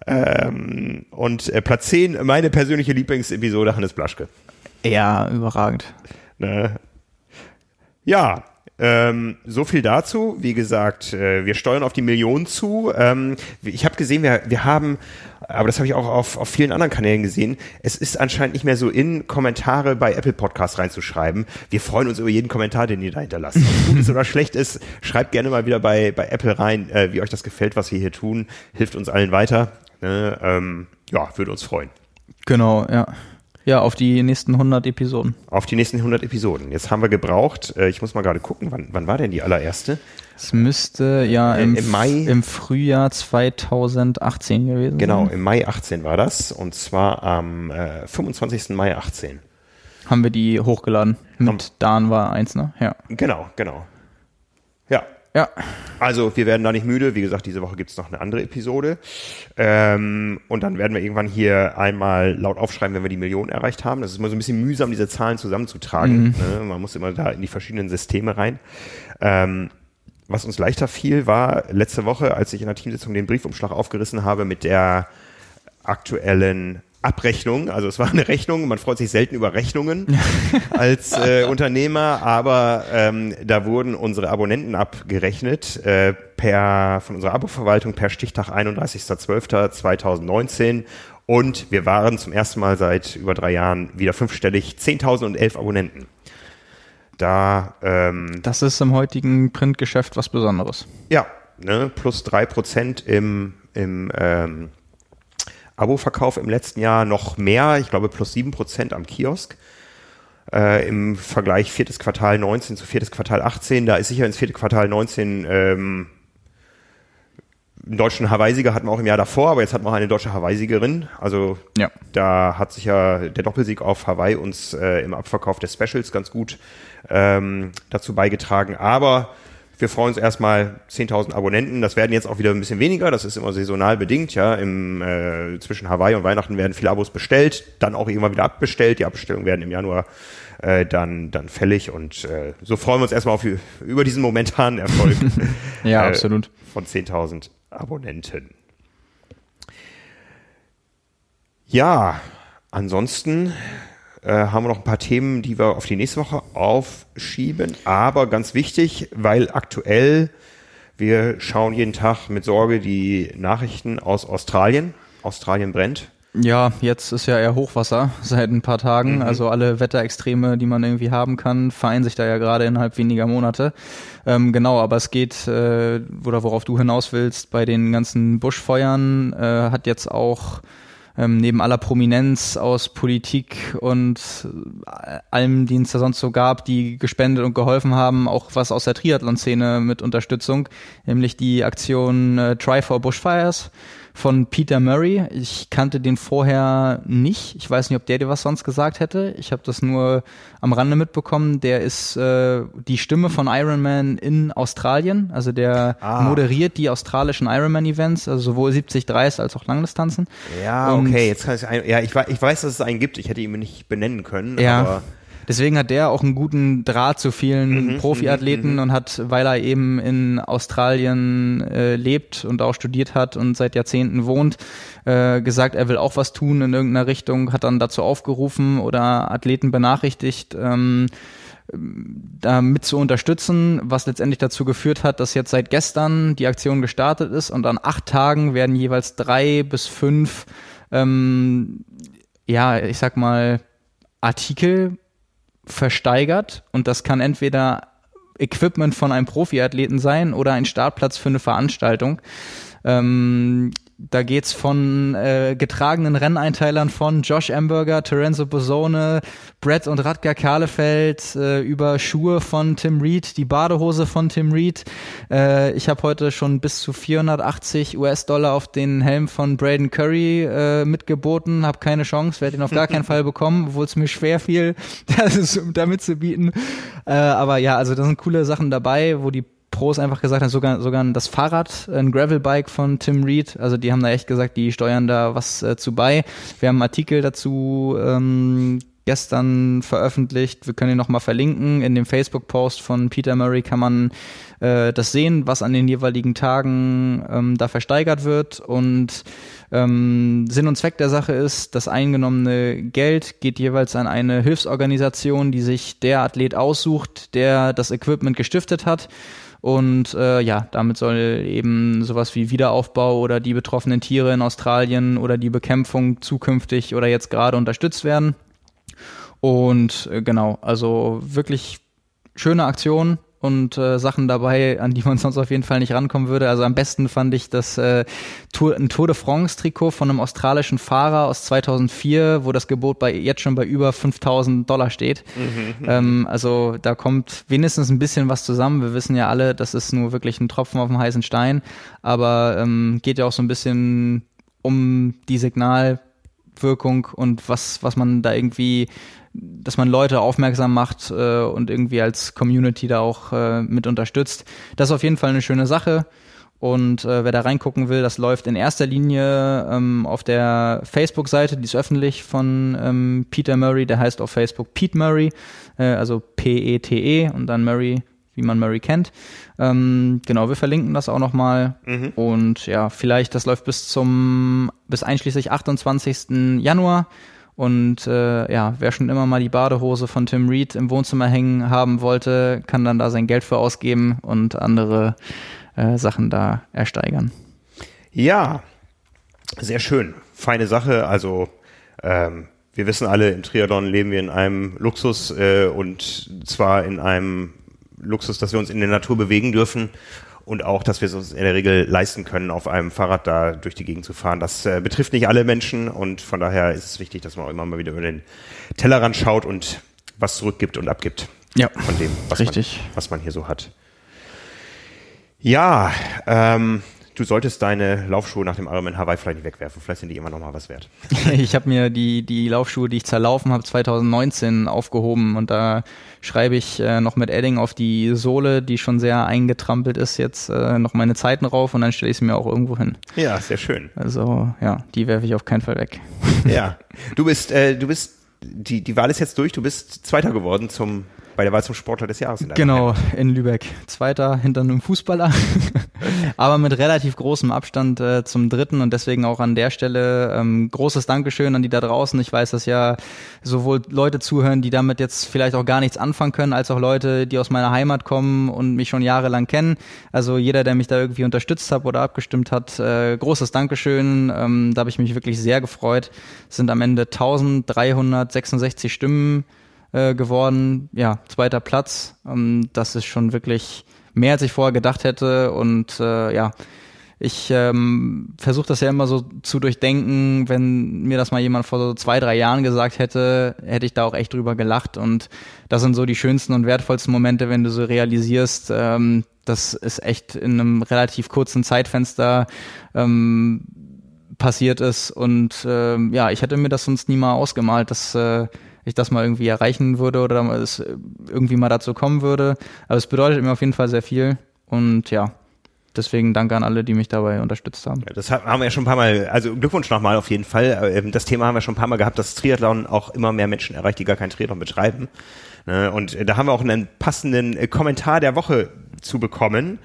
B: ähm, und äh, Platz 10, meine persönliche Lieblingsepisode, Hannes Blaschke.
C: Ja, überragend.
B: Ne? Ja, ähm, so viel dazu. Wie gesagt, äh, wir steuern auf die Millionen zu. Ähm, ich habe gesehen, wir, wir haben, aber das habe ich auch auf, auf vielen anderen Kanälen gesehen, es ist anscheinend nicht mehr so in, Kommentare bei Apple Podcasts reinzuschreiben. Wir freuen uns über jeden Kommentar, den ihr da hinterlasst. Ob gut ist oder schlecht ist, schreibt gerne mal wieder bei, bei Apple rein, äh, wie euch das gefällt, was wir hier tun. Hilft uns allen weiter. Ne? Ähm, ja, würde uns freuen.
C: Genau, ja. Ja, auf die nächsten 100 Episoden.
B: Auf die nächsten 100 Episoden. Jetzt haben wir gebraucht, äh, ich muss mal gerade gucken, wann, wann war denn die allererste?
C: Es müsste ja äh, im, im, Mai, im Frühjahr 2018 gewesen
B: genau, sein. Genau, im Mai 18 war das und zwar am äh, 25. Mai 18.
C: Haben wir die hochgeladen. Mit Dan war eins, ne?
B: Ja. Genau, genau. Ja. Also wir werden da nicht müde. Wie gesagt, diese Woche gibt es noch eine andere Episode. Ähm, und dann werden wir irgendwann hier einmal laut aufschreiben, wenn wir die Millionen erreicht haben. Das ist immer so ein bisschen mühsam, diese Zahlen zusammenzutragen. Mhm. Ne? Man muss immer da in die verschiedenen Systeme rein. Ähm, was uns leichter fiel, war letzte Woche, als ich in der Teamsitzung den Briefumschlag aufgerissen habe mit der aktuellen Abrechnung. Also es war eine Rechnung. Man freut sich selten über Rechnungen als äh, Unternehmer, aber ähm, da wurden unsere Abonnenten abgerechnet äh, per von unserer Abo-Verwaltung per Stichtag 31.12.2019 und wir waren zum ersten Mal seit über drei Jahren wieder fünfstellig, 10.011 Abonnenten. Da ähm,
C: das ist im heutigen Printgeschäft was Besonderes.
B: Ja, ne, plus drei Prozent im im ähm, Abo-Verkauf im letzten Jahr noch mehr, ich glaube plus sieben Prozent am Kiosk. Äh, Im Vergleich viertes Quartal 19 zu viertes Quartal 18, da ist sicher ins vierte Quartal 19 ähm, einen deutschen Hawaii-Sieger hatten wir auch im Jahr davor, aber jetzt hatten wir auch eine deutsche Hawaii-Siegerin. Also ja. da hat sich ja der Doppelsieg auf Hawaii uns äh, im Abverkauf der Specials ganz gut ähm, dazu beigetragen. Aber wir freuen uns erstmal 10.000 Abonnenten. Das werden jetzt auch wieder ein bisschen weniger. Das ist immer saisonal bedingt. Ja, im, äh, zwischen Hawaii und Weihnachten werden viele Abos bestellt, dann auch irgendwann wieder abbestellt. Die Abbestellungen werden im Januar äh, dann dann fällig und äh, so freuen wir uns erstmal auf über diesen momentanen Erfolg.
C: ja, äh, absolut.
B: Von 10.000 Abonnenten. Ja, ansonsten äh, haben wir noch ein paar Themen, die wir auf die nächste Woche aufschieben. Aber ganz wichtig, weil aktuell wir schauen jeden Tag mit Sorge die Nachrichten aus Australien. Australien brennt.
C: Ja, jetzt ist ja eher Hochwasser seit ein paar Tagen. Mhm. Also alle Wetterextreme, die man irgendwie haben kann, vereinen sich da ja gerade innerhalb weniger Monate. Ähm, genau, aber es geht, äh, oder worauf du hinaus willst, bei den ganzen Buschfeuern äh, hat jetzt auch ähm, neben aller Prominenz aus Politik und äh, allem, die es da sonst so gab, die gespendet und geholfen haben, auch was aus der Triathlon-Szene mit Unterstützung, nämlich die Aktion äh, Try for Bushfires von Peter Murray. Ich kannte den vorher nicht. Ich weiß nicht, ob der dir was sonst gesagt hätte. Ich habe das nur am Rande mitbekommen. Der ist äh, die Stimme von Iron Man in Australien. Also der ah. moderiert die australischen Ironman-Events, also sowohl 70 30 als auch Langdistanzen.
B: Ja, Und okay. Jetzt kann ich, ja, ich, ich weiß, dass es einen gibt. Ich hätte ihn nicht benennen können.
C: Ja. Aber Deswegen hat der auch einen guten Draht zu vielen mhm, Profiathleten mhm, und hat, weil er eben in Australien äh, lebt und auch studiert hat und seit Jahrzehnten wohnt, äh, gesagt, er will auch was tun in irgendeiner Richtung, hat dann dazu aufgerufen oder Athleten benachrichtigt, ähm, damit zu unterstützen, was letztendlich dazu geführt hat, dass jetzt seit gestern die Aktion gestartet ist und an acht Tagen werden jeweils drei bis fünf, ähm, ja, ich sag mal, Artikel versteigert und das kann entweder Equipment von einem Profiathleten sein oder ein Startplatz für eine Veranstaltung. Ähm, da geht's von äh, getragenen Renneinteilern von Josh Amberger, Terenzo Bosone, Brett und Radgar Kahlefeld äh, über Schuhe von Tim Reed, die Badehose von Tim Reed. Äh, ich habe heute schon bis zu 480 US-Dollar auf den Helm von Braden Curry äh, mitgeboten, habe keine Chance, werde ihn auf gar keinen Fall bekommen, obwohl es mir schwer fiel, das damit zu bieten. Äh, aber ja, also da sind coole Sachen dabei, wo die Pros einfach gesagt haben, sogar, sogar das Fahrrad, ein Gravelbike von Tim Reed, also die haben da echt gesagt, die steuern da was äh, zu bei. Wir haben einen Artikel dazu ähm, gestern veröffentlicht, wir können ihn nochmal verlinken. In dem Facebook-Post von Peter Murray kann man äh, das sehen, was an den jeweiligen Tagen ähm, da versteigert wird und ähm, Sinn und Zweck der Sache ist, das eingenommene Geld geht jeweils an eine Hilfsorganisation, die sich der Athlet aussucht, der das Equipment gestiftet hat. Und äh, ja, damit soll eben sowas wie Wiederaufbau oder die betroffenen Tiere in Australien oder die Bekämpfung zukünftig oder jetzt gerade unterstützt werden. Und äh, genau, also wirklich schöne Aktion und äh, Sachen dabei, an die man sonst auf jeden Fall nicht rankommen würde. Also am besten fand ich das äh, Tour, ein Tour de France Trikot von einem australischen Fahrer aus 2004, wo das Gebot bei jetzt schon bei über 5000 Dollar steht. Mhm. Ähm, also da kommt wenigstens ein bisschen was zusammen. Wir wissen ja alle, das ist nur wirklich ein Tropfen auf dem heißen Stein, aber ähm, geht ja auch so ein bisschen um die Signalwirkung und was, was man da irgendwie dass man Leute aufmerksam macht äh, und irgendwie als Community da auch äh, mit unterstützt. Das ist auf jeden Fall eine schöne Sache. Und äh, wer da reingucken will, das läuft in erster Linie ähm, auf der Facebook-Seite, die ist öffentlich von ähm, Peter Murray, der heißt auf Facebook Pete Murray, äh, also P-E-T-E -E und dann Murray, wie man Murray kennt. Ähm, genau, wir verlinken das auch nochmal. Mhm. Und ja, vielleicht, das läuft bis zum, bis einschließlich 28. Januar. Und äh, ja, wer schon immer mal die Badehose von Tim Reed im Wohnzimmer hängen haben wollte, kann dann da sein Geld für ausgeben und andere äh, Sachen da ersteigern.
B: Ja, sehr schön. Feine Sache. Also ähm, wir wissen alle, im Triathlon leben wir in einem Luxus äh, und zwar in einem Luxus, dass wir uns in der Natur bewegen dürfen und auch, dass wir es uns in der Regel leisten können, auf einem Fahrrad da durch die Gegend zu fahren. Das äh, betrifft nicht alle Menschen und von daher ist es wichtig, dass man auch immer mal wieder über den Tellerrand schaut und was zurückgibt und abgibt.
C: Ja,
B: von dem, was,
C: richtig.
B: Man, was man hier so hat. Ja, ähm, du solltest deine Laufschuhe nach dem Ironman Hawaii vielleicht nicht wegwerfen. Vielleicht sind die immer noch mal was wert.
C: ich habe mir die, die Laufschuhe, die ich zerlaufen habe, 2019 aufgehoben und da schreibe ich äh, noch mit Edding auf die Sohle, die schon sehr eingetrampelt ist, jetzt äh, noch meine Zeiten rauf und dann stelle ich sie mir auch irgendwo hin.
B: Ja, sehr schön.
C: Also ja, die werfe ich auf keinen Fall weg.
B: Ja, du bist, äh, du bist, die, die Wahl ist jetzt durch, du bist Zweiter geworden zum bei der Wahl zum Sportler des Jahres.
C: In genau, in Lübeck. Zweiter hinter einem Fußballer, aber mit relativ großem Abstand äh, zum dritten und deswegen auch an der Stelle ähm, großes Dankeschön an die da draußen. Ich weiß, dass ja sowohl Leute zuhören, die damit jetzt vielleicht auch gar nichts anfangen können, als auch Leute, die aus meiner Heimat kommen und mich schon jahrelang kennen. Also jeder, der mich da irgendwie unterstützt hat oder abgestimmt hat, äh, großes Dankeschön. Ähm, da habe ich mich wirklich sehr gefreut. Es sind am Ende 1366 Stimmen äh, geworden. Ja, zweiter Platz. Ähm, das ist schon wirklich mehr, als ich vorher gedacht hätte. Und äh, ja, ich ähm, versuche das ja immer so zu durchdenken. Wenn mir das mal jemand vor so zwei, drei Jahren gesagt hätte, hätte ich da auch echt drüber gelacht. Und das sind so die schönsten und wertvollsten Momente, wenn du so realisierst, ähm, das ist echt in einem relativ kurzen Zeitfenster ähm, passiert ist. Und ähm, ja, ich hätte mir das sonst nie mal ausgemalt, dass äh, ich das mal irgendwie erreichen würde oder es irgendwie mal dazu kommen würde. Aber es bedeutet mir auf jeden Fall sehr viel. Und ja, deswegen danke an alle, die mich dabei unterstützt haben.
B: Ja, das haben wir ja schon ein paar Mal, also Glückwunsch nochmal auf jeden Fall. Ähm, das Thema haben wir schon ein paar Mal gehabt, dass Triathlon auch immer mehr Menschen erreicht, die gar kein Triathlon betreiben. Ne, und da haben wir auch einen passenden äh, Kommentar der Woche zu bekommen.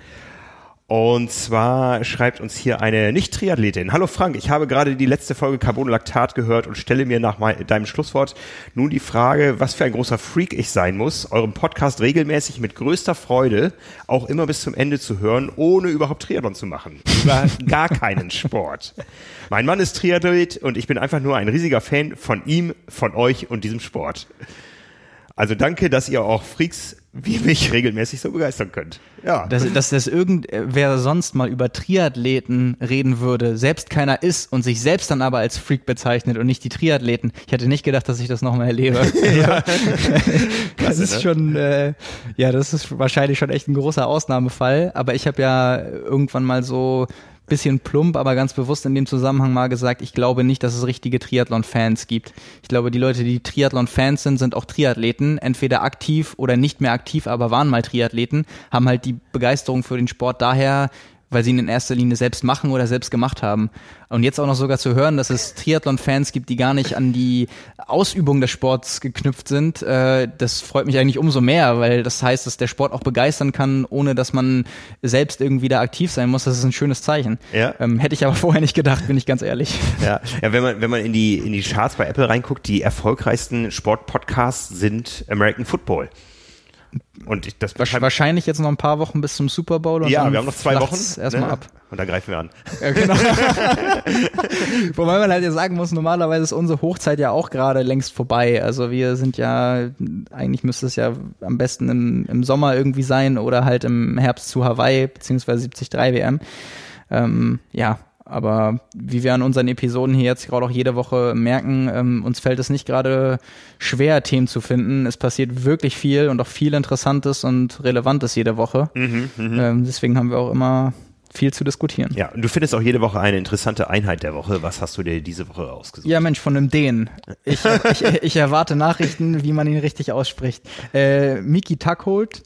B: Und zwar schreibt uns hier eine Nicht-Triathletin. Hallo Frank, ich habe gerade die letzte Folge Carbonlaktat gehört und stelle mir nach deinem Schlusswort nun die Frage, was für ein großer Freak ich sein muss, eurem Podcast regelmäßig mit größter Freude auch immer bis zum Ende zu hören, ohne überhaupt Triathlon zu machen. Über gar keinen Sport. Mein Mann ist Triathlet und ich bin einfach nur ein riesiger Fan von ihm, von euch und diesem Sport. Also danke, dass ihr auch Freaks wie mich regelmäßig so begeistern könnt. Ja.
C: Dass, dass das irgendwer sonst mal über Triathleten reden würde, selbst keiner ist und sich selbst dann aber als Freak bezeichnet und nicht die Triathleten. Ich hätte nicht gedacht, dass ich das nochmal erlebe. ja. das ist ne? schon, äh, ja, das ist wahrscheinlich schon echt ein großer Ausnahmefall. Aber ich habe ja irgendwann mal so bisschen plump, aber ganz bewusst in dem Zusammenhang mal gesagt, ich glaube nicht, dass es richtige Triathlon-Fans gibt. Ich glaube, die Leute, die Triathlon-Fans sind, sind auch Triathleten, entweder aktiv oder nicht mehr aktiv, aber waren mal Triathleten, haben halt die Begeisterung für den Sport daher, weil sie ihn in erster Linie selbst machen oder selbst gemacht haben. Und jetzt auch noch sogar zu hören, dass es Triathlon-Fans gibt, die gar nicht an die Ausübung des Sports geknüpft sind, äh, das freut mich eigentlich umso mehr, weil das heißt, dass der Sport auch begeistern kann, ohne dass man selbst irgendwie da aktiv sein muss. Das ist ein schönes Zeichen. Ja. Ähm, hätte ich aber vorher nicht gedacht, bin ich ganz ehrlich.
B: Ja, ja wenn man, wenn man in die, in die Charts bei Apple reinguckt, die erfolgreichsten Sportpodcasts sind American Football.
C: Und ich, das wahrscheinlich jetzt noch ein paar Wochen bis zum Super Bowl. Und
B: ja, wir haben noch zwei Wochen.
C: Erstmal ne? ab.
B: Und dann greifen wir an.
C: Ja, genau. Wobei man halt ja sagen muss, normalerweise ist unsere Hochzeit ja auch gerade längst vorbei. Also wir sind ja, eigentlich müsste es ja am besten im, im Sommer irgendwie sein oder halt im Herbst zu Hawaii, beziehungsweise 73 WM. Ähm, ja, aber wie wir an unseren Episoden hier jetzt gerade auch jede Woche merken, ähm, uns fällt es nicht gerade schwer, Themen zu finden. Es passiert wirklich viel und auch viel Interessantes und Relevantes jede Woche. Mhm, mh. ähm, deswegen haben wir auch immer viel zu diskutieren.
B: Ja, und du findest auch jede Woche eine interessante Einheit der Woche. Was hast du dir diese Woche ausgesucht?
C: Ja, Mensch, von einem Dänen. Ich, ich, ich erwarte Nachrichten, wie man ihn richtig ausspricht. Äh, Miki Tackholt.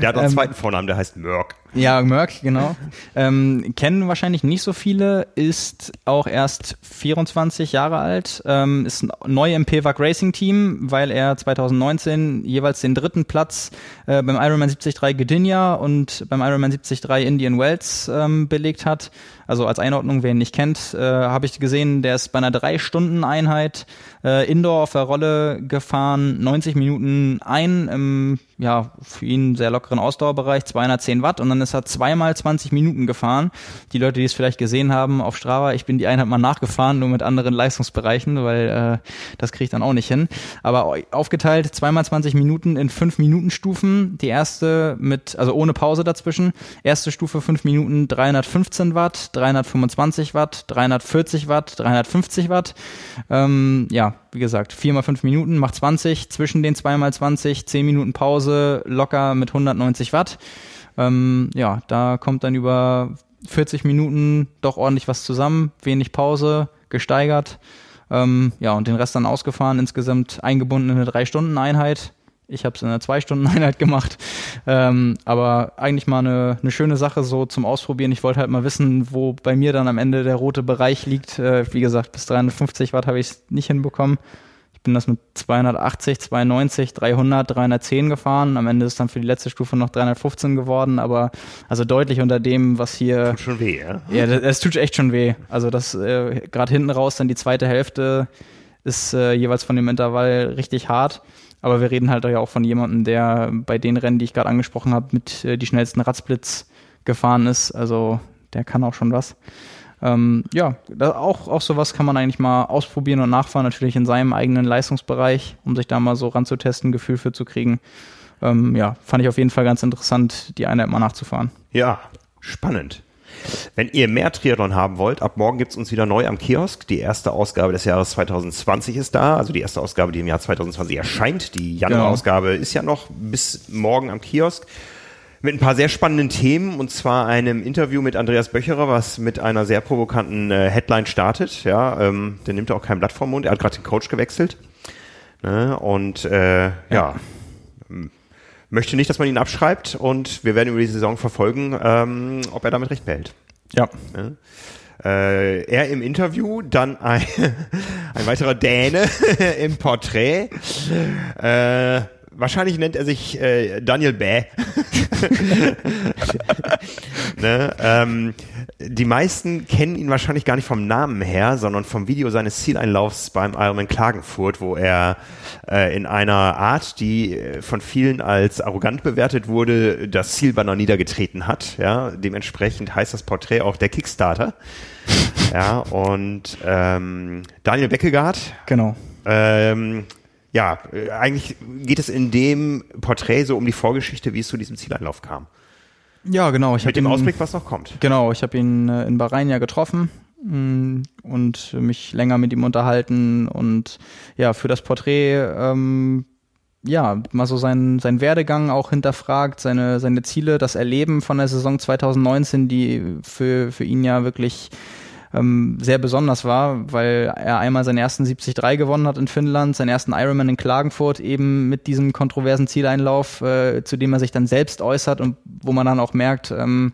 B: Der hat noch einen ähm, zweiten Vornamen, der heißt Mörk.
C: Ja, Merck, genau. ähm, kennen wahrscheinlich nicht so viele, ist auch erst 24 Jahre alt, ähm, ist neu im PWAG Racing Team, weil er 2019 jeweils den dritten Platz äh, beim Ironman 73 Gdynia und beim Ironman 73 Indian Wells ähm, belegt hat. Also als Einordnung, wer ihn nicht kennt, äh, habe ich gesehen, der ist bei einer drei Stunden Einheit äh, Indoor auf der Rolle gefahren, 90 Minuten ein im ja für ihn sehr lockeren Ausdauerbereich, 210 Watt und dann ist er zweimal 20 Minuten gefahren. Die Leute, die es vielleicht gesehen haben auf Strava, ich bin die Einheit mal nachgefahren, nur mit anderen Leistungsbereichen, weil äh, das kriege ich dann auch nicht hin. Aber aufgeteilt zweimal 20 Minuten in 5 Minuten Stufen. Die erste mit, also ohne Pause dazwischen. Erste Stufe 5 Minuten 315 Watt, 325 Watt, 340 Watt, 350 Watt. Ähm, ja, wie gesagt, 4 mal 5 Minuten macht 20, zwischen den 2 mal 20, 10 Minuten Pause, locker mit 190 Watt. Ähm, ja, da kommt dann über 40 Minuten doch ordentlich was zusammen, wenig Pause, gesteigert. Ähm, ja, und den Rest dann ausgefahren, insgesamt eingebunden in eine 3-Stunden-Einheit. Ich habe es in einer 2-Stunden-Einheit gemacht. Ähm, aber eigentlich mal eine, eine schöne Sache so zum Ausprobieren. Ich wollte halt mal wissen, wo bei mir dann am Ende der rote Bereich liegt. Äh, wie gesagt, bis 350 Watt habe ich es nicht hinbekommen. Ich bin das mit 280, 290, 300, 310 gefahren. Am Ende ist dann für die letzte Stufe noch 315 geworden, aber also deutlich unter dem, was hier.
B: Tut schon weh, ja?
C: Ja, das, das tut echt schon weh. Also das äh, gerade hinten raus dann die zweite Hälfte ist äh, jeweils von dem Intervall richtig hart. Aber wir reden halt ja auch von jemandem, der bei den Rennen, die ich gerade angesprochen habe, mit äh, die schnellsten Radsplits gefahren ist. Also der kann auch schon was. Ähm, ja, auch, auch sowas kann man eigentlich mal ausprobieren und nachfahren, natürlich in seinem eigenen Leistungsbereich, um sich da mal so ranzutesten, Gefühl für zu kriegen. Ähm, ja, fand ich auf jeden Fall ganz interessant, die Einheit mal nachzufahren.
B: Ja, spannend. Wenn ihr mehr Triathlon haben wollt, ab morgen gibt's uns wieder neu am Kiosk. Die erste Ausgabe des Jahres 2020 ist da, also die erste Ausgabe, die im Jahr 2020 erscheint. Die Januar-Ausgabe genau. ist ja noch bis morgen am Kiosk mit ein paar sehr spannenden Themen und zwar einem Interview mit Andreas Böcherer, was mit einer sehr provokanten äh, Headline startet. Ja, ähm, der nimmt auch kein Blatt vom Mund. Er hat gerade den Coach gewechselt ne? und äh, ja. ja. möchte nicht, dass man ihn abschreibt und wir werden über die Saison verfolgen, ähm, ob er damit recht behält.
C: Ja.
B: ja. Äh, er im Interview, dann ein, ein weiterer Däne im Porträt. Äh, wahrscheinlich nennt er sich äh, Daniel Bäh. ne? ähm, die meisten kennen ihn wahrscheinlich gar nicht vom Namen her, sondern vom Video seines Zieleinlaufs beim Ironman Klagenfurt, wo er äh, in einer Art, die äh, von vielen als arrogant bewertet wurde, das Zielbanner niedergetreten hat. Ja, dementsprechend heißt das Porträt auch der Kickstarter. ja, und ähm, Daniel Beckegaard.
C: Genau.
B: Ähm, ja, äh, eigentlich geht es in dem Porträt so um die Vorgeschichte, wie es zu diesem Zieleinlauf kam.
C: Ja, genau.
B: Ich Mit dem ihn, Ausblick, was noch kommt.
C: Genau, ich habe ihn äh, in Bahrain ja getroffen mm, und mich länger mit ihm unterhalten und ja, für das Porträt ähm, ja, mal so seinen, seinen Werdegang auch hinterfragt, seine, seine Ziele, das Erleben von der Saison 2019, die für, für ihn ja wirklich ähm, sehr besonders war, weil er einmal seinen ersten 73 gewonnen hat in Finnland, seinen ersten Ironman in Klagenfurt eben mit diesem kontroversen Zieleinlauf, äh, zu dem er sich dann selbst äußert und wo man dann auch merkt, ähm,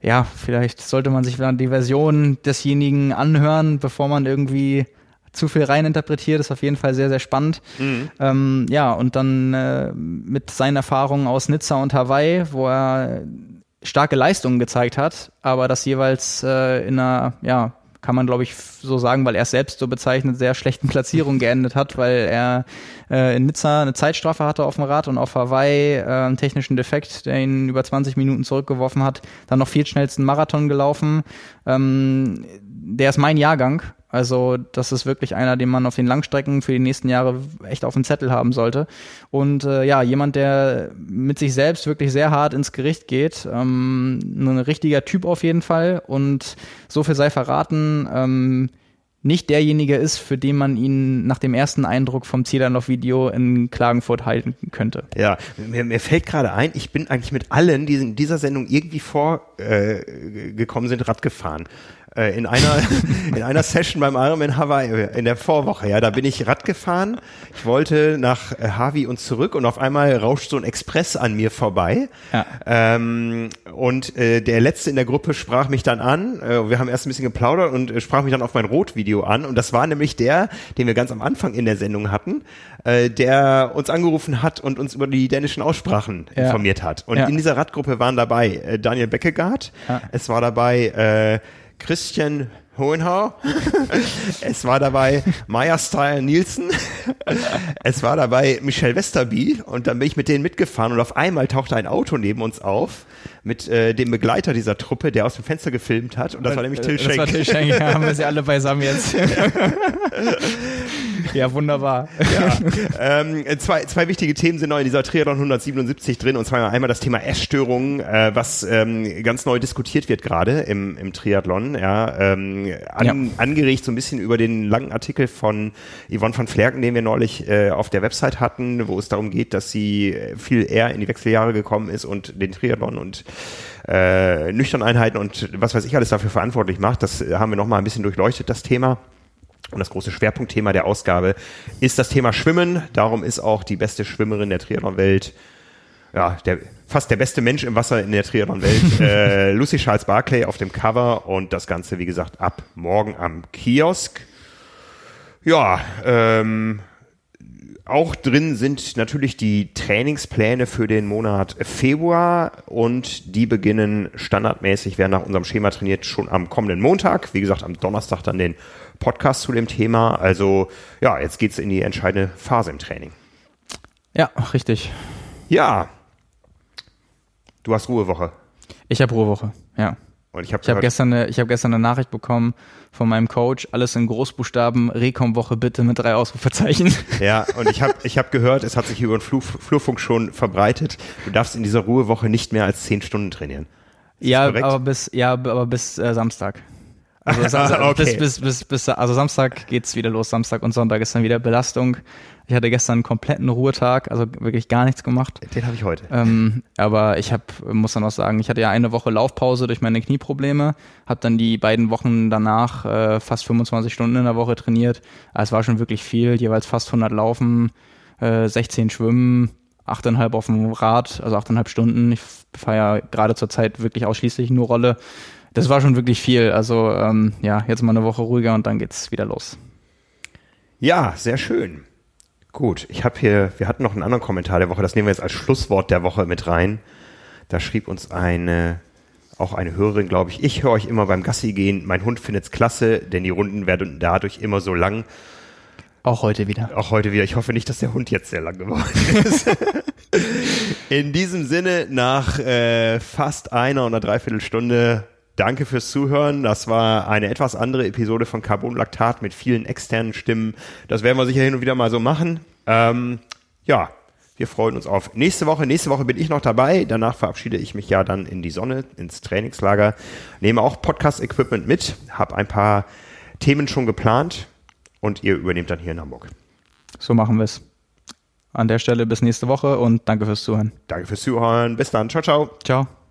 C: ja, vielleicht sollte man sich dann die Version desjenigen anhören, bevor man irgendwie zu viel reininterpretiert, ist auf jeden Fall sehr, sehr spannend. Mhm. Ähm, ja, und dann äh, mit seinen Erfahrungen aus Nizza und Hawaii, wo er starke Leistungen gezeigt hat, aber das jeweils äh, in einer, ja, kann man glaube ich so sagen, weil er es selbst so bezeichnet, sehr schlechten Platzierung geendet hat, weil er äh, in Nizza eine Zeitstrafe hatte auf dem Rad und auf Hawaii äh, einen technischen Defekt, der ihn über 20 Minuten zurückgeworfen hat, dann noch viel schnellsten Marathon gelaufen. Ähm, der ist mein Jahrgang also das ist wirklich einer, den man auf den Langstrecken für die nächsten Jahre echt auf dem Zettel haben sollte. Und äh, ja, jemand, der mit sich selbst wirklich sehr hart ins Gericht geht. Ähm, ein richtiger Typ auf jeden Fall. Und so viel sei verraten. Ähm, nicht derjenige ist, für den man ihn nach dem ersten Eindruck vom Zielanlauf-Video in Klagenfurt halten könnte.
B: Ja, mir, mir fällt gerade ein, ich bin eigentlich mit allen, die in dieser Sendung irgendwie vorgekommen äh, sind, Rad gefahren. Äh, in einer in einer Session beim Ironman Hawaii äh, in der Vorwoche. Ja, da bin ich Rad gefahren. Ich wollte nach äh, Hawi und zurück und auf einmal rauscht so ein Express an mir vorbei. Ja. Ähm, und äh, der letzte in der Gruppe sprach mich dann an. Äh, wir haben erst ein bisschen geplaudert und äh, sprach mich dann auf mein Rotvideo an. Und das war nämlich der, den wir ganz am Anfang in der Sendung hatten, äh, der uns angerufen hat und uns über die dänischen Aussprachen ja. informiert hat. Und ja. in dieser Radgruppe waren dabei äh, Daniel Beckegaard. Es war dabei äh, Christian Hohenhau. es war dabei Maya Style Nielsen. es war dabei Michelle Westerby und dann bin ich mit denen mitgefahren und auf einmal tauchte ein Auto neben uns auf mit äh, dem Begleiter dieser Truppe, der aus dem Fenster gefilmt hat und das war nämlich Till Schenk. Das war Till Schenk,
C: ja, haben wir sie alle beisammen jetzt. ja, wunderbar. Ja,
B: ähm, zwei, zwei wichtige Themen sind neu in dieser Triathlon 177 drin und zwar einmal das Thema Essstörungen, äh, was ähm, ganz neu diskutiert wird gerade im, im Triathlon, ja, ähm, an, ja. angeregt so ein bisschen über den langen Artikel von Yvonne van Flerken, den wir neulich äh, auf der Website hatten, wo es darum geht, dass sie viel eher in die Wechseljahre gekommen ist und den Triathlon und äh, Nüchterneinheiten und was weiß ich alles dafür verantwortlich macht. Das haben wir nochmal ein bisschen durchleuchtet, das Thema. Und das große Schwerpunktthema der Ausgabe ist das Thema Schwimmen. Darum ist auch die beste Schwimmerin der Triathlon-Welt, ja, der, fast der beste Mensch im Wasser in der Triathlon-Welt, äh, Lucy Charles Barclay auf dem Cover und das Ganze, wie gesagt, ab morgen am Kiosk. Ja, ähm, auch drin sind natürlich die Trainingspläne für den Monat Februar und die beginnen standardmäßig, werden nach unserem Schema trainiert, schon am kommenden Montag. Wie gesagt, am Donnerstag dann den Podcast zu dem Thema. Also ja, jetzt geht's in die entscheidende Phase im Training.
C: Ja, richtig.
B: Ja. Du hast Ruhewoche.
C: Ich habe Ruhewoche, ja. Und ich habe ich hab gestern, eine, ich hab gestern eine Nachricht bekommen von meinem Coach, alles in Großbuchstaben, Rekom-Woche bitte mit drei Ausrufezeichen.
B: Ja, und ich habe ich hab gehört, es hat sich über den Flur, Flurfunk schon verbreitet, du darfst in dieser Ruhewoche nicht mehr als zehn Stunden trainieren.
C: Ja, aber bis, ja, aber bis äh, Samstag. Also, Samstag, okay. bis, bis, bis, bis, also Samstag geht's wieder los, Samstag und Sonntag ist dann wieder Belastung. Ich hatte gestern einen kompletten Ruhetag, also wirklich gar nichts gemacht.
B: Den habe ich heute.
C: Ähm, aber ich hab, muss dann auch sagen, ich hatte ja eine Woche Laufpause durch meine Knieprobleme, habe dann die beiden Wochen danach äh, fast 25 Stunden in der Woche trainiert. Also es war schon wirklich viel, jeweils fast 100 Laufen, äh, 16 Schwimmen, 8,5 auf dem Rad, also 8,5 Stunden. Ich fahre ja gerade zur Zeit wirklich ausschließlich nur Rolle das war schon wirklich viel. Also ähm, ja, jetzt mal eine Woche ruhiger und dann geht's wieder los.
B: Ja, sehr schön. Gut, ich habe hier, wir hatten noch einen anderen Kommentar der Woche, das nehmen wir jetzt als Schlusswort der Woche mit rein. Da schrieb uns eine, auch eine Hörerin, glaube ich, ich höre euch immer beim Gassi gehen, mein Hund findet's klasse, denn die Runden werden dadurch immer so lang.
C: Auch heute wieder.
B: Auch heute wieder. Ich hoffe nicht, dass der Hund jetzt sehr lang geworden ist. In diesem Sinne, nach äh, fast einer oder dreiviertel Stunde Danke fürs Zuhören. Das war eine etwas andere Episode von Carbon Laktat mit vielen externen Stimmen. Das werden wir sicher hin und wieder mal so machen. Ähm, ja, wir freuen uns auf nächste Woche. Nächste Woche bin ich noch dabei. Danach verabschiede ich mich ja dann in die Sonne, ins Trainingslager. Nehme auch Podcast-Equipment mit. Habe ein paar Themen schon geplant. Und ihr übernehmt dann hier in Hamburg.
C: So machen wir es. An der Stelle bis nächste Woche und danke fürs Zuhören.
B: Danke fürs Zuhören. Bis dann. Ciao, ciao.
C: Ciao.